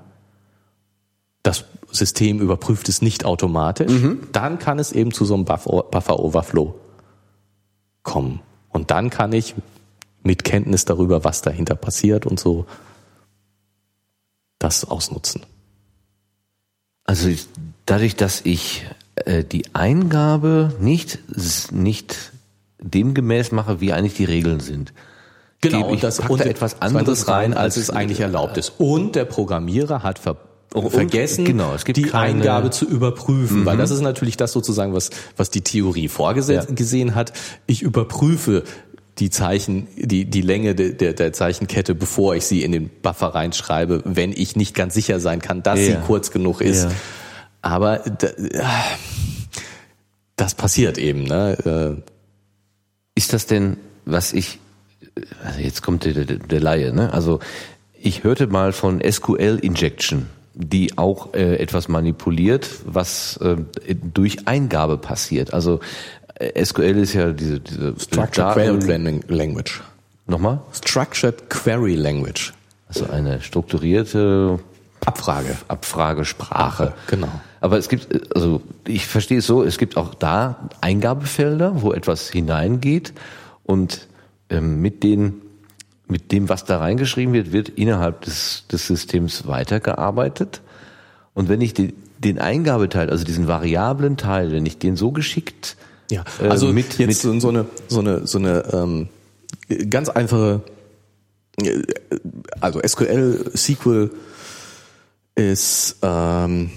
das System überprüft es nicht automatisch, mhm. dann kann es eben zu so einem Buffer-Overflow kommen. Und dann kann ich mit Kenntnis darüber, was dahinter passiert und so, das ausnutzen? Also dadurch, dass ich äh, die Eingabe nicht, nicht demgemäß mache, wie eigentlich die Regeln sind. Genau, Gebe ich- und das und da etwas anderes rein, als es eigentlich erlaubt ist. Und der Programmierer hat ver Und- vergessen, genau, es gibt die keine- Mhm. Eingabe zu überprüfen, weil das ist natürlich das sozusagen, was, was die Theorie vorgesehen Ja. hat. Ich überprüfe die Zeichen, die, die Länge de, der, der Zeichenkette, bevor ich sie in den Buffer reinschreibe, wenn ich nicht ganz sicher sein kann, dass Ja. sie kurz genug ist. Ja. Aber da, das passiert eben. Ne? Äh, Ist das denn, was ich, also jetzt kommt der, der, der Laie, ne? Also ich hörte mal von SQL Injection, die auch äh, etwas manipuliert, was äh, durch Eingabe passiert. Also äh, SQL ist ja diese, diese Structured Daten- Query Language. Nochmal? Structured Query Language. Also eine strukturierte Abfrage. Abfragesprache. Genau. Aber es gibt, also ich verstehe es so, es gibt auch da Eingabefelder, wo etwas hineingeht und ähm, mit den mit dem, was da reingeschrieben wird, wird innerhalb des, des Systems weitergearbeitet. Und wenn ich den, den Eingabeteil, also diesen variablen Teil, wenn ich den so geschickt Ja, äh, also mit, jetzt mit so eine so eine so eine ähm, ganz einfache äh, also SQL SQL ist ähm,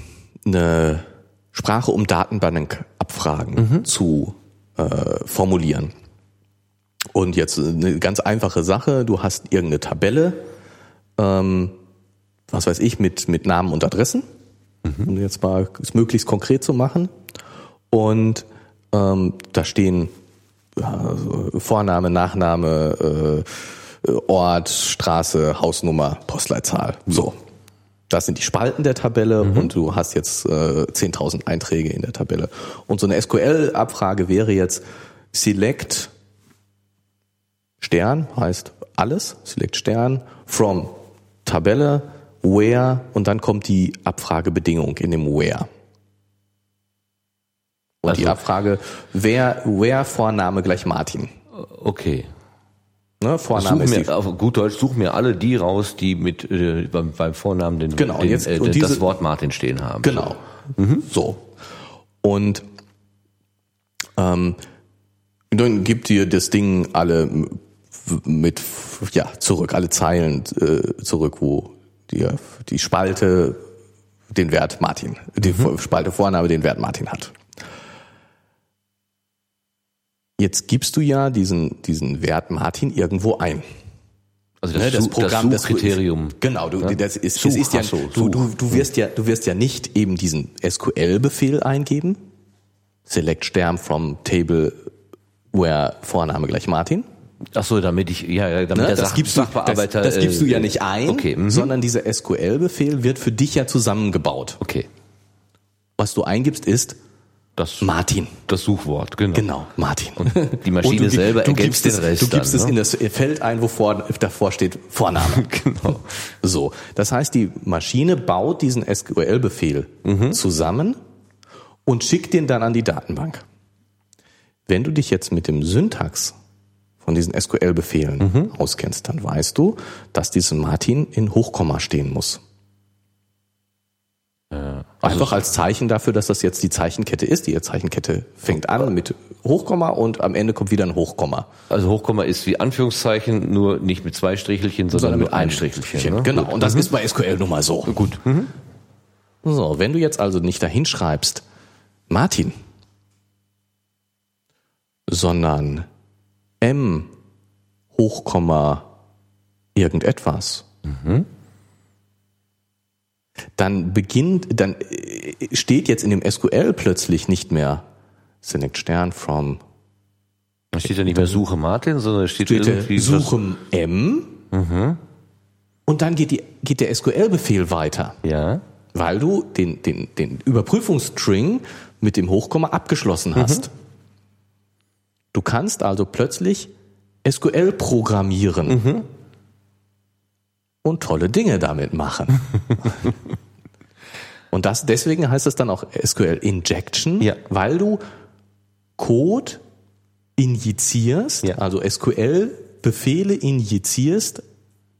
eine Sprache, um Datenbankabfragen zu äh, formulieren. Und jetzt eine ganz einfache Sache, du hast irgendeine Tabelle, ähm, was weiß ich, mit, mit Namen und Adressen, um jetzt mal es möglichst konkret zu machen. Und ähm, da stehen ja, Vorname, Nachname, äh, Ort, Straße, Hausnummer, Postleitzahl. So. Das sind die Spalten der Tabelle und du hast jetzt äh, 10.000 Einträge in der Tabelle. Und so eine SQL-Abfrage wäre jetzt select Stern heißt alles, select Stern, from Tabelle, where und dann kommt die Abfragebedingung in dem where. Und die Also- Abfrage, wer, where Vorname gleich Martin. okay. Ne, Such Vorname ist die, mir, auf gut Deutsch, such mir alle die raus, die mit äh, beim, beim Vornamen den, Genau, den, jetzt- äh, und das diese- Wort Martin stehen haben. Genau. So. Und ähm, dann gibt dir das Ding alle mit ja zurück, alle Zeilen äh, zurück, wo die, die Spalte den Wert Martin, die Spalte Vorname den Wert Martin hat. Jetzt gibst du ja diesen, diesen Wert Martin irgendwo ein. Also Ne, das, Such- das das- Suchkriterium. Genau, du, Ja? das ist, Such, es ist ja, so, du, du, du wirst ja, du wirst ja nicht eben diesen SQL-Befehl eingeben. Select Stern from Table where Vorname gleich Martin. Ach so, damit ich, ja, damit Ne? der Das, Sach gibst du, Sachbearbeiter. das, das gibst du äh, ja nicht ein, Okay, mhm. sondern dieser SQL-Befehl wird für dich ja zusammengebaut. okay. Was du eingibst ist Das, Martin. das Suchwort, genau. Genau, Martin. Und die Maschine Und du, selber du ergänzt den es, Rest Du gibst dann, es ne? in das Feld ein, wo vor, davor steht Vorname. Genau. So, das heißt, die Maschine baut diesen SQL-Befehl Mhm. zusammen und schickt den dann an die Datenbank. Wenn du dich jetzt mit dem Syntax von diesen SQL-Befehlen Mhm. auskennst, dann weißt du, dass dieses Martin in Hochkomma stehen muss. Einfach als Zeichen dafür, dass das jetzt die Zeichenkette ist. Die Zeichenkette fängt an mit Hochkomma und am Ende kommt wieder ein Hochkomma. Also Hochkomma ist wie Anführungszeichen, nur nicht mit zwei Strichelchen, sondern, mit einem Strichelchen. Ne? Genau, Gut. und das ist bei SQL nun mal so. Gut. So, wenn du jetzt also nicht dahin schreibst, Martin, sondern M Hochkomma irgendetwas, dann beginnt, dann äh, steht jetzt in dem SQL plötzlich nicht mehr Select Stern from Da steht ja nicht mehr Suche Martin, sondern steht, steht irgendwie Suche M und dann geht, die, geht der SQL-Befehl weiter. Ja. weil du den, den, den Überprüfungsstring mit dem Hochkomma abgeschlossen hast. Du kannst also plötzlich SQL programmieren und tolle Dinge damit machen. und das deswegen heißt es dann auch SQL Injection, Ja. weil du Code injizierst, Ja. also SQL Befehle injizierst,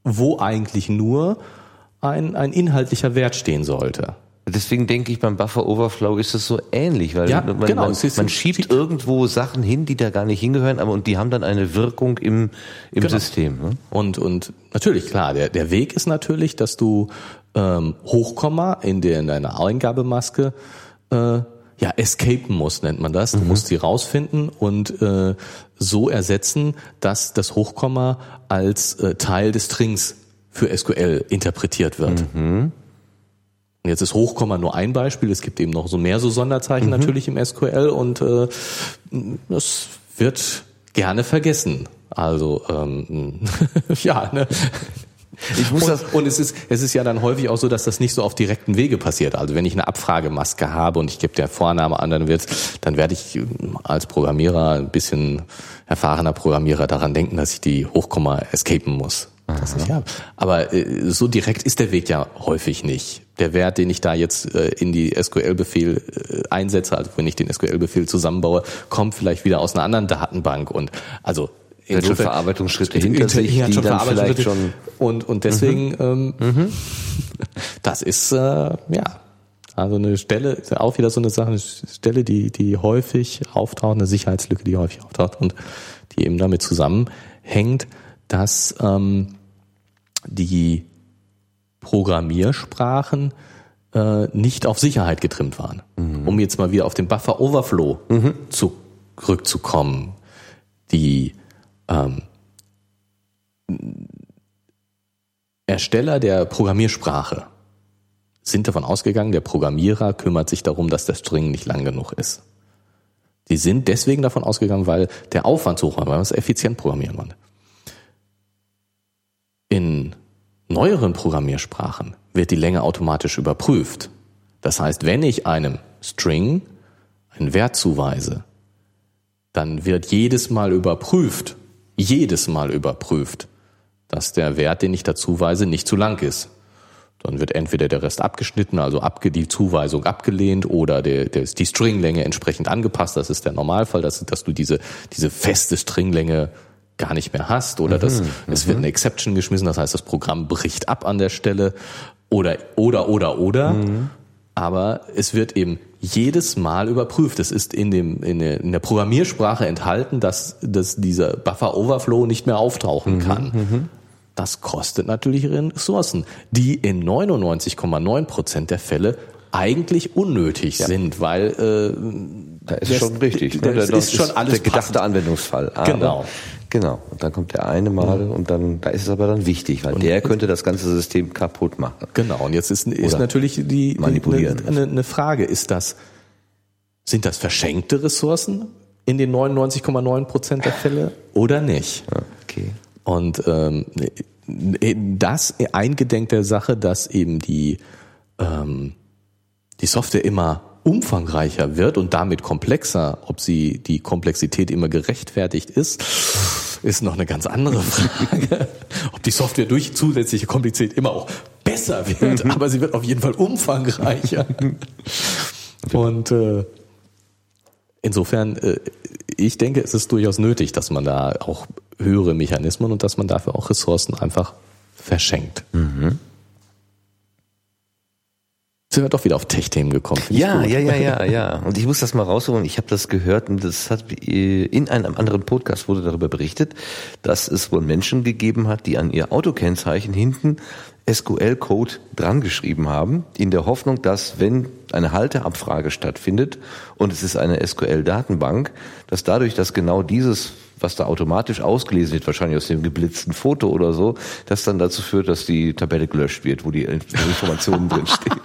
wo eigentlich nur ein, ein inhaltlicher Wert stehen sollte. Deswegen denke ich, beim Buffer Overflow ist es so ähnlich, weil Ja, man, genau, man, man schiebt irgendwo Sachen hin, die da gar nicht hingehören, aber und die haben dann eine Wirkung im, im Genau. System. Ne? Und, und natürlich, klar, der, der Weg ist natürlich, dass du ähm, Hochkomma in, der, in deiner Eingabemaske äh, ja, escapen musst, nennt man das. Du musst sie rausfinden und äh, so ersetzen, dass das Hochkomma als äh, Teil des Strings für SQL interpretiert wird. Und jetzt ist Hochkomma nur ein Beispiel. Es gibt eben noch so mehr so Sonderzeichen natürlich im SQL und äh, das wird gerne vergessen. Also ähm, ja, ne? Ich muss und, das, und es ist es ist ja dann häufig auch so, dass das nicht so auf direkten Wege passiert. Also wenn ich eine Abfragemaske habe und ich gebe der Vorname an, dann wird's, dann werde ich ähm, als Programmierer ein bisschen erfahrener Programmierer daran denken, dass ich die Hochkomma escapen muss. Das ist, ja. Aber äh, so direkt ist der Weg ja häufig nicht. Der Wert, den ich da jetzt äh, in die SQL-Befehl äh, einsetze, also wenn ich den SQL-Befehl zusammenbaue, kommt vielleicht wieder aus einer anderen Datenbank. Und also Hat schon Verarbeitungsschritte hinter sich, hat die schon dann vielleicht schon- und und deswegen ähm, das ist äh, ja also eine Stelle ist ja auch wieder so eine Sache eine Stelle die die häufig auftaucht eine Sicherheitslücke die häufig auftaucht und die eben damit zusammenhängt dass ähm, die Programmiersprachen äh, nicht auf Sicherheit getrimmt waren. Um jetzt mal wieder auf den Buffer Overflow zurückzukommen. Die ähm, Ersteller der Programmiersprache sind davon ausgegangen, der Programmierer kümmert sich darum, dass der String nicht lang genug ist. Die sind deswegen davon ausgegangen, weil der Aufwand so hoch war, weil man es effizient programmieren wollte. In neueren Programmiersprachen wird die Länge automatisch überprüft. Das heißt, wenn ich einem String einen Wert zuweise, dann wird jedes Mal überprüft, jedes Mal überprüft, dass der Wert, den ich dazu weise, nicht zu lang ist. Dann wird entweder der Rest abgeschnitten, also abge die Zuweisung abgelehnt, oder der, der die Stringlänge entsprechend angepasst. Das ist der Normalfall, dass, dass du diese, diese feste Stringlänge gar nicht mehr hast, oder dass es wird eine Exception geschmissen, das heißt, das Programm bricht ab an der Stelle, oder, oder, oder, oder. Aber es wird eben jedes Mal überprüft. Es ist in, dem, in, der, in der Programmiersprache enthalten, dass, dass dieser Buffer Overflow nicht mehr auftauchen kann. Das kostet natürlich Ressourcen, die in 99,9 Prozent der Fälle eigentlich unnötig sind, weil äh, Da ist das- schon richtig. ne? Das Da- ist schon alles der gedachte passend. Anwendungsfall. Aber, Genau. Genau. Und dann kommt der eine Mal und dann, da ist es aber dann wichtig, weil der könnte das ganze System kaputt machen. Genau, und jetzt ist, ist Oder natürlich die manipulieren. Eine, eine Frage, ist das, sind das verschenkte Ressourcen in den 99,9 Prozent der Fälle oder nicht? Okay. Und ähm, das eingedenk der Sache, dass eben die, ähm, die Software immer umfangreicher wird und damit komplexer, ob sie die Komplexität immer gerechtfertigt ist, ist noch eine ganz andere Frage. ob die Software durch zusätzliche Komplexität immer auch besser wird, aber sie wird auf jeden Fall umfangreicher. Und äh, insofern, äh, ich denke, es ist durchaus nötig, dass man da auch höhere Mechanismen und dass man dafür auch Ressourcen einfach verschenkt. Sind wir doch wieder auf Tech-Themen gekommen. Ja, ja, ja, ja, ja. Und ich muss das mal rausholen. Ich habe das gehört und das hat äh, in einem anderen Podcast wurde darüber berichtet, dass es wohl Menschen gegeben hat, die an ihr Autokennzeichen hinten SQL-Code dran geschrieben haben, in der Hoffnung, dass wenn eine Halteabfrage stattfindet und es ist eine SQL-Datenbank, dass dadurch, dass genau dieses was da automatisch ausgelesen wird, wahrscheinlich aus dem geblitzten Foto oder so, das dann dazu führt, dass die Tabelle gelöscht wird, wo die Informationen drinstehen.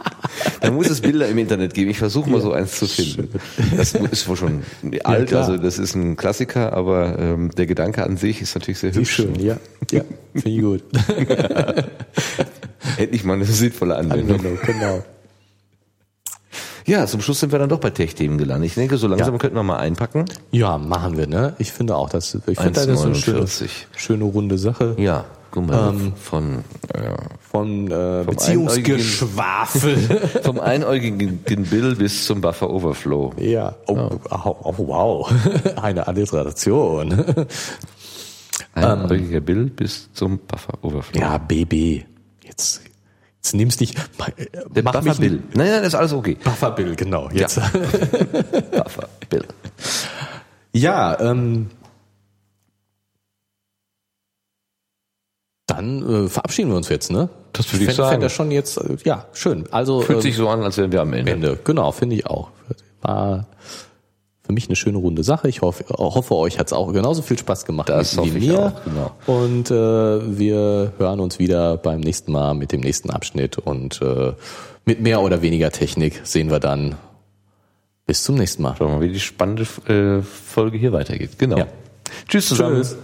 Da muss es Bilder im Internet geben. Ich versuche mal so eins zu finden. Das ist wohl schon alt, klar. also das ist ein Klassiker, aber ähm, der Gedanke an sich ist natürlich sehr Wie hübsch. schön, ja. Ja, finde ich gut. Endlich mal eine sinnvolle Anwendung. Anwendung, genau. Ja, zum Schluss sind wir dann doch bei Tech-Themen gelandet. Ich denke, so langsam Ja. könnten wir mal einpacken. Ja, machen wir, ne? Ich finde auch, das, ich finde das ist eine schöne, 1,49. schöne runde Sache. Ja, guck mal, Ähm, von, äh, Von äh, Beziehungsgeschwafel. vom einäugigen Bill bis zum Buffer Overflow. ja. Oh, oh, oh, wow. Eine Alliteration. Einäugiger Bill bis zum Buffer Overflow. Ja, BB. Jetzt, Jetzt nimmst dich. Der mach Buffer mich Bill. nein, das ist alles okay. Buffer Bill, genau. Jetzt. Ja, Buffer Bill. ähm, dann äh, verabschieden wir uns jetzt, ne? Das würde ich Fänd- sagen. fänd das schon jetzt, äh, ja, schön. Also Fühlt ähm, sich so an, als wären wir am Ende. Ende. Genau, finde ich auch. War für mich eine schöne runde Sache. Ich hoffe, hoffe euch hat es auch genauso viel Spaß gemacht Das wie, mir. auch, genau. Und äh, wir hören uns wieder beim nächsten Mal mit dem nächsten Abschnitt und äh, mit mehr oder weniger Technik sehen wir dann. Bis zum nächsten Mal. Schauen wir mal, wie die spannende äh, Folge hier weitergeht. Genau. Ja. Tschüss zusammen. Tschüss.